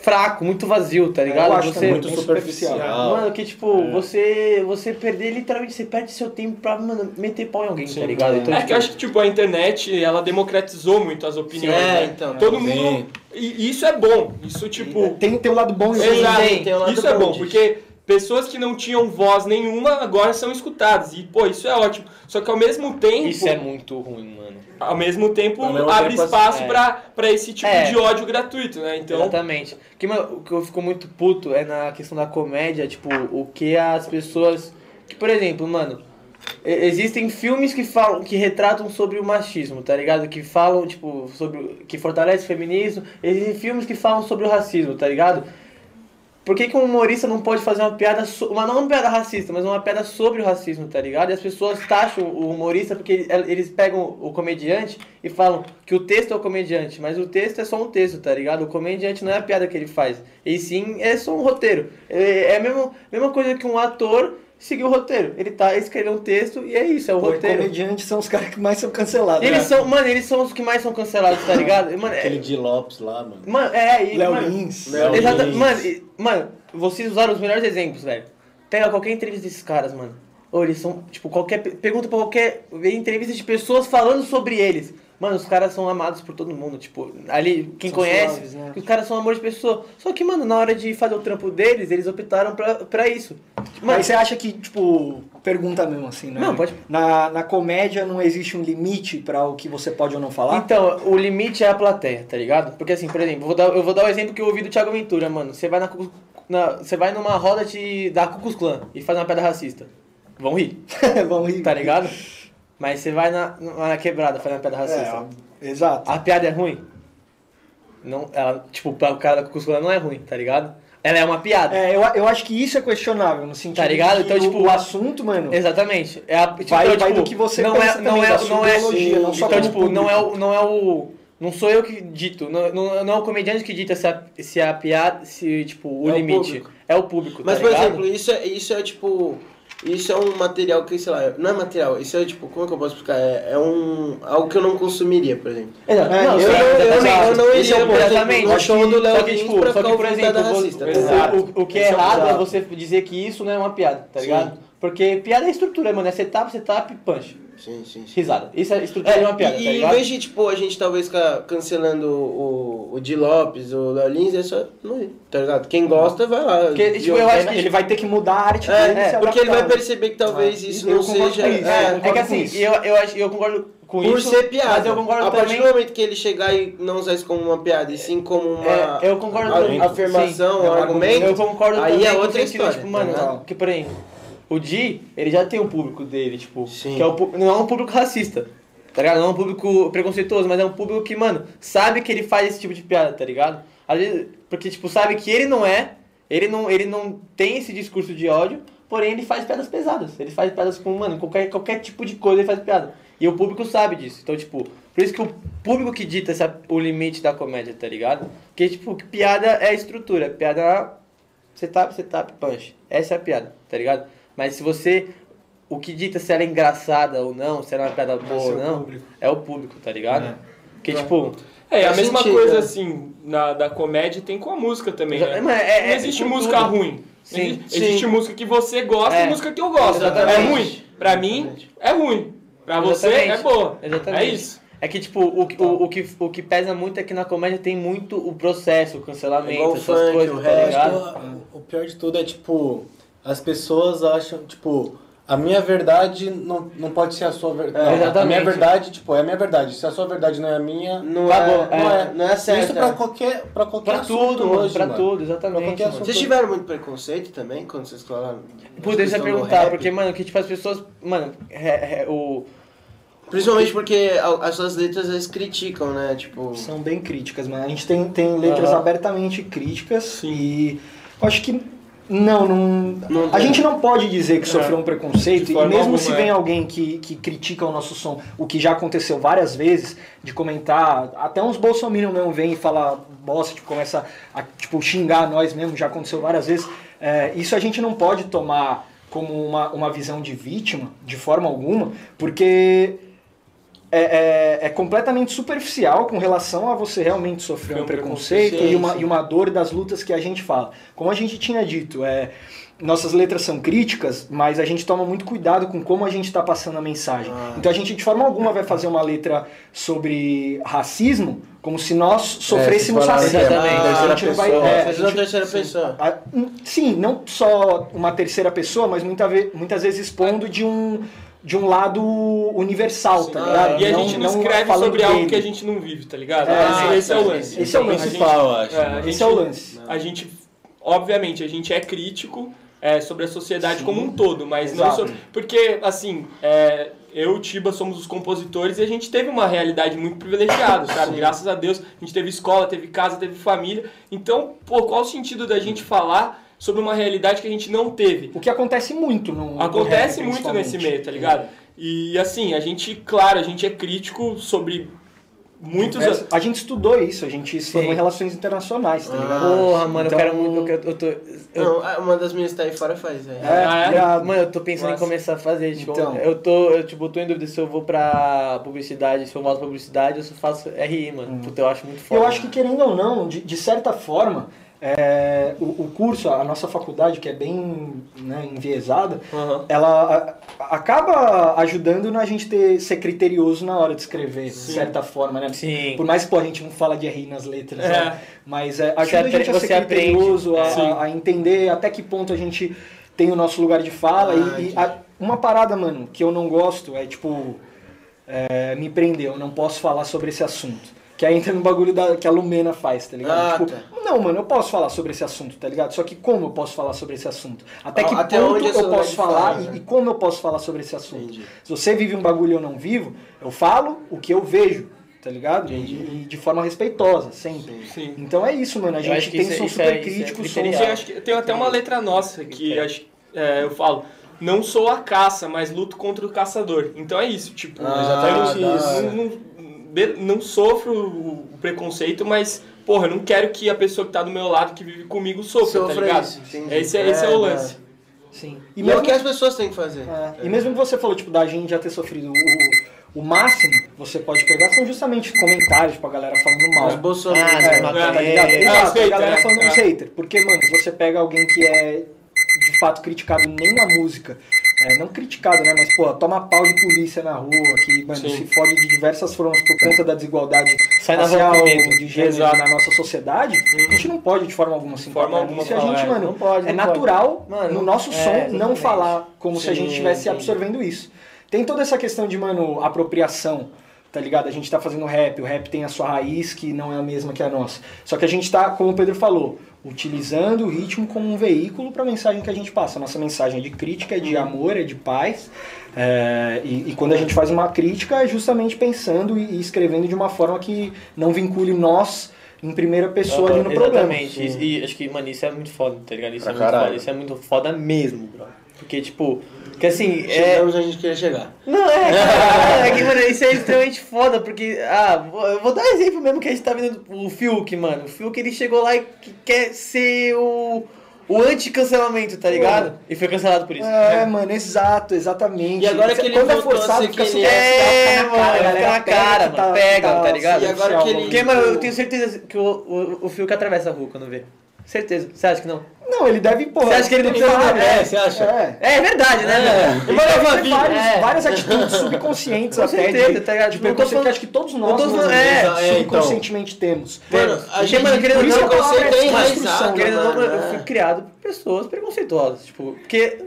fraco, muito vazio, tá ligado? eu acho você, também, muito superficial. Mano, que tipo, você, você perder, literalmente, você perde seu tempo pra, mano, meter pau em alguém, tá ligado? Então, É tipo, que eu acho que, tipo, a internet, ela democratizou muito as opiniões, É, né? então. Todo Sim. mundo... E isso é bom. Isso, tipo... Tem, tem o lado bom e Sim, ruim. Exato. tem, tem um lado isso é bom bom, disso. porque pessoas que não tinham voz nenhuma agora são escutadas. E, pô, isso é ótimo. Só que ao mesmo tempo... isso é muito ruim, mano. Ao mesmo tempo, Ao mesmo abre tempo, espaço é. pra, pra esse tipo É. de ódio gratuito, né? Então... Exatamente. O que, o que eu fico muito puto é na questão da comédia, tipo, o que as pessoas. Que, por exemplo, mano, existem filmes que falam, que retratam sobre o machismo, tá ligado? Que falam, tipo, sobre. que fortalece o feminismo. Existem filmes que falam sobre o racismo, tá ligado? Por que, que um humorista não pode fazer uma piada, so- uma, não uma piada racista, mas uma piada sobre o racismo, tá ligado? E as pessoas taxam o humorista porque el- eles pegam o comediante e falam que o texto é o comediante, mas o texto é só um texto, tá ligado? O comediante não é a piada que ele faz, e sim é só um roteiro. É, é a mesma, mesma coisa que um ator seguir o roteiro. Ele tá escrevendo um texto e é isso, é o Pô, roteiro. comediantes são os caras que mais são cancelados. Eles né? são, mano, eles são os que mais são cancelados, tá ligado? Mano, é, Aquele de Lopes lá, mano. mano, é, e, Léo mano, Lins. Léo Exata, Lins. mano, e- mano, vocês usaram os melhores exemplos, velho. Pega qualquer entrevista desses caras, mano. Ou eles são, tipo, qualquer. Pergunta pra qualquer entrevista de pessoas falando sobre eles. Mano, os caras são amados por todo mundo. Tipo, ali, quem São conhece, suaves, né? os caras são amor de pessoa. Só que, mano, na hora de fazer o trampo deles, eles optaram pra, pra isso. Mano, Mas você acha que, tipo, pergunta mesmo assim, né? Não, pode- Na, na comédia não existe um limite pra o que você pode ou não falar? Então, o limite é a plateia, tá ligado? Porque assim, por exemplo, eu vou dar, eu vou dar o exemplo que eu ouvi do Thiago Ventura, mano. Você vai na, na- você vai numa roda de, da Ku Klux Klan e faz uma piada racista. Vão rir, Vamos rir. tá ligado? Mas você vai na, na quebrada faz uma piada racista. É, exato. A piada é ruim? Não, ela, tipo, pra o cara da Klan não é ruim, tá ligado? Ela é uma piada. É, eu, eu acho que isso é questionável, no sentido Tá ligado? Então, o- tipo, o assunto, mano, Exatamente. É a, tipo, Vai- então, vai tipo, do que você não pensa é, não é, não é, ideologia, não só então, tipo, não é, o, não é o, não sou eu que dito, não, não, não é o comediante que dita se a, se a piada, se, tipo, o É o limite. público. é o público, Mas, tá por ligado? exemplo, isso é, isso é tipo. Isso é um material que, sei lá, não é material, isso é tipo, como é que eu posso explicar? É, é um. algo que eu não consumiria, por exemplo. Exato. Não, Não, sim, eu, não, eu, não, exatamente. eu não iria, é o por exemplo, exatamente. no show do Léo que, Lins tipo, pra só que, por exemplo, racista. o, o, o que é é errado é você dizer que isso não é uma piada, tá ligado? Porque piada é estrutura, mano, é setup, setup, punch. Sim, sim, sim. Risada. Isso é estrutura de uma piada, e, tá e em ligado? vez de, tipo, a gente talvez ficar cancelando o, o Di Lopes, o Léo Lins, é só não ir, tá ligado? Quem gosta, vai lá. Porque, tipo, eu acho que ele vai ter que mudar a arte É, dele, se porque ele vai adaptar. perceber que talvez Ah, isso não seja... isso, é, É que assim, eu, eu, acho, eu concordo com por isso. ser piada. Mas eu concordo a partir também. do momento que ele chegar e não usar isso como uma piada, e sim como uma É, eu concordo a- também. afirmação, Sim. um argumento, Eu concordo aí também é outra história. Tipo, mano, tá ligado? que por exemplo, o Di, ele já tem um público dele, tipo, Sim. que é o, não é um público racista, tá ligado? Não é um público preconceituoso, mas é um público que, mano, sabe que ele faz esse tipo de piada, tá ligado? Às vezes, porque, tipo, sabe que ele não é, ele não, ele não tem esse discurso de ódio, porém ele faz piadas pesadas. Ele faz piadas com, mano, qualquer, qualquer tipo de coisa ele faz piada. E o público sabe disso. Então, tipo, por isso que o público que dita essa, o limite da comédia, tá ligado? Porque, tipo, que piada é estrutura. Piada é setup, setup, punch. Essa é a piada, tá ligado? Mas se você. O que dita se ela é engraçada ou não, se ela é uma piada boa ou não, é o público, tá ligado? Porque, tipo. É, e a mesma sentido, coisa né? assim, na, da comédia tem com a música também, né? mas é- não é existe música tudo. ruim. Sim, existe, sim. existe música que você gosta É. e música que eu gosto. Exatamente. É ruim. Pra mim, é ruim. Pra você, Exatamente. é boa. Exatamente. É isso. É que, tipo, o, que- o, o, que, o que pesa muito é que na comédia tem muito o processo, o cancelamento, Igual o essas funk, coisas, o tá ligado? O pior de tudo é, tipo, as pessoas acham, tipo, a minha verdade não, não pode ser a sua verdade. a exatamente. minha verdade, tipo, é a minha verdade. Se a sua verdade não é a minha, Não Acabou, é, não é, é. não é certo. Isso pra é. qualquer, pra qualquer Pra assunto tudo, mano, hoje, pra mano. tudo, Pra exatamente. assunto. Vocês tiveram muito preconceito também quando vocês falaram? Eu questão do perguntar, porque, mano, que tipo, as pessoas. Mano, é- é- o. Principalmente porque a- as suas letras eles criticam, né? Tipo. São bem críticas, mano. A gente tem, tem letras Aham. abertamente críticas e eu acho que não, não, Não a gente não pode dizer que sofreu um preconceito e mesmo alguma, se é. vem alguém que, que critica o nosso som, o que já aconteceu várias vezes, de comentar, até uns bolsominion mesmo vêm e falar bosta, tipo, começa a tipo, xingar nós mesmo, já aconteceu várias vezes. É, isso a gente não pode tomar como uma, uma visão de vítima, de forma alguma, porque é, é- é completamente superficial com relação a você realmente sofrer um preconceito preconceito, e uma, sim. e uma dor das lutas que a gente fala. Como a gente tinha dito, é, nossas letras são críticas, mas a gente toma muito cuidado com como a gente está passando a mensagem. Ah. Então a gente de forma alguma vai fazer uma letra sobre racismo como se nós sofrêssemos se falar racismo. exatamente, A terceira gente não vai- pessoa. é, a gente- terceira pessoa. a- sim, não só uma terceira pessoa, mas muita ve- muitas vezes expondo de um, de um lado universal, tá ligado? E a gente não, escreve falando sobre algo dele. que a gente não vive, tá ligado? É, esse, sim, esse é o sim, lance. sim. Esse é o A lance. gente- principal, eu acho. é, a Esse gente- é o lance. A gente, obviamente, a gente é crítico é, sobre a sociedade como um todo, mas não Exato. sobre. Porque, assim, é, eu e o Tiba somos os compositores e a gente teve uma realidade muito privilegiada, sabe? Graças a Deus, a gente teve escola, teve casa, teve família. Então, pô, qual o sentido da gente falar sobre uma realidade que a gente não teve? O que acontece muito no no Acontece rap, muito nesse meio, tá ligado? E assim, a gente, claro, a gente é crítico sobre muitos. Diversas- A gente estudou isso, a gente se formou em relações internacionais, tá ligado? Porra, mano, Então- eu quero muito. Eu, quero- eu tô. eu- Não, ah, uma das minhas que tá aí fora faz, velho. É, Ah, é? Mano, eu tô pensando Nossa. em começar a fazer, tipo, Então. eu tô, eu tipo, tô em dúvida se eu vou pra publicidade, se eu volto pra publicidade ou se eu faço RI, mano. Puta, eu acho muito foda. Eu acho que querendo ou não, de, de certa forma, é, o, o curso, a nossa faculdade, que é bem né, enviesada, Aham. ela a- acaba ajudando na gente ter, ser criterioso na hora de escrever, de certa forma, né? Sim. Por mais que a gente não fala de RI nas letras, É. né? mas é, Você ajuda a gente a ser você criterioso, a, Sim. a entender até que ponto a gente tem o nosso lugar de fala. Ah, e- e, a- uma parada, mano, que eu não gosto é tipo. é, me prender, eu não posso falar sobre esse assunto. Que aí entra no bagulho da, que a Lumena faz, tá ligado? Ah, tipo, tá. não, mano, eu posso falar sobre esse assunto, tá ligado? Só que como eu posso falar sobre esse assunto? Até Ah, que até ponto onde eu posso falar fala, e, né? e como eu posso falar sobre esse assunto? Entendi. Se você vive um bagulho e eu não vivo, eu falo o que eu vejo, tá ligado? E, e de forma respeitosa, sempre. Sim. Então é isso, mano. A Eu gente acho que tem isso é- som isso é- super é crítico, criterial. som Sim, acho que tem até uma letra nossa que acho, é, eu falo, não sou a caça, mas luto contra o caçador. Então é isso, tipo, Ah, exatamente eu isso. Não, não, não sofro o preconceito, mas, porra, eu não quero que a pessoa que tá do meu lado, que vive comigo, sofra, tá Sofra ligado? isso, entendi. esse, é, esse é, o É, lance. Sim. E, E é o mesmo, que as pessoas têm que fazer. é, e mesmo que você falou, tipo, da gente já ter sofrido o, o máximo, você pode pegar, são justamente comentários, tipo, a galera falando mal. Os bolsonaros. Ah, É, sim, tá? É, os a galera hater, falando né? dos haters. Porque, mano, você pega alguém que é de fato criticado nem na música, é, não criticado, né? Mas, pô, toma pau de polícia na rua, que, mano, Sim. se fode de diversas formas por conta da desigualdade Sai racial, de gênero Exato. na nossa sociedade, a gente não pode de forma alguma se forma alguma. E a gente, é. mano, Não pode, é não natural pode. Mano, no nosso é, som não exatamente. falar como se a gente Sim, estivesse absorvendo isso. Tem toda essa questão de, mano, apropriação, tá ligado? A gente tá fazendo rap, o rap tem a sua raiz que não é a mesma que a nossa. Só que a gente tá, como o Pedro falou, utilizando o ritmo como um veículo para a mensagem que a gente passa. A nossa mensagem é de crítica, é de amor, é de paz. É, e, e quando a gente faz uma crítica é justamente pensando e, e escrevendo de uma forma que não vincule nós em primeira pessoa ali no programa. Exatamente. E, e acho que, mano, isso é muito foda, tá ligado? Isso Pra é muito foda. Isso é muito foda mesmo, bro. Porque, tipo, que assim, é. Chegamos onde a gente queria chegar. Não, é, cara, é que, mano, isso é extremamente foda, porque, ah, eu vou dar um exemplo mesmo que a gente tá vendo o Fiuk, mano. O Fiuk, ele chegou lá e que quer ser o, o anti-cancelamento, tá ligado? E foi cancelado por isso. É, mano, exato, exatamente. E agora que ele Quando é voltou a forçado, ser fica ele é. fica na É, mano, a galera fica na pega cara, mano, pega, tá ligado? E agora que ele- Porque, mano, eu tenho certeza que o, o, o Fiuk atravessa a rua quando vê. Certeza. Você acha que não? Não, ele deve, porra. Você acha que ele não tem precisa- várias- é, você acha? É. É, verdade, né, mano? Ele deve ter vários- É. várias atitudes subconscientes Com até certeza, de, tá de Não tô preconceito falando- que acho que todos nós falando- mano, é, é, subconscientemente temos. Mano, a gente, mano, querendo por isso ou não, é é construção, Querendo não, eu é. fui criado por pessoas preconceituosas. Tipo, porque.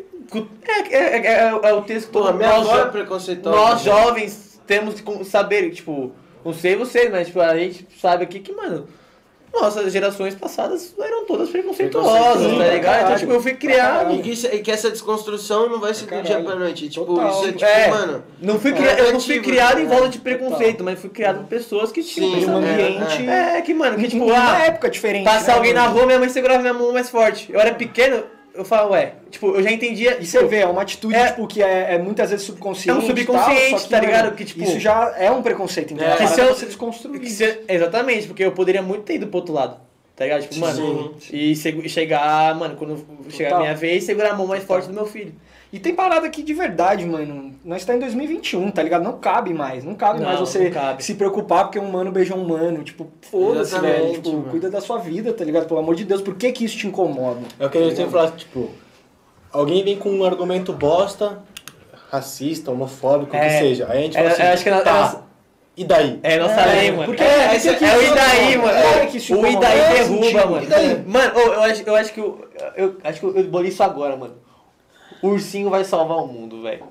É, é, é, é- é o texto todo nós, é jo- nós né? jovens temos que saber, tipo, não sei vocês, mas tipo, a gente sabe aqui que, mano, nossas gerações passadas eram todas preconceituosas, tá ligado? caralho. Então, tipo, eu fui criado. E que, isso- e que essa desconstrução não vai ser do dia pra noite. Tipo, Total. isso é tipo, É, mano. não fui é cria- eu não fui criado em né? volta de preconceito, mas fui criado por pessoas que tinham Sim, um é, ambiente. É, que, mano, que tipo, em ah, época diferente. Passar né, alguém na mano? rua, minha mãe segurava minha mão mais forte. Eu era pequeno, eu falava, ué, tipo, eu já entendia. E você vê, é uma atitude É- tipo, que é, é muitas vezes subconsciente. É um subconsciente, tal, só que, tá ligado? Que, tipo, isso já é um preconceito. Então, É. é, Que se eu- você desconstruir. que se- exatamente, porque eu poderia muito ter ido pro outro lado. Tá ligado? Tipo, mano, Sim. e segu- e chegar, mano, quando chegar a Total. minha vez, segurar a mão mais forte do meu filho. E tem parada aqui de verdade, mano. Nós tá em 2021, tá ligado? Não cabe mais. Não cabe Não, mais você não cabe. se preocupar porque um mano beijou um mano. Tipo, foda-se, velho. Tipo, mano. cuida da sua vida, tá ligado? Pelo amor de Deus. Por que que isso te incomoda? É o que a gente sempre fala, tipo, alguém vem com um argumento bosta, racista, homofóbico, o É. que seja. Aí a gente É, fala assim, é, acho que na- tá, e daí? É nossa É, lei, mano. porque- é, esse- que é o isso Idaí, mano. É, que o. Idaí É, derruba, sentido. mano. E daí? Mano, eu, acho, eu acho que eu, eu acho que eu bolei isso agora, mano. O ursinho vai salvar o mundo, velho.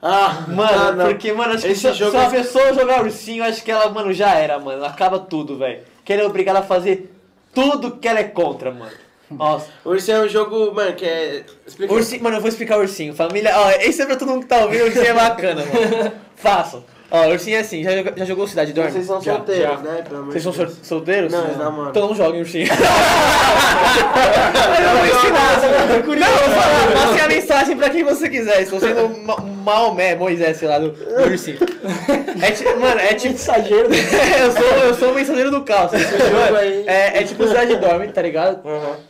Ah, Mano, ah, porque, mano, acho que Esse se, jogo se uma é- pessoa jogar ursinho, acho que ela, mano, já era, mano. Acaba tudo, velho. Que ela é obrigada a fazer tudo que ela é contra, mano. Nossa. Ursinho é um jogo, mano, que é. Explica. Ursinho, mano, eu vou explicar o ursinho. Família, ó, esse é pra todo mundo que tá ouvindo, o ursinho é bacana, mano. Façam. Ó, o ursinho é assim, já, já jogou Cidade Dorme? Vocês são Já, solteiros, já. né? Vocês são sol- solteiros? Não, eles namoram. Então não joguem ursinho. eu vou ensinar, sabe? Não, eu vou falar, passe a mensagem pra quem você quiser. Estou sendo Maomé, Moisés, sei lá, do, do ursinho. É, ti- mano, é tipo... Mensageiro. eu, sou, eu sou o mensageiro do caos. esse jogo aí. É, é tipo Cidade Dorme, tá ligado?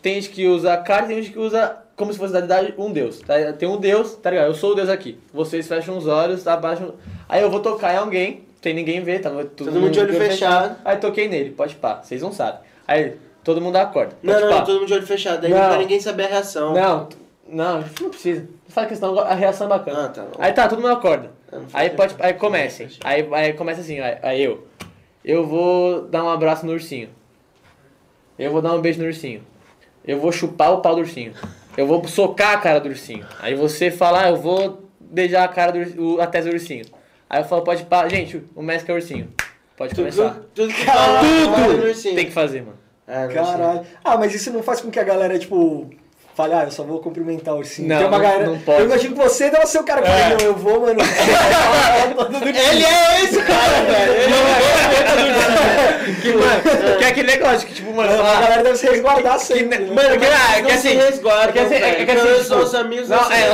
Tem gente que usa carta, tem gente que usa como se fosse da idade um deus. Tá? Tem um deus, tá ligado? Eu sou o deus aqui. Vocês fecham os olhos, abaixam. Aí eu vou tocar em alguém, tem ninguém vê, tá? Todo, Todo mundo de olho fechado. Aí toquei nele, pode pá, vocês não sabem. Aí todo mundo acorda. Não, não, pá. todo mundo de olho fechado. Aí Não. não pra ninguém saber a reação. Não, não, não precisa. Não faz questão, a reação é bacana. Ah, tá. Aí tá, todo mundo acorda. Aí pode, aí comecem. Aí, aí começa assim, aí, aí eu. Eu vou dar um abraço no ursinho. Eu vou dar um beijo no ursinho. Eu vou chupar o pau do ursinho. Eu vou socar a cara do ursinho. Aí você fala, ah, eu vou beijar a cara do o- a testa do ursinho. Aí eu falo, pode pá. Gente, o Messi é ursinho. Pode Tudo, começar. tudo que fala, ursinho. Tem que fazer, mano. É. Caralho. Ah, mas isso não faz com que a galera, tipo, fale, ah, eu só vou cumprimentar o ursinho. Não, Tem uma não- galera. não pode. Eu imagino que você deve ser o cara que fala, não, eu vou, mano. Ele é esse cara, velho. Ele Que, mano, que é aquele negócio que, tipo, mano, a ah, galera deve se resguardar sempre. né? Mano, que, ah, é que não assim. se resguardam, é que assim, é que assim, tipo, nossos amigos Não, é, é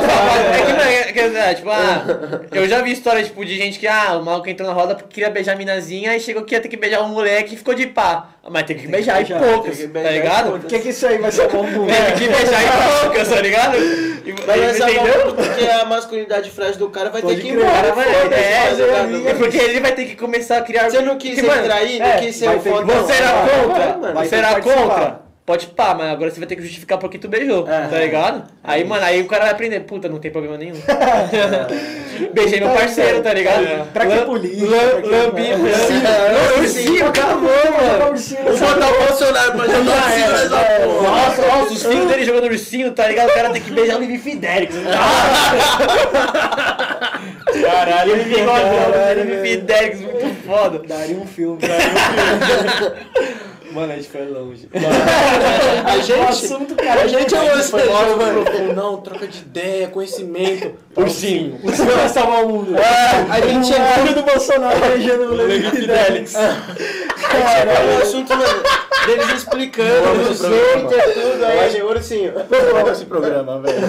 que não, é que, é, tipo, ah, eu já vi história, tipo, de gente que, ah, o maluco entrou na roda porque queria beijar a minazinha e chegou que ia ter que beijar um moleque e ficou de pá. Mas tem que beijar e que tá ligado? Por que, que isso aí vai ser bom pro Tem que beijar e poucas, tá ligado? E, Mas essa entendeu? porque a masculinidade frágil do cara vai Pode ter que ir embora. Foda-se, é, tá ligado? é, porque ele vai ter que começar a criar. Você não quis Porque, mano, retrair, é, quis ser que- fodão. Você era contra? Você era que contra? Pode pá, mas agora você vai ter que justificar por que tu beijou, É. tá ligado? Aí, mano, aí o cara vai aprender, puta, não tem problema nenhum. Beijei meu parceiro, tá ligado? Pra que polícia? Lambi, Ursinho. Não, ursinho, acabou, mano. Ursinho, Vou botar o Bolsonaro pra jogar porra. Nossa, nossa, os filhos dele jogando ursinho, tá ligado? O cara tem que beijar o Livi Fidelix. Caralho, ele Livi velho. Fidelix, muito foda. Daria um filme. Mano, a gente foi longe. A O gente, assunto, cara. a gente é o Foi mó mano. não, troca de ideia, conhecimento. Ursinho. O senhor vai salvar o mundo. A gente o é filho do Bolsonaro beijando o Levi Fidelix. o assunto, mano, deles explicando o jeito e tudo. Aí, ursinho. Eu amo esse programa, velho.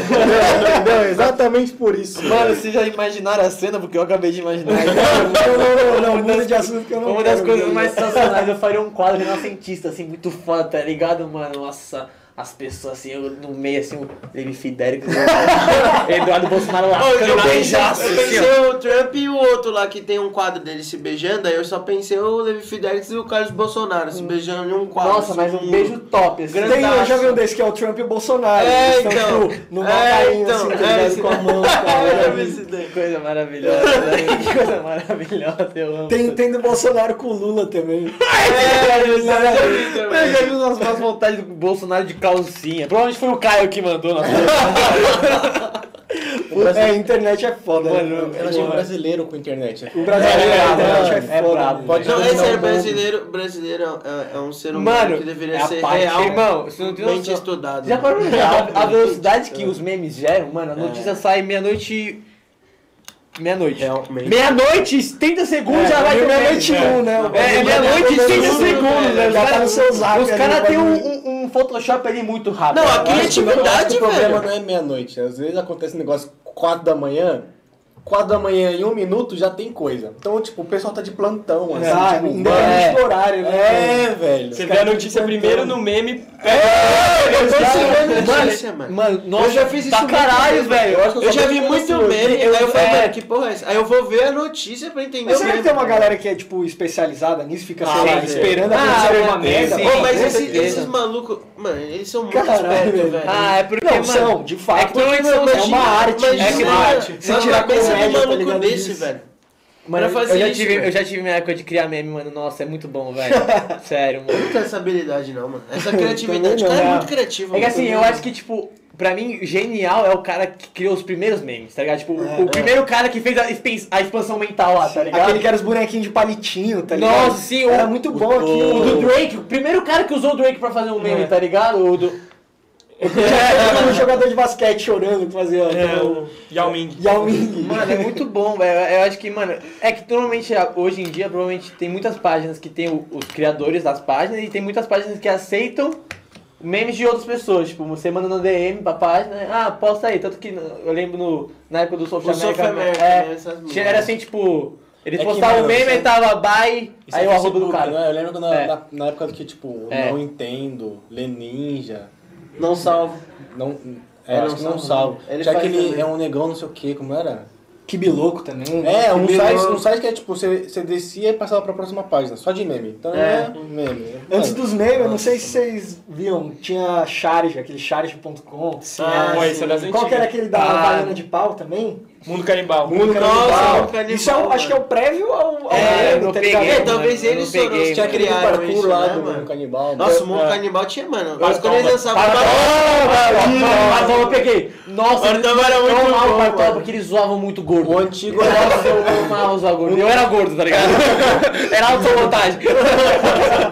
Não, exatamente por isso. Mano, vocês já imaginaram a cena? Porque eu acabei de imaginar. Não, não, não, não, muda de assunto que eu não Uma das coisas mais sensacionais, eu faria um quadro renascentista, assim, muito foda, tá ligado, mano? Nossa, as pessoas assim, eu no meio, assim, o Levi Fidelix, o Eduardo Bolsonaro lá, eu pensei, beijaço, eu assim, pensei o Trump e o outro lá que tem um quadro dele se beijando, aí eu só pensei o Levi Fidelix e o Carlos Bolsonaro se beijando em um quadro. Nossa, mas um beijo top, assim. Tem, eu já vi um desse que é o Trump e o Bolsonaro. É, então. tipo, no É, carinho, então. assim, É, esse- com a mão. É, cara. eu coisa maravilhosa, né? que coisa maravilhosa, eu amo. Tem, tem do Bolsonaro com o Lula também. É, eu eu já vi umas, umas vontades do Bolsonaro de calcinha. Provavelmente foi o Caio que mandou na É, a internet é foda. Mano, né? Eu achei brasileiro com internet. O brasileiro, É, a internet é, é é foda. brabo. né? Pode Não, é o mundo. brasileiro, brasileiro é, é um ser humano Mano, que deveria é ser parte, real, irmão, você não tem noção. estudado. Já parou a, a velocidade que os memes geram? Mano, a notícia sai meia-noite. Meia-noite. Meia-noite, 30 segundos É, já vai ter meia-noite um, né? É, é meia-noite e 30 Tudo, segundos, né? Já Os tá no caras- seu zap. Os caras têm um, um, um Photoshop ali muito rápido. Não, a criatividade, o problema velho. não é meia-noite. Às vezes acontece um negócio 4 da manhã, 4 da manhã em um minuto já tem coisa. Então, tipo, o pessoal tá de plantão, assim, Ah, tipo, independente é. do horário, né? É, velho. Você vê a notícia primeiro no meme, Eu tô Mano, seguindo notícia, mano. Mano, nossa, eu já fiz isso caralho, velho. Eu, eu já vi muito meme, eu- aí eu falei, é. mano, que porra é essa? Aí eu vou ver a notícia pra entender Mas o será que tem uma galera que é, tipo, especializada nisso? Fica, sei Ah, lá, sim. esperando Ah, acontecer uma merda? mas esses malucos, mano, eles são muito Caralho, espertos, velho. Ah, é porque, Não, são, de fato. É são é uma arte. É uma arte. Se na tirar do tá maluco ligado desse, velho. Mano, Pra eu fazer já, isso, tive, velho. eu já tive minha época de criar meme, mano. Nossa, é muito bom, velho. Sério, Eu mano. não tenho essa habilidade, não, mano. Essa criatividade, o cara não. é muito criativo. É que mano. assim, eu acho que, tipo, pra mim, genial é o cara que criou os primeiros memes, tá ligado? Tipo, o primeiro cara que fez a, expen- a expansão mental lá, tá ligado? Aquele que era os bonequinhos de palitinho, tá ligado? Nossa, sim, o- Era muito bom O aquilo. do Drake, o primeiro cara que usou o Drake pra fazer um meme, tá ligado? O do... Era um jogador de basquete chorando que fazia é o o Yao Ming. Yao Ming. Mano, é muito bom, velho. Eu acho que, mano, é que normalmente, hoje em dia, provavelmente tem muitas páginas que tem o- os criadores das páginas e tem muitas páginas que aceitam memes de outras pessoas. Tipo, você manda no DM pra página, ah, posta aí. Tanto que eu lembro no, na época do South America. É, né, tinha- era assim, tipo, eles É postavam o meme é- e tava bye, Isso aí é o arroba do cara. né? Eu lembro que na, É. na, na época que, tipo, É. não entendo, Lê Ninja, Não salvo. não. É, acho não que não salvo. salvo. Ele Tinha faz aquele. também. É um negão, não sei o que, como era? Que biloco também. É, um Que site, um site que é tipo, você, você descia e passava pra próxima página, só de meme. Então É. é, meme. Antes dos memes, eu não sei se vocês viam, tinha Charge, aquele charge.com. Sim, Ah, é, esse é das Qual que era aquele da Ah. Havaiana de pau também? Mundo Canibal. Mundo Canibal. Mundo Canibal, Isso é, um- acho que é o prévio ao, ao É, Mundo, tá ligado? É, talvez eles foram os que criaram isso, lá né, do mano? Mundo Canibal. Nossa, o Mundo É. Canibal tinha, mano. Os Partoba. caras dançavam Mas eu peguei. Nossa, Partoba era muito bom, o porque eles zoavam muito gordo. O antigo Nossa, eu amava usar gordo. Eu era gordo, tá ligado? Era automontagem.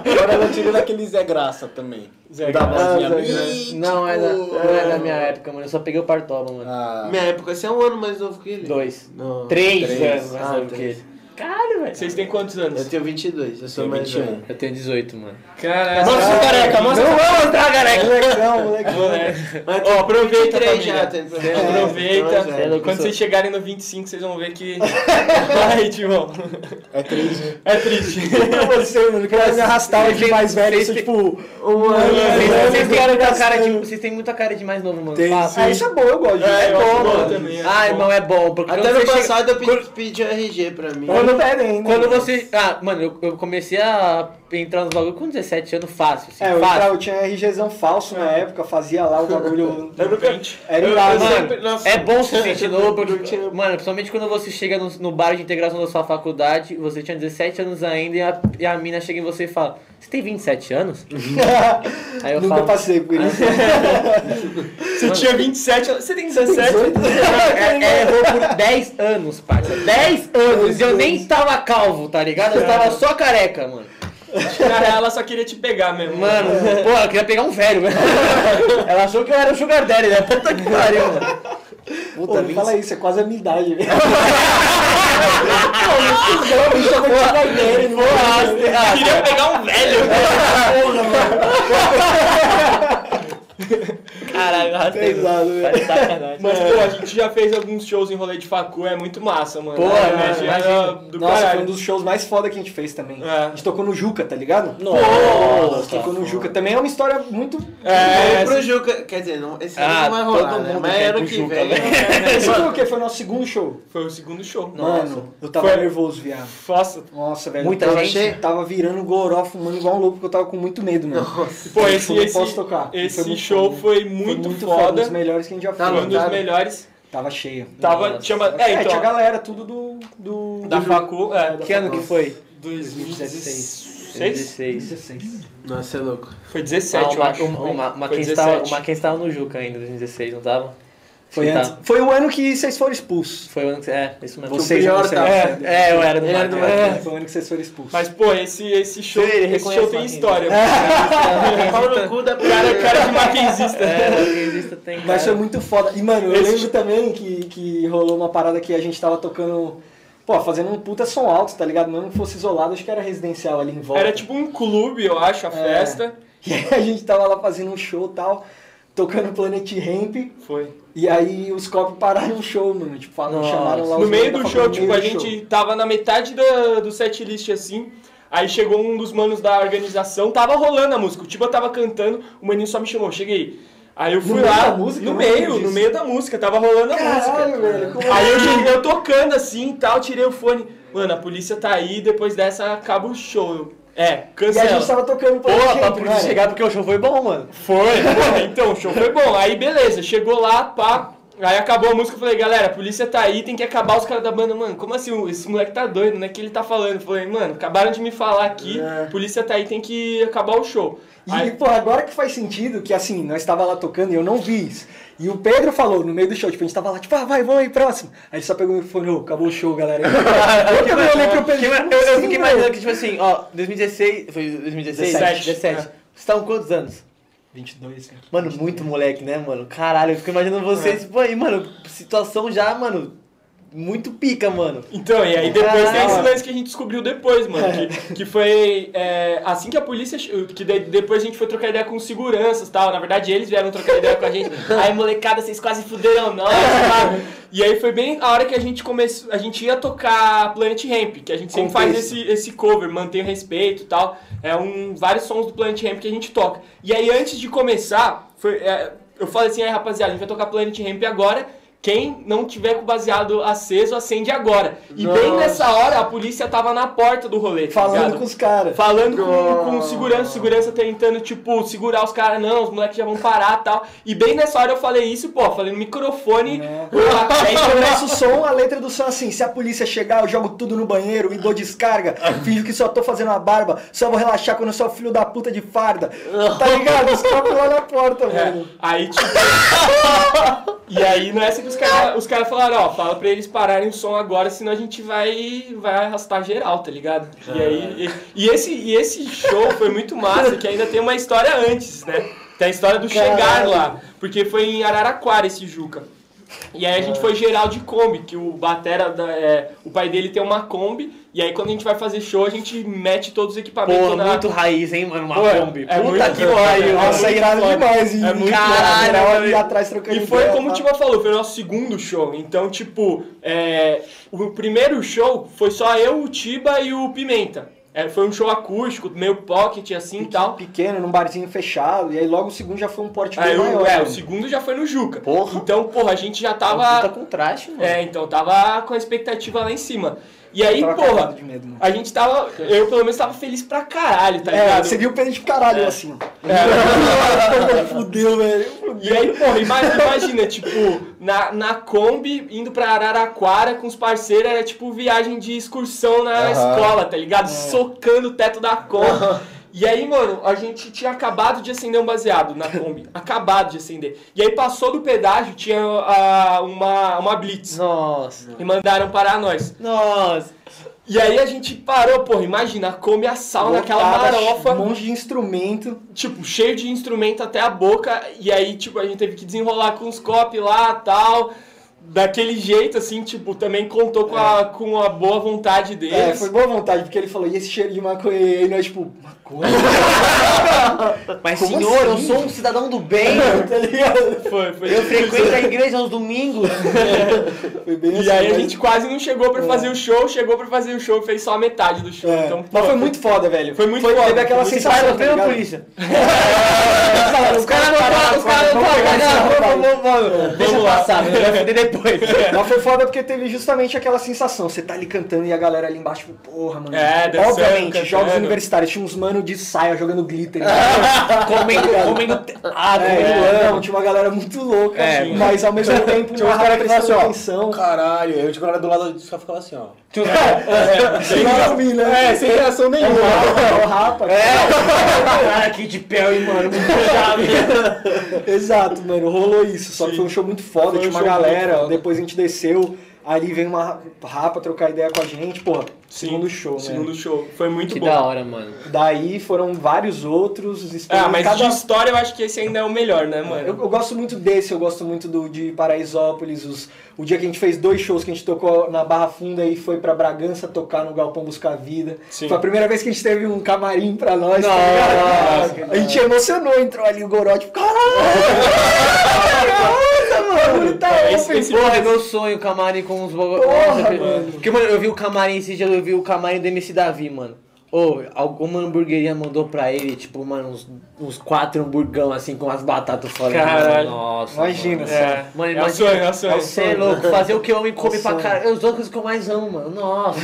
Agora eu tiro daquele Zé Graça também. Zé da Zé mítico. Não, é da, não é da minha época, mano. Eu só peguei o Partoba, mano. Ah, Minha época, você é um ano mais novo que ele. Dois. Não. Três, Três. anos mais Ah, novo que três. ele. Caralho, velho. Vocês têm quantos anos? Eu tenho 22, eu sou Tem mais 21. velho. Eu tenho 18, mano. Caralho. Mostra sua careca, mostra Não vou mostrar, careca. Molecão, molecão. Moleque. Ó, aproveita, 23 família. já, tem Aproveita. É. Quando vocês chegarem no 25, vocês vão ver que. Ai, Timão. É triste. É triste. Pra você, mano, eu me arrastava de mais velho, isso, tipo. Vocês, É, têm muita cara de, vocês têm muita cara de mais novo, mano. tem. Fácil. Ah, isso é bom, eu gosto. É, É bom, mano. também, é ah, irmão, é bom. Porque Até no passado eu pedi, um RG pra mim. Quando pedem, né? Quando você. Ah, mano, eu, eu comecei a entrar nos bagulho com 17 anos fácil. Assim, É, eu, fácil. eu tinha RGzão falso na época, fazia lá o bagulho. Era irado, mano. nossa. É bom se sentir novo, porque, mano, principalmente quando você chega no, no bar de integração da sua faculdade, você tinha 17 anos ainda e a, e a mina chega em você e fala: Você tem 27 anos? Aí eu Nunca falo: passei por isso. Você tinha 27, você tem 17. É, é, errou por 10 anos, parça. 10 anos! E eu nem tava calvo, tá ligado? Eu tava só careca, mano. Na real, ela só queria te pegar mesmo. Mano, pô, eu queria pegar um velho, velho. Ela achou que eu era o Sugar Daddy, né? Puta que pariu, mano. Pô, não fala isso, é quase a minha idade, velho. Ah, Queria pegar um velho. Caralho, arrastei. Pesado, velho. Tá de sacanagem. Mas, pô, a gente já fez alguns shows em rolê de facu, é muito massa, mano. Pô, a mano, energia imagina. era do Nossa, foi um caralho. dos shows mais foda que a gente fez também. É. A gente tocou no Juca, tá ligado? Nossa. tocou no Juca. Também é uma história muito. É, Vamos pro Juca, quer dizer, não, esse ano Ah, não vai rolar, todo né? mundo Mas quer ano pro que Juca, vem. velho. Esse foi o quê? Foi o nosso segundo show. foi o segundo show. Mano, eu tava Foi- nervoso, viado. Nossa. Nossa, velho. Muita tava, gente? Tava virando goró, fumando igual um louco, porque eu tava com muito medo, mano. Pô, esse, Eu não esse, posso tocar. esse Foi muito show foi Foi muito, muito foda, um foda. dos melhores que a gente já fez. Foi um dos melhores. Tava cheio. Tava, Nossa. chama, É, é, tinha então, galera, tudo do. do da do facu, é, Que ano que foi? 2016. 16. 16. Nossa, é louco. Foi 17, Ah, eu uma, acho. uma, uma, uma Foi quem estava, 17. uma quem estava no Juca ainda, 2016, não tava? Foi, Tá. antes, foi o ano que vocês foram expulsos. Foi o ano que É, isso mesmo. Vocês pior tá- é, É, eu era do Ele Mac, é. Foi o ano que vocês foram expulsos. Mas, pô, esse, esse show, esse show tem história. Pau no cu da Cara, cara de maquinzista. É, maquinzista tem Mas foi muito foda. E, mano, eu Esse- lembro também que, que rolou uma parada que a gente tava tocando. Pô, fazendo um puta som alto, tá ligado? Mesmo que fosse isolado, acho que era residencial ali em volta. Era tipo um clube, eu acho, a festa. E aí a gente tava lá fazendo um show e tal, tocando Planet Ramp. Foi. E aí os copos pararam o show, mano. Tipo, falaram, Nossa. chamaram lá os No meio do show, no tipo, a gente show. tava na metade do, do setlist assim. Aí chegou um dos manos da organização, tava rolando a música. O Tiba tava cantando, o maninho só me chamou, cheguei. Aí eu fui meio lá, da música? no meio, no meio da música, tava rolando a Caralho, música. velho. Aí eu assim? cheguei, eu tocando assim e tal, tirei o fone. Mano, a polícia tá aí, depois dessa acaba o show. É, E a cancela. gente tava tocando Pô, Planet pra polícia né? chegar porque o show foi bom, mano. Foi, pô, então, o show foi bom. Aí beleza, chegou lá, pá. Aí acabou a música, eu falei, galera, a polícia tá aí, tem que acabar os caras da banda. Mano, como assim? Esse moleque tá doido, né? que ele tá falando? Eu falei, mano, acabaram de me falar aqui, É. a polícia tá aí, tem que acabar o show. E, Aí, pô, agora que faz sentido que, assim, nós tava lá tocando e eu não vi isso. E o Pedro falou no meio do show, tipo, a gente tava lá, tipo, ah, vai, vamos aí, próximo. Aí ele só pegou microfone, ô, acabou o show, galera. eu também olhei pro Pedro, Eu, eu, eu assim, fiquei imaginando que, tipo assim, ó, 2016. Foi 2016? 17. 17. Vocês estavam quantos anos? 22, cara. Mano, muito moleque, né, mano? Caralho, eu fico imaginando vocês, aí, mano, situação já, mano, muito pica, mano. Então, e aí depois tem Caralho. esse lance que a gente descobriu depois, mano. Que, que foi é, assim que a polícia. Que depois a gente foi trocar ideia com seguranças e tal. Na verdade, eles vieram trocar ideia com a gente. Aí, molecada, vocês quase fuderam nós. E aí foi bem a hora que a gente começou. A gente ia tocar Planet Ramp, que a gente sempre faz Contexto. esse, esse cover, mantém o respeito e tal. É um, vários sons do Planet Ramp que a gente toca. E aí, antes de começar, foi, é, eu falei assim, aí rapaziada, a gente vai tocar Planet Ramp agora. Quem não tiver com o baseado aceso, acende agora. E bem Nossa. nessa hora, a polícia tava na porta do rolê, tá Falando ligado? com os caras. Falando com, com segurança, segurança tentando, tipo, segurar os caras, não, os moleques já vão parar e tal. E bem nessa hora eu falei isso, pô, falei no microfone. Aí começa o som, a letra do som assim, se a polícia chegar, eu jogo tudo no banheiro e dou descarga, finjo que só tô fazendo a barba, só vou relaxar quando eu sou filho da puta de farda. Tá ligado? Os caras lá na porta, É, mano. aí, tipo. e aí, nessa que os caras os cara falaram, ó, fala pra eles pararem o som agora, senão a gente vai, vai arrastar geral, tá ligado? E aí. E, e esse, e esse show foi muito massa, que ainda tem uma história antes, né? Tem a história do chegar Caralho. lá. Porque foi em Araraquara esse Juca. E aí a gente foi geral de Kombi, que o Batera, da- é, o pai dele tem uma Kombi, e aí quando a gente vai fazer show, a gente mete todos os equipamentos Porra, na... muito raiz, hein, mano? Uma Pô, é- Kombi. é Puta muito que pariu. é Nossa, é irado demais, hein? É muito Caralho, ali atrás trocando E foi ideia, como o tá? Tiba falou, foi o nosso segundo show. Então, tipo, é, o primeiro show foi só eu, o Tiba e o Pimenta. É, foi um show acústico, meio pocket assim e tal. Pequeno, num barzinho fechado, e aí logo o segundo já foi um porte bem o, maior. é, o segundo já foi no Juca. Porra. Então, porra, a gente já Puta tava. contraste, mano. É, então, tava com a expectativa lá em cima. E aí, porra, medo, a gente tava. Eu pelo menos tava feliz pra caralho, tá É, ligado? você viu o Pedro de caralho É. assim, ó. Fudeu, velho. E aí, porra, ima- imagina, tipo, na, na Kombi, indo pra Araraquara com os parceiros, era tipo viagem de excursão na escola, tá ligado? Socando o teto da Kombi. E aí, mano, a gente tinha acabado de acender um baseado na Kombi. acabado de acender. E aí passou do pedágio, tinha ah, uma, uma blitz. Nossa. E mandaram parar nós. Nossa. E aí a gente parou, porra, imagina, a Kombi assal naquela marofa Um monte de instrumento. tipo, cheio de instrumento até a boca, e aí, tipo, a gente teve que desenrolar com os copos lá tal. Daquele jeito, assim, tipo, também contou com, a, com a boa vontade deles. É, foi boa vontade, porque ele falou, e esse cheiro de maconha aí? E nós, tipo, maconha? Mas, Como senhor, eu assim? sou um cidadão do bem. tá ligado? Foi, foi Eu tipo frequento a igreja aos domingos. Foi bem E assim, aí a gente quase não chegou pra fazer o show, chegou pra fazer o show e fez só a metade do show. É, Então, pô, mas foi muito foda, velho. Foi muito foda, Teve aquela foi sensação, tá ligado? polícia. Os caras não Os caras não rapaz. vamos, vamos. Deixa lá. passar, vai depois. Mas foi foda porque teve justamente aquela sensação. Você tá ali cantando e a galera ali embaixo, tipo, porra, mano. É, dançando, Obviamente, cantando. jogos universitários. Tinha uns mano de saia jogando glitter. Comendo, comendo ah, É, comendo não, tinha uma galera muito louca, É, assim, mas ao mesmo tempo Tinha uma que prestando assim, atenção. caralho, eu tipo, do lado só ficava assim, ó. Sem dormir, né? É, sem reação É o nenhuma. rapa, é o rapa. Cara, aqui de Perry, mano, muito chave. Exato, mano, rolou isso. Só que foi um show muito foda, Foi um tinha uma galera, depois a gente desceu, ali veio uma rapa trocar ideia com a gente, porra, Sim, segundo show, né? Segundo show. Foi muito Que bom. da hora, mano. Daí foram vários outros. Ah, mas cada- de história eu acho que esse ainda é o melhor, né, mano? Eu, eu gosto muito desse, eu gosto muito do de Paraisópolis, os, o dia que a gente fez dois shows que a gente tocou na Barra Funda e foi pra Bragança tocar no Galpão Buscar Vida. Sim. Foi a primeira vez que a gente teve um camarim pra nós. tá Nossa, ligado? a gente emocionou, entrou ali o Goró, tipo, caralho! Nossa, mano, tá É, esse- esse- Porra, é meu sonho, o camarim com os bagulho. Porque, mano, eu vi o camarim esse dia, eu vi o camarim do MC Davi, mano. Ô, alguma hamburgueria mandou pra ele, tipo, mano, uns, uns quatro hamburgão assim com as batatas fora. Caralho. Nossa. Imagina, mano. só. É, Mano, é o imagina- sonho, é o sonho. Você é louco, fazer o que o homem come É pra caralho. É as coisas que eu mais amo, mano. Nossa.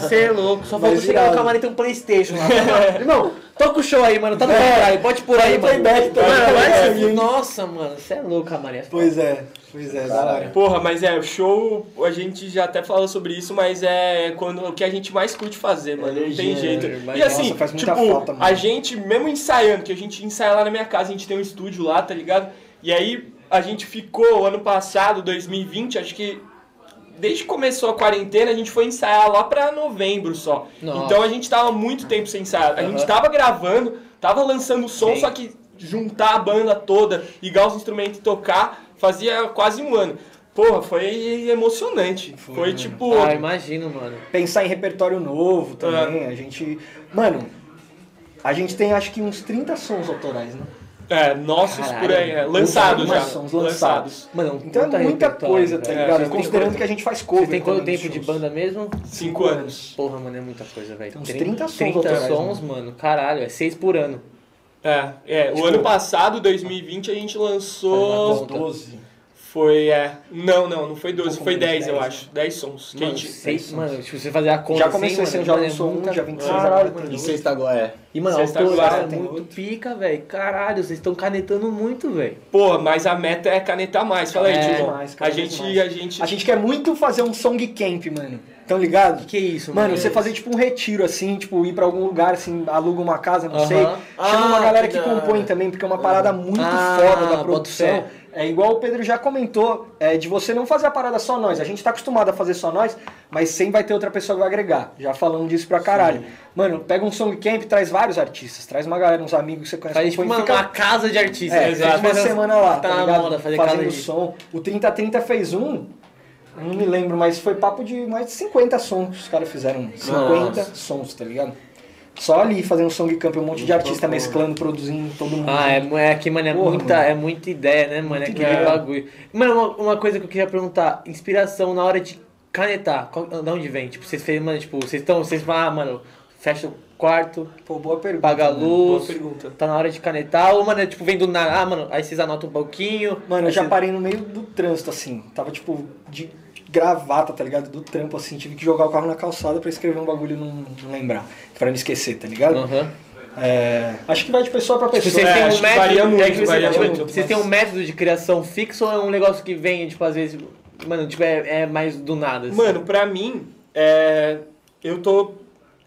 Você é louco. Só falta chegar no camarim e ter um Playstation lá. Irmão, toca o show aí, mano. Tá no caralho. Pode por aí, Tá no mano. playback também, Mano, vai é. Nossa, mano. Você é louco, camarim. Pois é, pois é, da hora. Porra, mas é, o show, a gente já até falou sobre isso, mas é quando, o que a gente mais curte fazer, mano. Não tem jeito. né? E assim, nossa, faz muita tipo, falta, mano. a gente, mesmo ensaiando, que a gente ensaia lá na minha casa, a gente tem um estúdio lá, tá ligado? E aí a gente ficou ano passado, 2020, acho que. Desde que começou a quarentena, a gente foi ensaiar lá pra novembro só. Nossa. Então a gente tava muito tempo sem ensaiar. A gente tava gravando, tava lançando som, Sim. só que juntar a banda toda, ligar os instrumentos e tocar, fazia quase um ano. Porra, foi emocionante. Foi, tipo. Ah, imagino, mano. Pensar em repertório novo também, a gente... Mano, a gente tem acho que uns 30 sons autorais, né? É, nossos Caralho. por aí. É, lançados já. Sons lançados. Mano, Então é muita coisa, tá velho. É, ligado? Considerando quanto- que a gente faz cover. Você tem quanto tempo de banda mesmo? Cinco anos. Porra, mano, é muita coisa, velho. Uns 30 30 sons 30 autorais, sons, mano. Caralho, é 6 por ano. É, é. Tipo, o ano passado, 2020, a gente lançou. uma conta. 12. Foi, é. Não, não, não foi 12, pouco foi menos 10, eu 10, acho. 10 sons. Que a Mano, gente... seis, mano, tipo, você fazer a conta Já assim, começou esse ano, já é lançou um, dia 26 Caralho, agora. mano, E sexta agora é. E, mano, Sexta agora é tem muito outro. pica, velho. Caralho, vocês estão canetando muito, velho. Pô, mas a meta é canetar mais. Fala aí, É, Dilon. mais, A gente, mais. a gente... A gente quer muito fazer um song camp, mano. Tão ligado? Que isso, Mano, mano? você fazer tipo um retiro assim, tipo ir pra algum lugar assim, aluga uma casa, não Aham. sei. Chama uma Ah, galera que que compõe também, porque é uma parada muito Ah, foda da produção. É igual o Pedro já comentou, é, de você não fazer a parada só nós. A gente tá acostumado a fazer só nós, mas sempre vai ter outra pessoa que vai agregar. Já falando disso pra caralho. Mano, pega um song camp, traz vários artistas, traz uma galera, uns amigos que você conhece. Faz tipo uma, fica- uma casa de artistas. é, Exato. fica uma semana lá, Tá tá, na ligado? moda fazer Fazendo casa de... som. O 3030 fez um, não me lembro, mas foi papo de mais de 50 sons que os caras fizeram. 50 sons, tá ligado? Só ali fazendo song camp, um monte de artista mesclando, produzindo, todo mundo. Ah, é, junto. é que, mano, é, Porra, muita, mano. é muita ideia, né, mano? É Muita que é ideia. bagulho. Mano, uma, uma coisa que eu queria perguntar, inspiração na hora de canetar, qual, de onde vem? Tipo, vocês fez, mano, tipo, vocês estão, vocês falam, ah, mano, fecha o quarto, Pô, boa pergunta. paga a luz, Boa pergunta. tá na hora de canetar, ou, mano, é, tipo, vem do nada, ah, mano, aí vocês anotam um pouquinho. Mano, eu já vocês- parei no meio do trânsito, assim. Tava, tipo, de gravata, tá ligado? Do trampo, assim. Tive que jogar o carro na calçada pra escrever um bagulho e não, não lembrar. Pra não esquecer, tá ligado? Aham. É, acho que vai de pessoa pra pessoa. Vocês É, têm acho um que método, varia muito, é que vocês, tipo, muito, vocês têm um método de criação fixo ou é um negócio que vem, tipo, às vezes, mano, tipo, é, é mais do nada, assim? Mano, pra mim, é, eu tô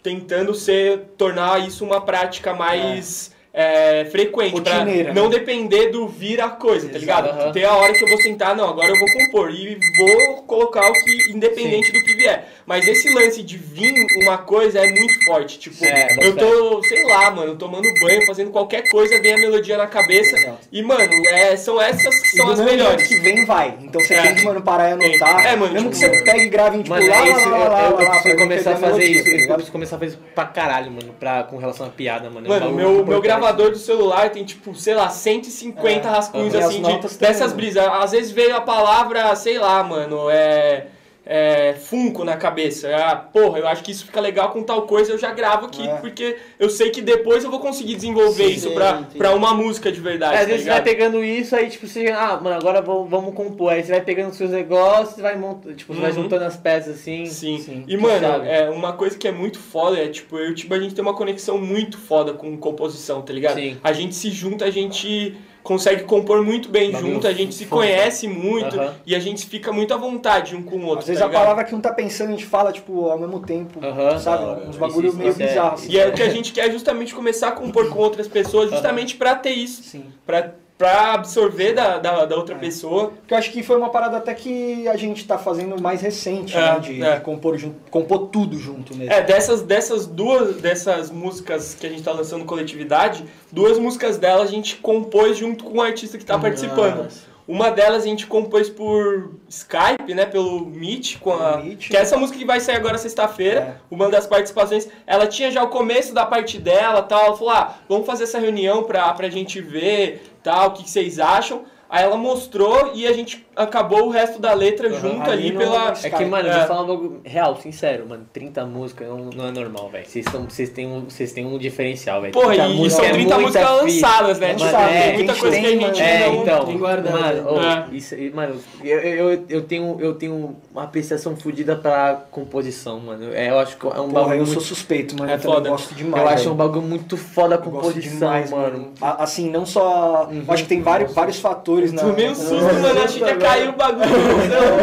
tentando ser, tornar isso uma prática mais é, frequente, pra Rotineira, não né? depender do vir a coisa, tá ligado? aham. Ter a hora que eu vou sentar, não, agora eu vou compor e vou colocar o que, independente do que vier. Mas esse lance de vir uma coisa é muito forte, tipo, É, eu tô, sei lá, mano, tomando banho, fazendo qualquer coisa, vem a melodia na cabeça Exato. e, mano, é, são essas que são as melhores. que vem, vai. Então você É. tem que, mano, parar e Tem. anotar. É, mano, Mesmo tipo, que você pegue e grave, tipo, Mano, lá, lá, isso, lá, eu, lá, eu, lá, eu lá, preciso pra começar a fazer isso, tá eu ligado? preciso começar a fazer isso pra caralho, mano, pra, com relação à piada, mano. É Mano, meu, meu importante. Gravador do celular tem, tipo, sei lá, 150 É, rascunhos, as assim, de, dessas brisas. Às vezes veio a palavra, sei lá, mano, é... É, funko na cabeça. Ah, porra, eu acho que isso fica legal com tal coisa, eu já gravo aqui, É. porque eu sei que depois eu vou conseguir desenvolver Sim, isso pra, sim. pra uma música de verdade. É, às tá vezes você vai ligado? pegando isso, aí tipo, você, ah, mano, agora vamos, vamos compor. Aí você vai pegando os seus negócios, vai montando, tipo, você vai Uhum. juntando as peças assim. Sim. E, que mano, é, uma coisa que é muito foda é, tipo, eu e o Tiba, a gente tem uma conexão muito foda com composição, tá ligado? Sim. A gente se junta, a gente consegue compor muito bem Bagulho junto, a gente se foda. conhece muito Aham. e a gente fica muito à vontade um com o outro, Às vezes tá a ligado? palavra que um tá pensando, a gente fala, tipo, ao mesmo tempo, Aham. sabe? Hora. Uns bagulho meio é- bizarros. assim. E é o que a gente quer justamente começar a compor com outras pessoas, justamente pra ter isso, Sim. pra, pra absorver da, da, da outra pessoa. Porque eu acho que foi uma parada até que a gente tá fazendo mais recente, É, né? De, é. de compor, junto, compor tudo junto mesmo. É, dessas, dessas duas, dessas músicas que a gente tá lançando coletividade, duas músicas delas a gente compôs junto com o artista que tá participando. Uma delas a gente compôs por Skype, né, pelo Meet, com a, Pelo Meet. que é essa música que vai sair agora sexta-feira, É. uma das participações, ela tinha já o começo da parte dela, tal, ela falou, ah, vamos fazer essa reunião pra, pra gente ver, tal, o que, que vocês acham. Aí ela mostrou e a gente acabou o resto da letra junto Ali ali pela... É que, mano, eu É. vou falar um bagulho real, sincero, mano. 30 músicas não, não é normal, velho. Vocês têm, um, vocês têm um diferencial, velho. Porra, 30 e músicas são é 30 muita músicas fita. lançadas, né? Mano, Tipo, é, tem muita coisa que a tem, gente É, não... então, tem guardado. mano, É. isso, mano eu, eu, eu, tenho, eu tenho uma apreciação fodida pra composição, mano. É, eu acho que é um Porra, bagulho eu sou muito, suspeito, mano. É eu foda. gosto demais. eu acho um bagulho muito foda a Eu composição, demais, mano. Assim, não só. eu acho que tem vários, vários fatores na. Um na- susto, mano, achei que ia cair o bagulho.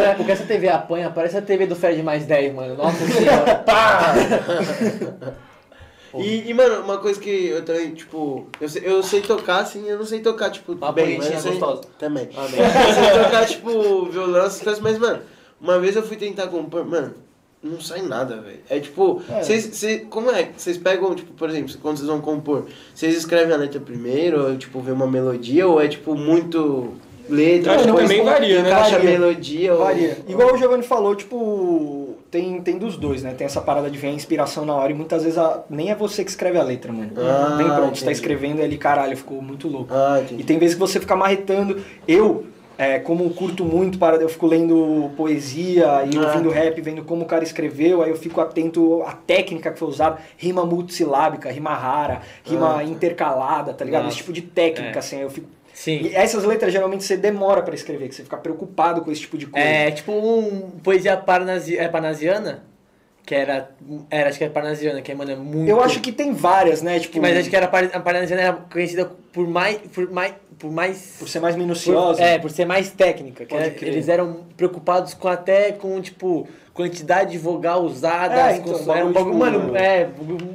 É, porque essa TV apanha, parece a TV do Fred mais 10, mano. Nossa senhora. Pá! E, e, mano, uma coisa que eu também, tipo, eu sei, eu sei tocar, assim, eu não sei tocar, tipo, Uma bem, mas eu sei, gostosa. Também. Amém. Eu sei tocar, tipo, violão, essas coisas, mas, mano, uma vez eu fui tentar compor, mano, não sai nada, velho. É tipo, É. vocês, cês- como é? Vocês pegam, tipo, por exemplo, quando vocês vão compor, vocês escrevem a letra primeiro, ou, tipo, vê uma melodia, ou é, tipo, muito letra, acho que depois também varia, né? encaixa Varia. melodia, ou... Varia. Igual o Giovanni falou, tipo, tem, tem dos dois, né? Tem essa parada de ver a inspiração na hora e muitas vezes a- nem é você que escreve a letra, mano. Ah, Vem pronto, você tá entendi. escrevendo e ele, caralho, ficou muito louco. Ah, E entendi. tem vezes que você fica marretando. Eu, é, como curto muito, para, eu fico lendo poesia e Ah. ouvindo rap, vendo como o cara escreveu, aí eu fico atento à técnica que foi usada, rima multissilábica, rima rara, rima Ah. intercalada, tá ligado? Nossa. Esse tipo de técnica, É. assim, aí eu fico Sim. E essas letras geralmente você demora pra escrever, que você fica preocupado com esse tipo de coisa. É tipo um poesia parnasi, é, parnasiana, que era, era, acho que era parnasiana, que mano, é muito... Eu acho que tem várias, né? Tipo, Mas acho que era, a parnasiana era conhecida por mais, por mais, por mais... por ser mais por- minuciosa. é, por ser mais técnica. era- crer. eles eram preocupados com até com, tipo, quantidade de vogal usada. É, então, cons- era um bagulho, bagulho, tipo, mano, é,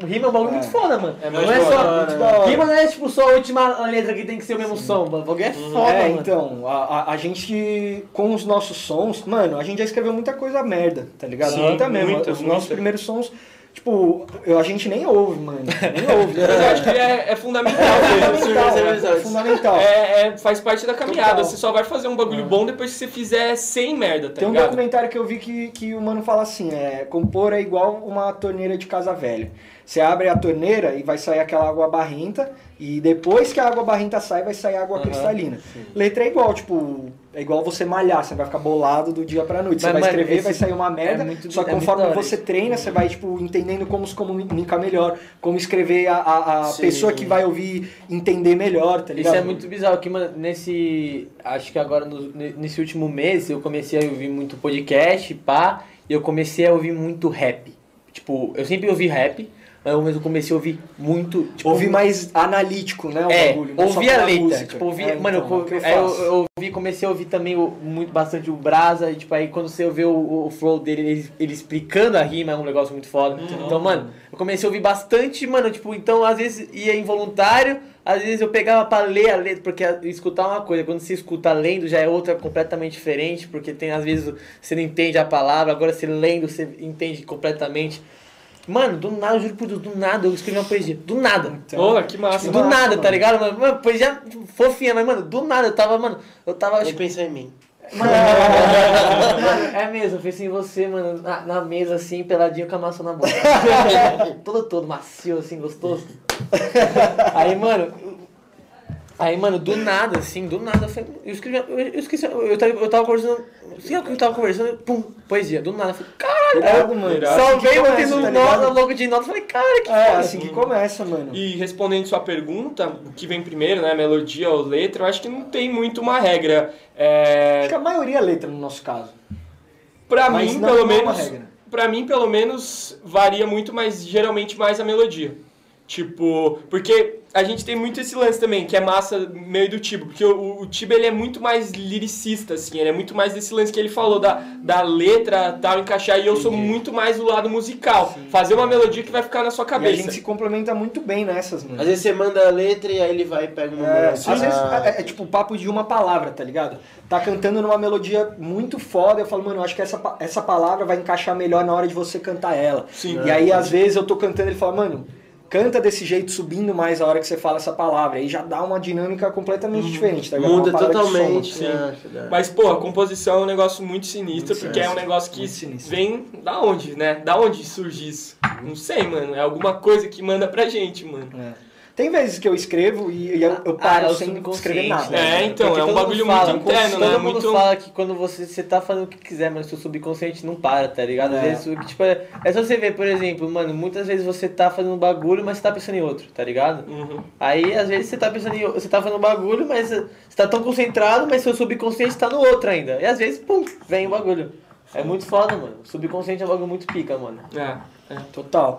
rima é um bagulho É. muito foda, mano. É não é só, muito da hora. rima não é tipo só a última letra que tem que ser o mesmo som, mano. O bagulho é foda, é, mano. então, a, a, a gente, com os nossos sons, mano, a gente já escreveu muita coisa merda, tá ligado? Sim, muita mesmo. muita, os muita. nossos primeiros sons, tipo, eu, a gente nem ouve, mano. Nem ouve. Mas eu acho que é, é fundamental É fundamental, é fundamental. É, é- faz parte da caminhada. Total. Você só vai fazer um bagulho bom depois que você fizer sem merda, tá Tem um ligado? documentário que eu vi que, que o mano fala assim, é, compor é igual uma torneira de casa velha. Você abre a torneira e vai sair aquela água barrenta, e depois que a água barrenta sai, vai sair água cristalina. Letra é igual, tipo, é igual você malhar, você vai ficar bolado do dia pra noite. Você Mas, vai mano, escrever, esse- vai sair uma merda, é muito- só que é conforme você treina, você vai, tipo, entendendo como se comunicar melhor, como escrever a, a, a Sim. pessoa que vai ouvir entender melhor, tá ligado? Isso é muito bizarro, que, mano, nesse. Acho que agora, no- nesse último mês, eu comecei a ouvir muito podcast, pá, e eu comecei a ouvir muito rap. Tipo, eu sempre ouvi rap, mas eu comecei a ouvir muito. Tipo, Ouvir mais analítico, né, o É, bagulho. ouvir a letra. música. Tipo, ouvir, É, mano, então, eu, é eu eu, ouvi, comecei a ouvir também o, muito, bastante o Brasa, e tipo, aí quando você ouve o, o flow dele, ele, ele explicando a rima, é um negócio muito foda. Então, mano, eu comecei a ouvir bastante, mano, tipo, então às vezes ia involuntário, às vezes eu pegava pra ler a letra, porque a- escutar uma coisa, quando você escuta lendo já é outra completamente diferente, porque tem às vezes você não entende a palavra, agora você lendo você entende completamente. Mano, do nada, eu juro por Deus, do nada eu escrevi uma poesia, do nada. Pô, que massa. Do massa, nada, mano. tá ligado? Mano, mano poesia fofinha, mas, mano, do nada eu tava, mano, eu tava. Nem Tipo, pensar em mim. mano, mano, é mesmo, eu pensei em você, mano, na, na mesa assim, peladinho com a maçã na boca. todo, todo macio, assim, gostoso. Aí, mano. Aí, mano, do nada, assim, do nada, eu, falei, eu escrevi, eu, eu esqueci, eu, eu, tava, eu tava conversando, assim, eu tava conversando, pum, poesia, do nada, eu falei, caralho, Irado, mano. Irado. salvei, botei no tá nota, logo de nota, falei, cara, que É, foda. assim que começa, mano. E respondendo sua pergunta, o que vem primeiro, né? Melodia ou letra, eu acho que não tem muito uma regra. É, Acho que a maioria é letra no nosso caso. pra Mas mim, não pelo é uma menos. regra. Pra mim, pelo menos, varia muito, mas geralmente mais a melodia. Tipo, porque a gente tem muito esse lance também, que é massa meio do Tibo, porque o, o Tibo ele é muito mais liricista, assim, ele é muito mais desse lance que ele falou, da, da letra tal, encaixar, e eu sou muito mais do lado musical, fazer uma melodia que vai ficar na sua E a cabeça. gente se complementa muito bem nessas, mano. Às vezes você manda a letra e aí ele vai e pega uma É, às vezes é, é tipo papo de uma palavra, tá ligado? Tá cantando numa melodia muito foda, eu falo, mano, eu acho que essa, essa palavra vai encaixar melhor na hora de você cantar ela. Sim. E aí, às vezes, eu tô cantando e ele fala, mano, canta desse jeito, subindo mais a hora que você fala essa palavra. Aí já dá uma dinâmica completamente diferente, tá ligado? Muda totalmente. assim. né? Verdade. Mas, pô, a composição é um negócio muito sinistro, porque é um negócio que Muito vem da onde, né? Da onde surge isso? Não sei, mano. É alguma coisa que manda pra gente, mano. É. Tem vezes que eu escrevo e, e eu, eu paro Ah, é o sem subconsciente, escrever nada. né? É, então, Porque é um todo bagulho mundo muito fala, interno, todo né? mundo Muito- fala que quando você, você tá fazendo o que quiser, mas seu subconsciente não para, tá ligado? Às É. vezes, o que, tipo, é, é só você ver, por exemplo, mano, muitas vezes você tá fazendo um bagulho, mas você tá pensando em outro, tá ligado? Uhum. Aí, às vezes, você tá pensando em você tá fazendo um bagulho, mas você tá tão concentrado, mas seu subconsciente tá no outro ainda. E às vezes, pum, vem o bagulho. É muito foda, mano. O subconsciente é um bagulho muito pica, mano. É, é. Total.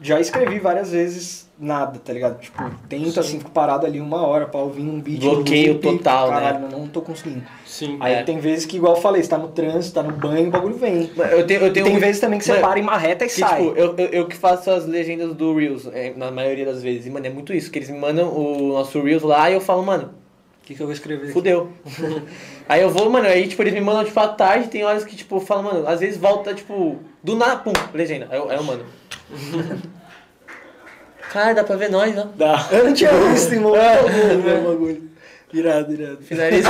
Já escrevi várias vezes nada, tá ligado? Tipo, tento assim, fico parado ali uma hora pra ouvir um beat. Bloqueio loop, total, né? caralho, Não tô conseguindo. Sim. Aí É. tem vezes que, igual eu falei, você tá no trânsito, tá no banho, o bagulho vem. Eu tenho, eu tenho tem um- vezes também que você Mano, para em marreta e Que, sai. tipo, eu, eu, eu que faço as legendas do Reels, é, na maioria das vezes. E, mano, é muito isso, que eles me mandam o nosso Reels lá e eu falo, mano, O que, que eu vou escrever? fudeu. aí eu vou, mano, aí, tipo, eles me mandam, tipo, à tarde, tem horas que, tipo, eu falo, mano, às vezes volta, tipo, do nada, pum, legenda. Aí eu, aí eu mando. Cara, dá pra ver nós, né? Dá. Eu não tinha visto, irmão. o bagulho. Irado, irado. Finaliza.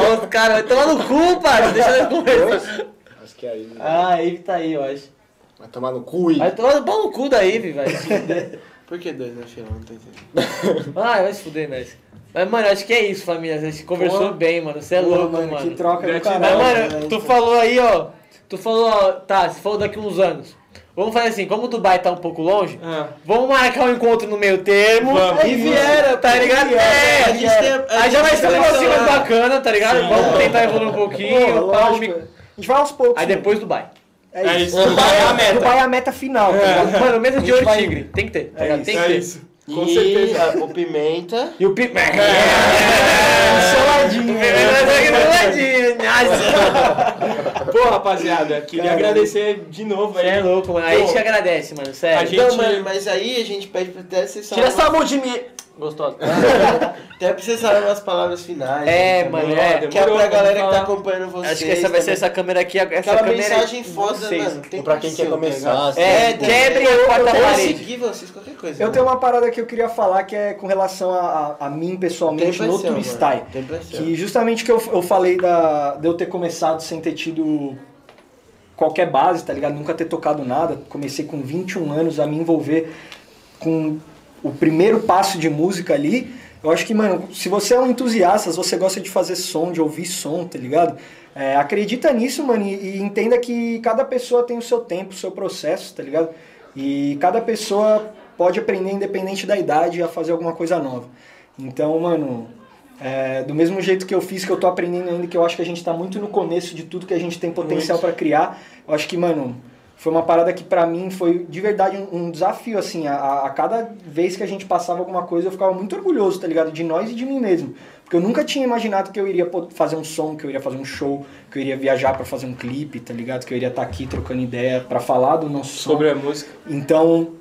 Ó, Os caras, vai tomar no cu, pai, deixa eu conversar. Acho que é aí. Ah, a Eve tá aí, eu acho. Vai tomar no cu e. Vai tomar no pau no cu da Eve, velho. Por que dois na fila? Não tô entendendo. Ah, vai se fuder, nós. Mas, mano, acho que é isso, família. A gente conversou Pô. bem, mano. Você é Porra, louco, mano, mano. que troca do Gratidão. caralho. Mas, mano, né? tu falou aí, ó. Tu falou, ó, tá, se for daqui uns anos. Vamos fazer assim, como o Dubai tá um pouco longe, Ah. vamos marcar um encontro no meio termo. Vamos. E viera, tá ligado? É, A gente tem- a Aí já vai ser um negocinho mais bacana, tá ligado? Sim. Vamos tentar evoluir um pouquinho. Pô, pá, um A gente vai aos poucos. Aí mano. depois Dubai. É É isso. isso. Dubai é a meta. Dubai é a meta final, tá ligado? Mano, mesa de ouro vai- tigre. Tem que ter, tá É ligado? Tem que É ter. isso. Com e certeza. a- o Pimenta. E o pi... Soladinho. Pô, rapaziada, queria Caralho. agradecer de novo aí. É louco, mano. Aí a gente agradece, mano. Sério. A gente- Não, mano, mas aí a gente pede pra até vocês Tira essa mão de mim. Gostoso. Até pra vocês falarem umas palavras finais. É, né, mano, é. Que é pra galera que tá acompanhando vocês. Acho que essa vai ser também. essa câmera aqui. Essa Aquela câmera mensagem é de foda, vocês. mano. Tem Pra que quem quer começar, assim, É, tipo, quebrem a quarta parede. seguir vocês, qualquer coisa. Eu tenho uma parada que eu queria falar que é com relação a, a, a mim pessoalmente no Turistai. Que justamente que eu, eu falei da, de eu ter começado sem ter tido qualquer base, tá ligado? Nunca ter tocado nada. Comecei com 21 anos a me envolver com o primeiro passo de música ali. Eu acho que, mano, se você é um entusiasta, se você gosta de fazer som, de ouvir som, tá ligado? É, acredita nisso, mano, e, e entenda que cada pessoa tem o seu tempo, o seu processo, tá ligado? E cada pessoa pode aprender, independente da idade, a fazer alguma coisa nova. Então, mano, é, do mesmo jeito que eu fiz, que eu tô aprendendo ainda, que eu acho que a gente tá muito no começo de tudo que a gente tem potencial pra criar, eu acho que, mano, foi uma parada que pra mim foi de verdade um, um desafio, assim, a, a cada vez que a gente passava alguma coisa eu ficava muito orgulhoso, tá ligado? De nós e de mim mesmo. Porque eu nunca tinha imaginado que eu iria fazer um som, que eu iria fazer um show, que eu iria viajar pra fazer um clipe, tá ligado? Que eu iria estar aqui trocando ideia pra falar do nosso som. Sobre a música. Então,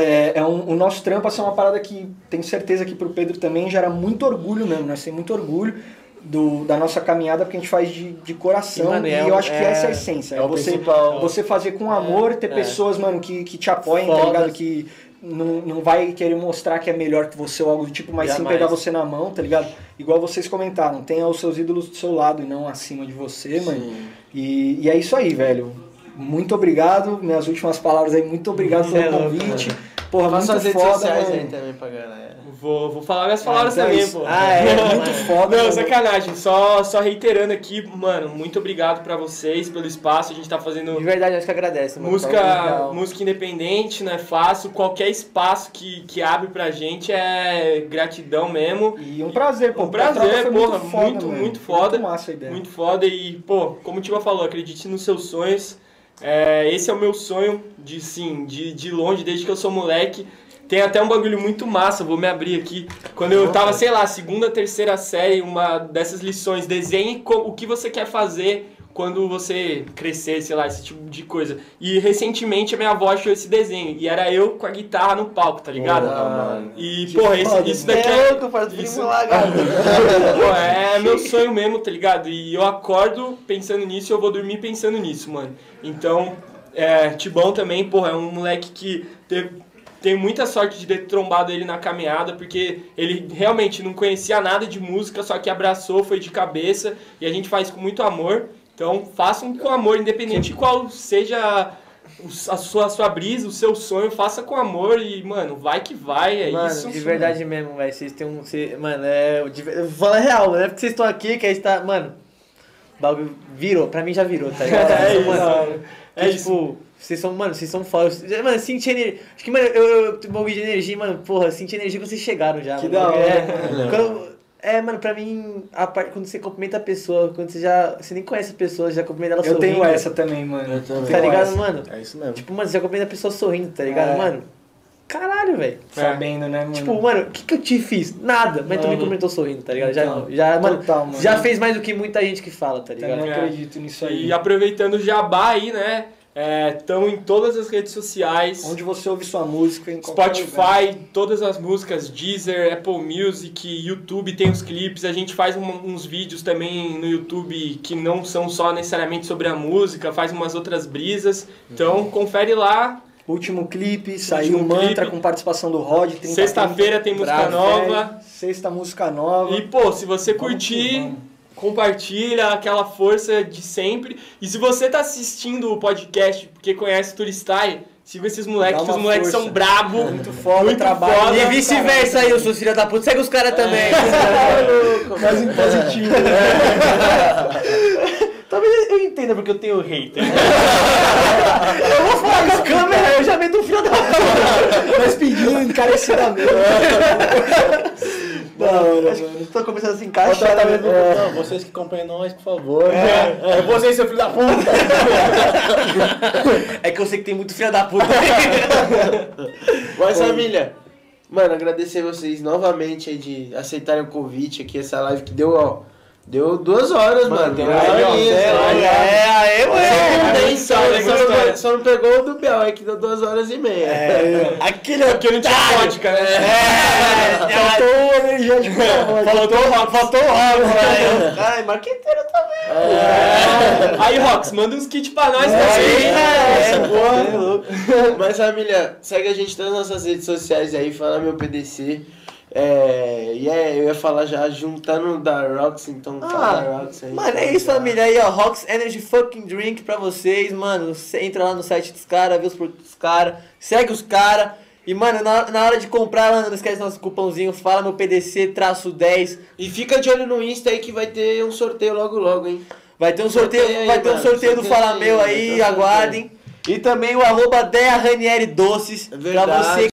é, é um- o nosso trampo assim, é uma parada que tenho certeza que pro Pedro também gera muito orgulho mesmo. Nós temos muito orgulho do, da nossa caminhada porque a gente faz de, de coração. E, mano, e é eu um- acho que é- essa é a essência. É, é o você, principal. você fazer com amor, ter é. pessoas, mano, que, que te apoiem, tá ligado? Que não, não vai querer mostrar que é melhor que você ou algo do tipo, mas sim Jamais. pegar você na mão, tá ligado? Igual vocês comentaram, tenha os seus ídolos do seu lado e não acima de você, mano. E, e é isso aí, velho. Muito obrigado. Minhas últimas palavras aí, muito obrigado é pelo convite. Porra, Faça muito redes foda, sociais mano. aí também pra galera. Vou, vou falar minhas palavras então é também, isso. pô. Ah, é, Muito foda. Não, mano. sacanagem. Só, só reiterando aqui, mano, muito obrigado pra vocês pelo espaço. A gente tá fazendo De verdade, acho que agradece, mano. música, música independente, não é fácil. Qualquer espaço que, que abre pra gente é gratidão mesmo. E um prazer, pô. Um prazer, porra, muito, foda, muito, muito foda. Muito massa a ideia. Muito foda e, pô, como o Tiba falou, acredite nos seus sonhos. É, esse é o meu sonho de sim, de, de longe, desde que eu sou moleque. Tem até um bagulho muito massa, vou me abrir aqui. Quando eu tava, sei lá, segunda, terceira série, uma dessas lições, desenhe o que você quer fazer quando você crescer, sei lá, esse tipo de coisa. E recentemente a minha avó achou esse desenho. E era eu com a guitarra no palco, tá ligado? mano. E, porra, foda, isso daqui é. É louco, faz isso- lá. Pô, é meu sonho mesmo, tá ligado? E eu acordo pensando nisso e eu vou dormir pensando nisso, mano. Então, é, Tibão também, porra, é um moleque que teve, tenho muita sorte de ter trombado ele na caminhada, porque ele realmente não conhecia nada de música, só que abraçou, foi de cabeça, e a gente faz com muito amor. Então, façam com amor, independente de qual seja a sua, a sua brisa, o seu sonho, faça com amor e, mano, vai que vai, é mano, isso. de verdade mesmo, velho. Vocês têm um. cê- mano, é. de Eu vou falar real, não é porque vocês estão aqui que a gente tá. Mano, o bagulho virou. Pra mim já virou, tá ligado? É Então, isso, mano. é que, isso. Tipo, vocês são, mano, vocês são fodas. Mano, eu senti energia. Acho que, mano, eu, eu um bagulho de energia, mano, porra, eu senti energia quando vocês chegaram já. Que mano. da hora, É, mano. quando- é, mano, pra mim, a parte, quando você cumprimenta a pessoa, quando você já. Você nem conhece a pessoa, já cumprimenta ela Eu sorrindo. tenho essa também, mano. Eu também. Tá ligado, essa. mano? É isso mesmo. Tipo, mano, você já cumprimenta a pessoa sorrindo, tá ligado? É. Mano, caralho, velho. Sabendo, né, mano? Tipo, mano, o que, que eu te fiz? Nada, mas tu me comentou sorrindo, tá ligado? Já, Então, já, mano, total, mano. já fez mais do que muita gente que fala, tá ligado? Também É. acredito nisso aí. E aproveitando o jabá aí, né? Estão em todas as redes sociais. Onde você ouve sua música, em qualquer lugar. Spotify, todas as músicas, Deezer, Apple Music, YouTube tem os clipes. A gente faz um- uns vídeos também no YouTube que não são só necessariamente sobre a música, faz umas outras brisas. Então confere lá. Último clipe, saiu Último Mantra clipe. com participação do Rod. 30, Sexta-feira tem música 30, nova. Sexta música nova. E pô, se você Vamos curtir. Compartilha aquela força de sempre. E se você tá assistindo o podcast porque conhece Turistai, siga esses moleques, que os moleques força. são brabo. Muito foda, Muito trabalho. foda. E vice-versa aí, os seus filhos da puta. Segue os caras também. Mas em positivo. Talvez eu entenda porque eu tenho hater. eu vou falar com a câmera tratamento do filho da puta. Nós pedindo encarecidamente. Da hora, mano. Tô começando a se encaixar. do- né? Não, vocês que acompanham nós, por favor. É, é você, seu filho da puta. É que eu sei que tem muito filho da puta. Mas família, mano, agradecer vocês novamente de aceitarem o convite aqui, essa live que deu, ó. Deu duas horas, mano. Deu duas aí, ó, horinhas, é, né? É, aê, Só ué. não tem, Só só, tem só, não, só não pegou o do Bel aí que deu duas horas e meia. É, aquele Porque não tinha vodka, né? É, Faltou o energético da voz. Faltou o rock, faltou o rock, velho. Ai, marqueteiro também. Aí, Rox, manda uns kits pra nós É, também. é, boa. é louco. Mas família, segue a gente nas nossas redes sociais aí, fala meu PDC. É, e é, eu ia falar já juntando da Rox, então fala da Ah, Rox aí. mano, é isso, família. Aí, ó, Rox Energy Fucking Drink pra vocês, mano. Você entra lá no site dos caras, vê os produtos dos caras, segue os caras. E, mano, na, na hora de comprar, mano, não esquece nosso cupomzinho, fala meu PDC, traço 10. E fica de olho no Insta aí que vai ter um sorteio logo logo, hein? Vai ter um sorteio, Sorteio aí, vai ter um mano, sorteio do sorteio Fala aí, Meu aí, sorteio. aguardem. E também o arroba Doces, É pra verdade. você